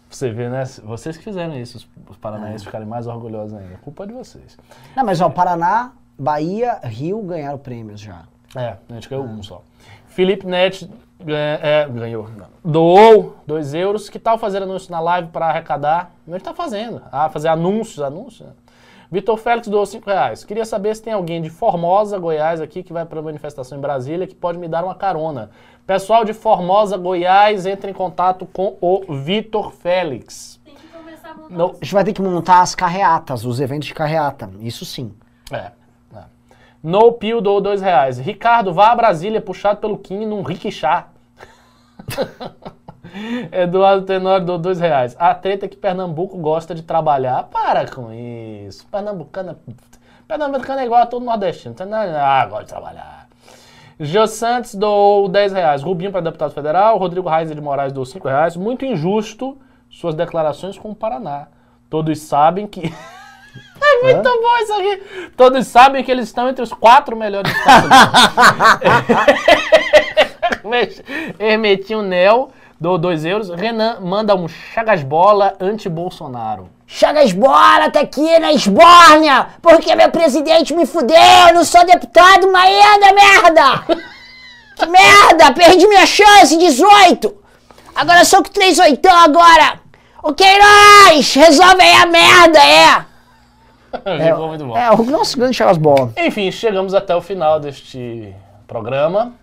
Você vê, né? Vocês que fizeram isso, os, paranaenses ficarem mais orgulhosos ainda. Culpa de vocês. Não, mas ó, Paraná, Bahia, Rio ganharam prêmios já. É, a gente ganhou um só. Felipe Net ganha- é, ganhou. não. Doou 2 euros. Que tal fazer anúncio na live para arrecadar? A gente tá fazendo. Ah, fazer anúncios, anúncios. né? Vitor Félix doou 5 reais. Queria saber se tem alguém de Formosa, Goiás, aqui que vai para a manifestação em Brasília que pode me dar uma carona. Pessoal de Formosa, Goiás, entre em contato com o Vitor Félix. Tem que começar a montar A gente vai ter que montar as carreatas, os eventos de carreata. Isso sim. É. No Pio doou 2 reais. Ricardo, vá a Brasília, puxado pelo Kim num rickshaw. Eduardo Tenório deu 2 reais. A treta é que Pernambuco gosta de trabalhar. Para com isso. Pernambucano é... Pernambucano é igual a todo nordestino. Ah, gosta de trabalhar. Geo Santos doou 10 reais. Rubinho para deputado federal. Rodrigo Reis de Moraes deu 5 reais. Muito injusto suas declarações com o Paraná. Todos sabem que... é muito bom isso aqui. Todos sabem que eles estão entre os quatro melhores. Mas Hermetinho Nel dou 2 euros. Renan manda um chagas bola anti-Bolsonaro. Chagas bola, tá aqui na esbórnia, porque meu presidente me fudeu, eu não sou deputado mais ainda, merda! Que merda, perdi minha chance, 18! Agora sou com 3 oitão agora! O Queiroz, resolve aí a merda, é! Ficou muito bom. É, o nosso grande Chagas bola. Enfim, chegamos até o final deste programa.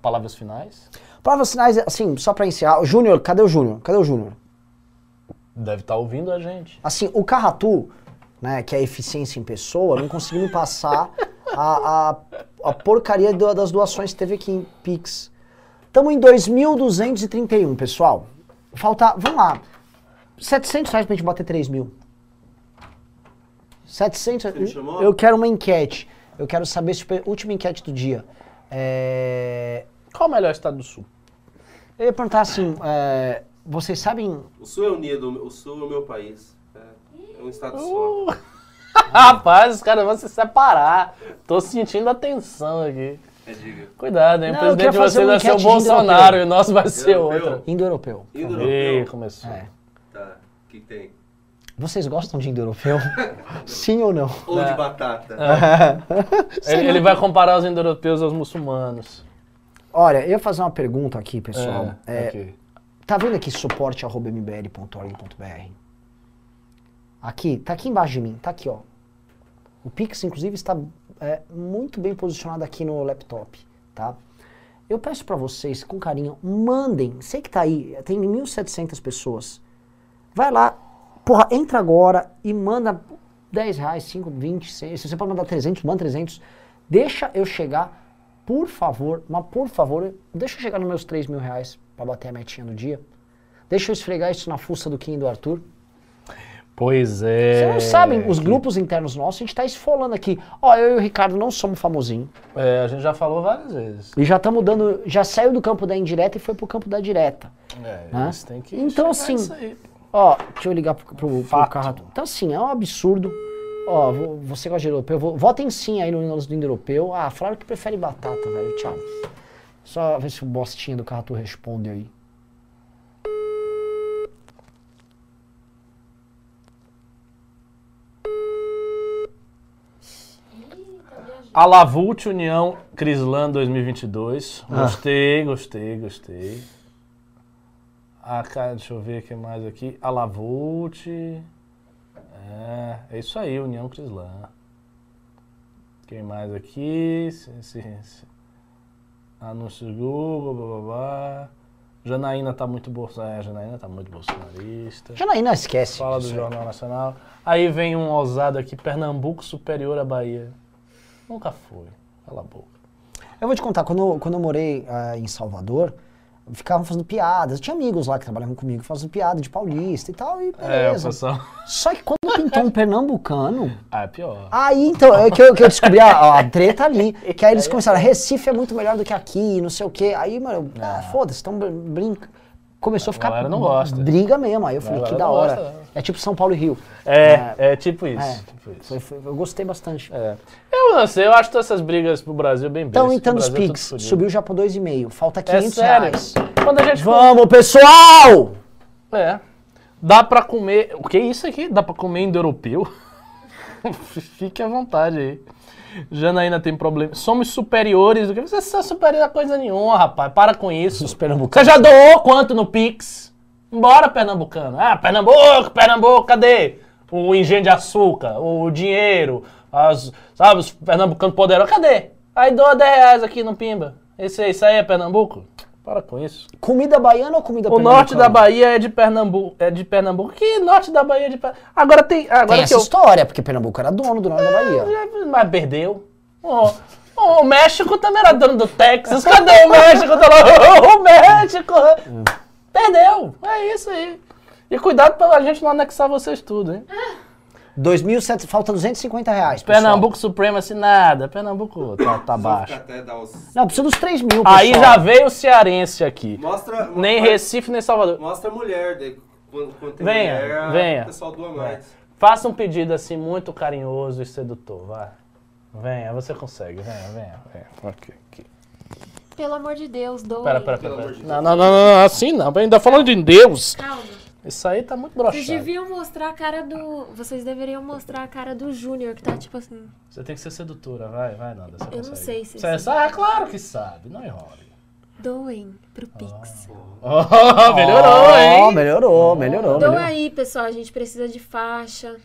Palavras finais. Palavras finais, assim, só pra encerrar. Júnior, cadê o Júnior? Cadê o Júnior? Deve estar ouvindo a gente. Assim, o Carratu, né, que é a eficiência em pessoa, não conseguiu me passar a, a, a porcaria do- das doações que teve aqui em Pix. Estamos em 2.231, pessoal. Falta, vamos lá, 700 reais pra gente bater 3 mil. 700 Você me chamou? Eu quero uma enquete. Eu quero saber se última enquete do dia. É, Qual o melhor estado do sul? eu ia perguntar assim, é, vocês sabem O Sul é unido, o Sul é o meu país. É, é um estado Uh. só. Rapaz, os caras vão se separar. Tô sentindo a tensão aqui. É, diga. Cuidado, hein? Não, o presidente de vocês vai ser o Bolsonaro indo-europeu. e o nosso vai ser Indo-europeu? outro. indo-europeu? Indo Ih, europeu. começou. É. Tá. O que tem? Vocês gostam de indo-europeu? Sim ou não? Ou É. de batata. Ele, ele vai comparar os indo-europeus aos muçulmanos. Olha, eu ia fazer uma pergunta aqui, pessoal. É, ok. Tá vendo aqui suporte.mbl.org.br? Aqui, tá aqui embaixo de mim, tá aqui, ó. O Pix, inclusive, está é, muito bem posicionado aqui no laptop, tá? Eu peço pra vocês, com carinho, mandem. Sei que tá aí, tem 1.700 pessoas. Vai lá, porra, entra agora e manda 10 reais, 5, 20, 100. Se você pode mandar 300, manda 300. Deixa eu chegar, por favor, mas por favor, deixa eu chegar nos meus 3 mil reais pra bater a metinha do dia. Deixa eu esfregar isso na fuça do Kim e do Arthur. Pois é. Vocês não sabem, os grupos internos nossos, a gente tá esfolando aqui. Ó, eu e o Ricardo não somos famosinho. É, a gente já falou várias vezes. E já estamos dando. Já saiu do campo da indireta e foi pro campo da direta. É, Hã? eles têm que Então, assim, nisso aí. Ó, deixa eu ligar pro, pro, pro. Carratu. Então, assim, é um absurdo. Ó, vo- você gosta de europeu? Vo- Votem sim aí no no do Indo-Europeu. Ah, falaram que prefere batata, velho. Tchau. Só ver se o bostinho do Carratu responde aí. Alavult União Crislan 2022. Ah. Gostei, gostei, Ah, cara, deixa eu ver o que mais aqui. Alavult. É, é isso aí, União Crislan. Quem mais aqui? Se, se, se. Anúncios Google, blá blá blá. Janaína tá muito bolsonarista. É, Janaína tá muito bolsonarista. Janaína, esquece. Fala do. Jornal Nacional. Aí vem um ousado aqui, Pernambuco superior à Bahia. Nunca foi. Cala a boca. Eu vou te contar, quando, eu- quando eu morei ah, em Salvador, ficavam fazendo piadas. Eu tinha amigos lá que trabalhavam comigo fazendo piada de paulista e tal, e É, beleza. pessoal. Só que quando pintou um pernambucano, Ah, é pior. aí então, é que eu, que eu descobri a, a treta ali, que aí eles começaram, Recife é muito melhor do que aqui, não sei o quê. Aí, mano, ah, foda-se, estão brincando. Começou a ficar galera não gosta. briga mesmo. Aí eu falei, que da hora. gosta. É tipo São Paulo e Rio. É, é, tipo isso. É. tipo isso. Foi- foi- eu gostei bastante. É. Eu não sei, eu acho todas essas brigas pro Brasil bem Então, bestas, então que o os é fodido. subiu já pra 2,5. Falta É 500 sério. reais. Quando a gente Vamos, pessoal! É. Dá pra comer. O que é isso aqui? Dá pra comer indo-europeu? Fique à vontade aí. Janaína tem problema. Somos superiores do que. Você é superior a coisa nenhuma, rapaz. Para com isso. Os pernambucanos. Você já doou quanto no Pix? Bora, Pernambucano. Ah, Pernambuco, Pernambuco, cadê? O engenho de açúcar, o dinheiro, as, sabe, os pernambucanos poderosos, cadê? Aí doa 10 reais aqui no Pimba. Esse, isso aí é Pernambuco? Para com isso. Comida baiana ou comida O norte da? Bahia é de Pernambuco. É de Pernambuco. Que norte da Bahia é de Pernambuco? Agora tem. Agora Tem que essa eu. história, porque Pernambuco era dono do norte da Bahia. Mas perdeu. Ó, ó, o México também era dono do Texas. Cadê o México? Tá lá, O México! Perdeu. É isso aí. E cuidado pra gente não anexar vocês tudo, hein? 2.700, falta 250 reais, pessoal. Pernambuco Supremacy nada. Pernambuco tá, tá baixo. os... Não, precisa dos 3 mil, Aí pessoal. já veio o cearense aqui. Mostra... Nem mo- Recife, nem Salvador. Mostra a mulher. Daí, quando, quando tem Venha, mulher, venha. o pessoal doa mais. Faça um pedido assim muito carinhoso e sedutor, vai. Venha, você consegue, venha, venha, venha. Ok, aqui. Pelo amor de Deus, doe. Pera, pera, Pelo pera. amor de pera. Não, não, não, não, não, assim não. Ainda falando de Deus. Calma. Isso aí tá muito Vocês broxado. deviam mostrar a cara do. Vocês deveriam mostrar a cara do Júnior, que tá tipo assim. Você tem que ser sedutora, vai, vai. Você Eu não consegue. sei se Você sabe, claro que sabe, não enrole. Doem pro Pix. Oh, melhorou, Ó, hein? melhorou, melhorou, Doa melhorou. aí, pessoal. A gente precisa de faixa.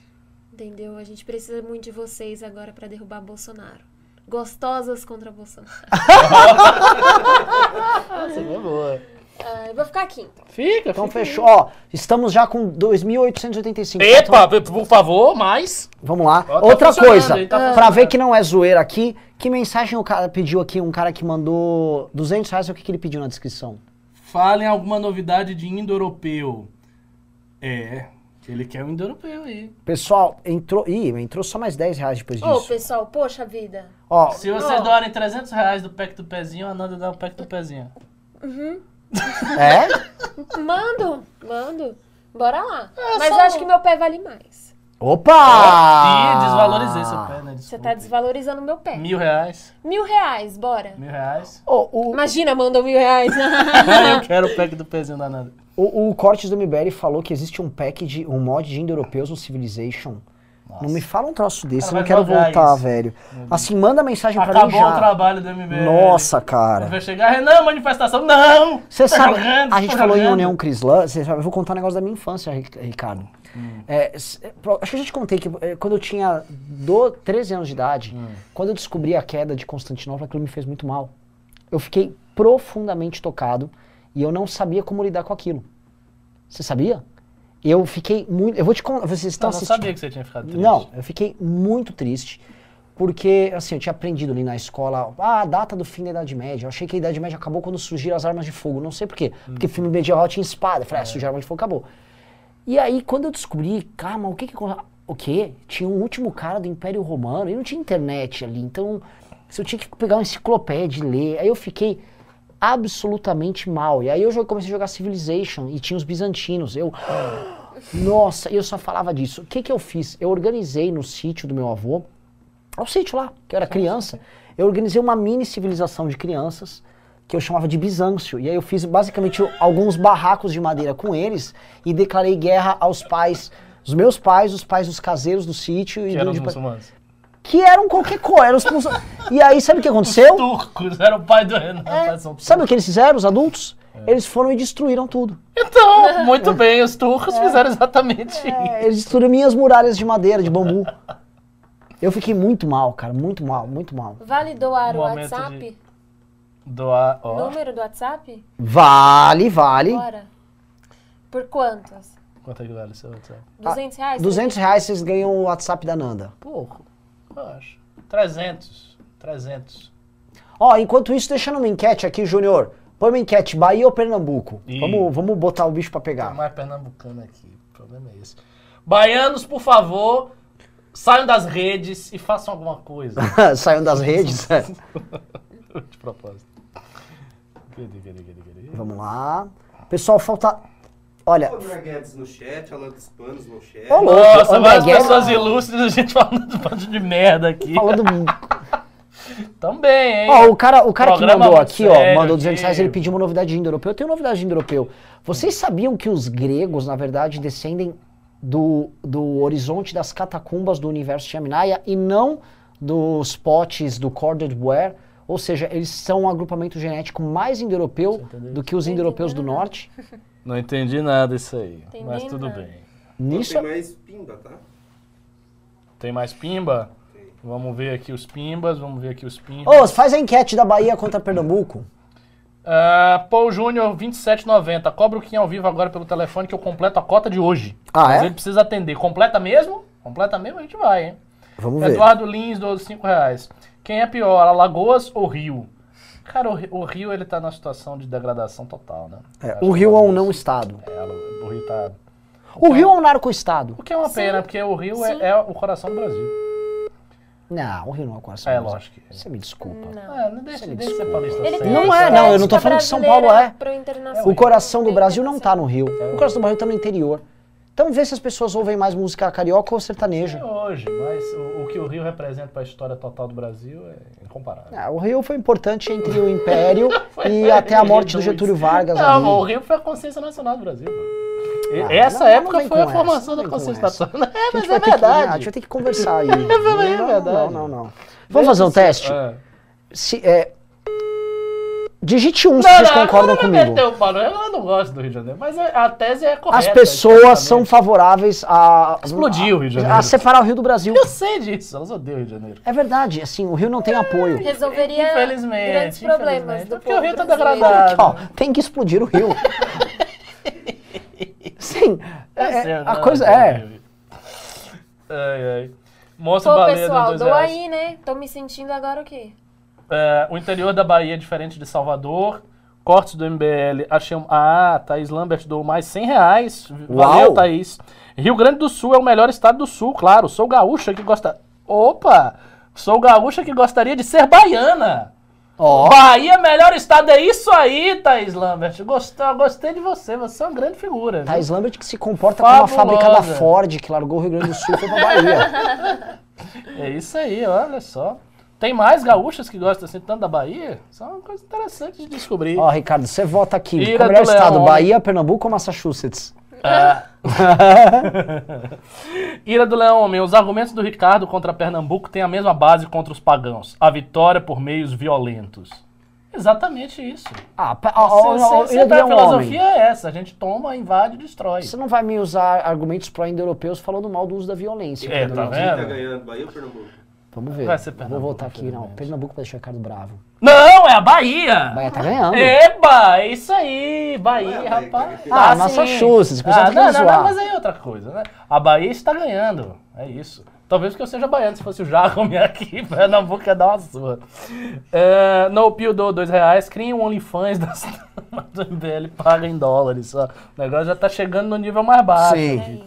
Entendeu? A gente precisa muito de vocês agora pra derrubar Bolsonaro. Gostosas contra Bolsonaro. Foi boa. Ah, eu vou ficar aqui então. Fica, Então fica aí. fechou. Ó, estamos já com 2.885. Epa, por favor, mais. Vamos lá. Ó, tá Outra coisa, tá pra funcionando. ver que não é zoeira aqui, que mensagem o cara pediu aqui? Um cara que mandou 200 reais, o que, que ele pediu na descrição? Falem alguma novidade de indo-europeu. É, ele quer um indo-europeu aí. Pessoal, entrou. Ih, entrou só mais 10 reais depois Ô, disso. pessoal, poxa vida. Ó, Se vocês Ó. doarem 300 reais do pack do pezinho, a Nanda dá o pack do pezinho. É? Mando, mando. Bora lá. É, Mas só eu acho que meu pé vale mais. Opa! Ih, desvalorizei seu pé, né? Você Desculpa. tá desvalorizando meu pé. Mil reais. Mil reais, bora. Mil reais. Ó, o, Imagina, mandou mil reais. eu quero o pack do pezinho da Nanda. o, o Cortes do MBL falou que existe um pack de. um mod de indo-europeus no Civilization. Não me fala um troço desse, Cara, eu não quero voltar, isso. velho. Assim, manda mensagem pra Acabou mim já. o trabalho do MBL. Nossa, cara. Vai chegar, Renan, manifestação. Não! Você Tá sabe, jogando, a gente tá falou em. União Crislã, você sabe, eu vou contar um negócio da minha infância, Ri- Ricardo. Hum. É, é, acho que eu já te contei que é, quando eu tinha do, 13 anos de idade, Hum. quando eu descobri a queda de Constantinopla, aquilo me fez muito mal. Eu fiquei profundamente tocado e eu não sabia como lidar com aquilo. Você sabia? Eu fiquei muito. Eu vou te contar. Vocês estão Não, não assistindo. sabia que você tinha ficado triste. Não, eu fiquei muito triste. Porque, assim, eu tinha aprendido ali na escola, ah, a data do fim da Idade Média. Eu achei que a Idade Média acabou quando surgiram as armas de fogo. Não sei por quê. Porque filme medieval tinha espada. Eu falei, ah, surgiu arma de fogo, acabou. E aí, quando eu descobri, calma, o que que... O quê? Tinha um último cara do Império Romano e não tinha internet ali. Então, se eu tinha que pegar uma enciclopédia e ler. Aí eu fiquei absolutamente mal. E aí eu comecei a jogar Civilization e tinha os bizantinos. Eu... Nossa, eu só falava disso. O que que eu fiz? Eu organizei no sítio do meu avô, ao sítio lá, que eu era criança, eu organizei uma mini civilização de crianças que eu chamava de Bizâncio. E aí eu fiz basicamente alguns barracos de madeira com eles e declarei guerra aos pais, os meus pais, os pais dos caseiros do sítio e Que do eram os de- muçulmanos. Que eram qualquer coisa. Eram os e aí sabe o que aconteceu? Turcos, era o pai do Renan. É, sabe o que eles fizeram, os adultos? Eles foram e destruíram tudo. Então, muito bem, os turcos fizeram exatamente isso. É, eles destruíram minhas muralhas de madeira, de bambu. Eu fiquei muito mal, cara, muito mal, muito mal. Vale doar o Momento WhatsApp? de- Doar, ó. Número do WhatsApp? Vale, vale. Bora. Por quantos? Quanto é que vale seu WhatsApp? 200 reais? 200 reais vocês ganham o WhatsApp da Nanda. Pouco, acho. 300. 300. Ó, enquanto isso, deixando uma enquete aqui, Júnior. Põe uma enquete, Bahia ou Pernambuco? Vamos, vamos botar o bicho pra Tem pegar. mais pernambucano aqui. O problema é esse. Baianos, por favor, saiam das redes e façam alguma coisa. Saiam das redes. De propósito. Vamos lá. Pessoal, falta... Olha, André Guedes no chat, Alan dos Panos no chat. Ô, louco, Nossa, André várias Guedes- pessoas ilustres, a gente falando de um monte de merda aqui. falando... Também, hein? Ó, o cara, o cara que mandou aqui, ó, sério mandou 200 reais, ele pediu uma novidade de indo-europeu. Eu tenho novidade de indo-europeu. Vocês sabiam que os gregos, na verdade, descendem do, do horizonte das catacumbas do universo de Aminaya e não dos potes do Corded Ware? Ou seja, eles são um agrupamento genético mais indo-europeu do que os indo-europeus do norte? Não entendi nada isso aí, Entendi mas tudo nada. bem. Nisso, Tem mais pimba, tá? Tem mais pimba? Vamos ver aqui os pimbas, vamos ver aqui os pimbas. Ô, faz a enquete da Bahia contra Pernambuco. Ah, Paul Júnior, 27,90. Cobra o Kim ao vivo agora pelo telefone que eu completo a cota de hoje. Ah, Mas é? ele precisa atender. Completa mesmo? Completa mesmo, a gente vai, hein? Vamos ver. Eduardo Lins, 12, 5 reais. Quem é pior, Alagoas ou Rio? Cara, o, Ri- o Rio, ele tá numa situação de degradação total, né? É, o Rio é um não estado. É, o Rio tá... O Rio é um narco-estado. O que é uma pena, porque o Rio é, é o coração do Brasil. Não, o Rio não é o coração. É, do Brasil. lógico que é. Você me desculpa. Não. É, não deixa, Você me deixa ser desculpa. paulista Ele sério. Não é, não, eu não tô falando que São Paulo é. O coração do Brasil não tá no. Rio. O coração do Brasil tá no interior. Então vê se as pessoas ouvem mais música carioca ou sertaneja. É hoje, mas o, o que o Rio representa para a história total do Brasil é incomparável. Ah, o Rio foi importante entre o Império e até a morte do. Getúlio Vargas Não, ali. o Rio foi a consciência nacional do Brasil. mano. Ah, essa não, não época vem foi a formação essa, não da consciência nacional. É, mas é ter que- ah, a verdade. gente vai ter que conversar aí. é não, verdade. não, não, não. Vamos fazer um teste? É. Se, é, Digite um se Não, vocês não, concordam comigo. meter o pau, não. Eu não gosto do Rio de Janeiro, mas a tese é correta. As pessoas são favoráveis a. Explodir o Rio de Janeiro. A separar o Rio do Brasil. Eu sei disso, elas odeiam o Rio de Janeiro. É verdade, assim, o Rio não tem apoio. Resolveria Infelizmente, grandes problemas infelizmente. do Porque o Rio tá degradado. Ó, tem que explodir o Rio. Sim, é- é- certo, a não, coisa é. Ai, ai. Monstro Pô, Baleia pessoal, do reais. aí, né? Tô me sentindo agora o quê? É, o interior da Bahia é diferente de Salvador. Cortes do MBL. Achei um... Ah, Thaís Lambert dou mais 100 reais. Valeu, Uau. Thaís. Rio Grande do Sul é o melhor estado do Sul, claro. Sou gaúcha que gosta... Opa! Sou gaúcha que gostaria de ser baiana. Ó, Bahia, melhor estado. É isso aí, Thaís Lambert. Gostei, gostei de você. Você é uma grande figura. viu? Thais Lambert que se comporta como a Fabulosa. fábrica da Ford, que largou o Rio Grande do Sul e foi pra Bahia. É isso aí, olha só. Tem mais gaúchas que gostam assim tanto da Bahia? Isso é uma coisa interessante de descobrir. Ó, Ricardo, você vota aqui. Ira Qual é o Leão, estado? homem. Bahia, Pernambuco ou Massachusetts? Ah. Ira do Leão, homem. Os argumentos do Ricardo contra Pernambuco têm a mesma base contra os pagãos. A vitória por meios violentos. Exatamente isso. Ah, Ira do a Leão, filosofia homem. é essa. A gente toma, invade e destrói. Você não vai me usar argumentos pró-indo-europeus falando mal do uso da violência. É, tá Quem tá vendo? ganhando, Bahia ou Pernambuco? Vamos ver. Vai ser Vou votar aqui, não. Pernambuco vai deixar o Ricardo bravo. Não, é a Bahia! Bahia tá ganhando. Eba, é isso aí, Bahia, é rapaz. que Ah, Tá sim. Massachusetts, Ah, tá não, não, não, mas aí é outra coisa, né? A Bahia está ganhando, é isso. Talvez porque eu seja baiano, se fosse o Jacome aqui, Pernambuco ia dar uma sua. É, no Pio do dois reais, criem um OnlyFans das do MBL, paga em dólares. Ó. O negócio já tá chegando no nível mais baixo. Sim. aqui.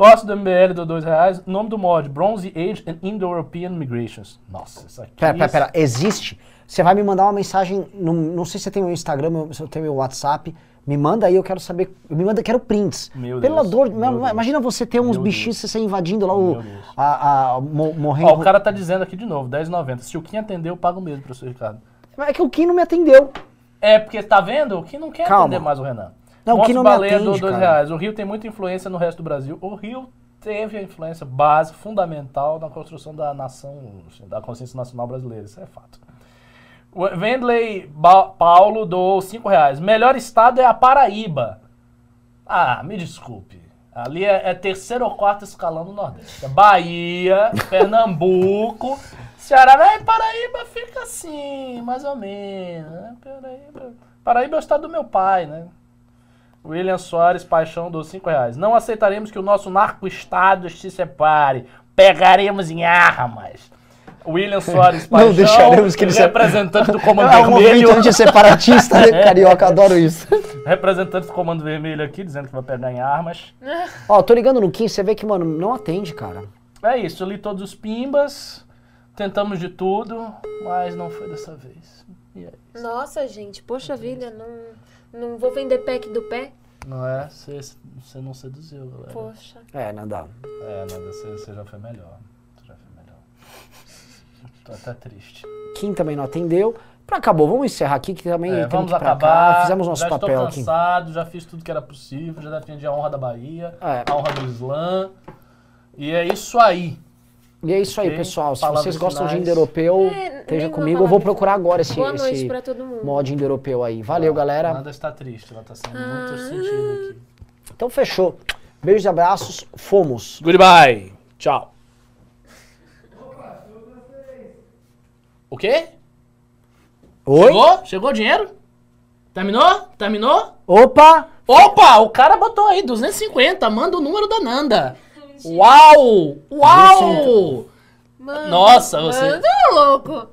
Gosto do MBL do dois reais, nome do mod, Bronze Age and Indo-European Migrations. Nossa, isso aqui... Pera, pera, pera. Existe. Você vai me mandar uma mensagem. No, não sei se você tem meu Instagram, se eu tenho meu WhatsApp. Me manda aí, eu quero saber. Me manda, quero prints. Meu Pelo Deus, dor. meu Deus. Imagina você ter uns Meu bichinhos, Deus. você invadindo lá o. Deus. A, a, mo- morrendo. Ó, o cara tá dizendo aqui de novo, 10,90. Se o Kim atender, eu pago mesmo, professor Ricardo. É que o Kim não me atendeu. É, porque tá vendo? O Kim não quer Calma. atender mais o Renan. Não, Monstro Kim não me Baleia atende, do dois cara. reais. O Rio tem muita influência no resto do Brasil. O Rio teve a influência básica, fundamental na construção da nação, da consciência nacional brasileira. Isso é fato. O Vendley Ba- Paulo doou 5 reais. Melhor estado é a Paraíba. Ah, me desculpe. Ali é, é terceiro ou quarto escalão do Nordeste. É Bahia, Pernambuco, Ceará. Mas Paraíba fica assim, mais ou menos. Né? Paraíba. Paraíba é o estado do meu pai, né? William Soares, paixão dos 5 reais. Não aceitaremos que o nosso narco-estado se separe. Pegaremos em armas. William Soares, Não paixão, deixaremos que ele se- representante do Comando É um movimento Vermelho. antisseparatista, né? Carioca, adoro isso. Representante do Comando Vermelho aqui, dizendo que vai pegar em armas. Ó, tô ligando no Kim, você vê que, mano, não atende, cara. É isso, eu li todos os pimbas, tentamos de tudo, mas não foi dessa vez. E aí? Nossa, gente, poxa vida, não, não vou vender pack do pé? Não é? Você não seduziu, galera. Poxa. É, nada. É, nada, você, já foi melhor. Você já foi melhor. Tô até triste. Kim também não atendeu. Pra acabou, vamos encerrar aqui que também É, temos vamos acabar. cá. Fizemos nosso já papel estou aqui. cansado, já fiz tudo que era possível, já defendi a honra da Bahia, É. a honra do Islã. E é isso aí. E é isso aí, pessoal. Se Palavras vocês gostam de finais. indo-europeu, É, esteja comigo. Eu vou procurar agora esse, Boa noite esse pra todo mundo. mod indo-europeu aí. Valeu, galera. Nanda está triste, ela está sendo Ah. muito sentida aqui. Então fechou. Beijos e abraços. Fomos. Goodbye. Tchau. O quê? Oi? Chegou? Chegou o dinheiro? Terminou? Terminou? Opa! Opa, o cara botou aí 250. Manda o número da Nanda. Uau! Uau! Manda, Nossa, você- Manda, louco.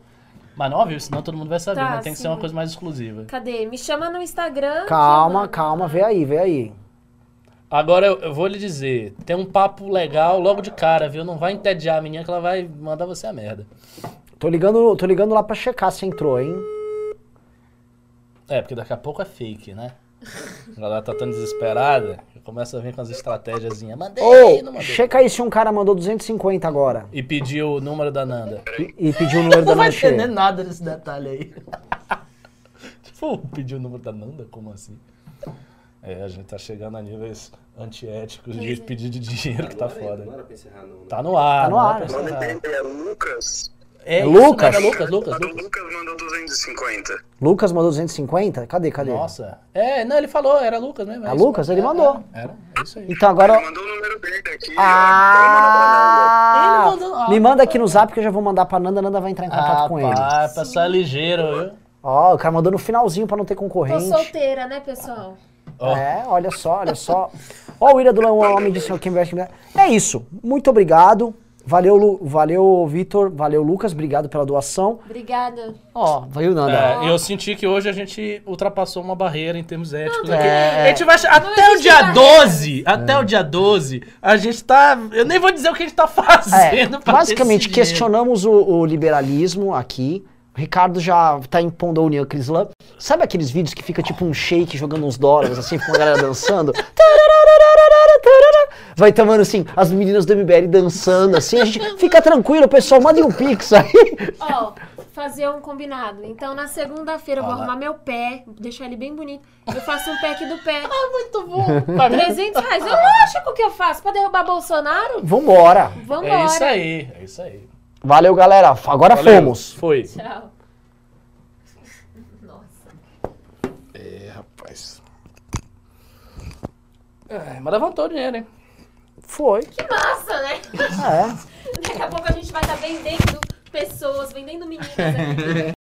Mas não, viu? Senão todo mundo vai saber, Tá, né? Tem que ser uma coisa mais exclusiva. Cadê? Me chama no Instagram. Calma, calma. Vê aí, vê aí. Agora eu, eu vou lhe dizer, tem um papo legal logo de cara, viu? Não vai entediar a menina que ela vai mandar você a merda. Tô ligando, tô ligando lá pra checar se entrou, hein? É, porque daqui a pouco é fake, né? A galera tá tão desesperada que começa a vir com as estratégiazinhas. Mandei, não mandei. checa aí se um cara mandou 250 agora. E pediu o número da Nanda. E, e pediu o número da Não vai entender nada desse detalhe aí. tipo, pediu o número da Nanda? Como assim? É, a gente tá chegando a níveis antiéticos de pedir de dinheiro que tá era- foda. Né? Tá no ar, Tá no é ar. O nome dele é Lucas. É, É isso, Lucas? Era Lucas, Lucas, O Lucas. Lucas mandou 250. Lucas mandou 250? Cadê, cadê? Nossa. É, não, ele falou, era Lucas mesmo. É isso Lucas? Ele É, mandou. é, Era, é isso aí. Então agora. Ele mandou o número dele aqui. Ah! Ele mandou- ah, Me manda aqui no zap que eu já vou mandar pra Nanda, a Nanda vai entrar em contato Ah, com ele. pessoal é ligeiro, viu? Ó, o cara mandou no finalzinho pra não ter Tô concorrente. solteira, né, pessoal? Ó. É, olha só, olha só. Ó, o Ira do Leão, o homem disse investe. É isso. Muito obrigado. Valeu, Lu- valeu, Vitor. Valeu, Lucas. Obrigado pela doação. Obrigada. Ó, valeu, Nanda. É, eu senti que hoje a gente ultrapassou uma barreira em termos éticos. aqui. é. A gente vai. che- Até o dia barreira. 12, até o dia 12, a gente tá. Eu nem vou dizer o que a gente tá É, fazendo. basicamente, questionamos o, o liberalismo aqui. O Ricardo já tá impondo a União Cristã. Sabe aqueles vídeos que fica tipo um shake jogando uns dólares, assim, com a galera dançando? Vai tomando assim, as meninas do MBL dançando, assim. A gente fica tranquilo, pessoal, mandem um pix aí. Ó, fazer um combinado. Então, na segunda-feira, eu vou arrumar meu pé, deixar ele bem bonito. Eu faço um pack do pé. Muito bom. Tá vendo? 300 reais. Eu não acho que eu faço. Pra derrubar Bolsonaro? Vambora. Vambora. É isso aí, é isso aí. Valeu, galera. Agora Valeu. fomos. Foi. Tchau. Nossa. É, rapaz. É, mas levantou o dinheiro, hein? Foi. Que massa, né? É. Daqui a pouco a gente vai estar vendendo pessoas, vendendo meninas aqui.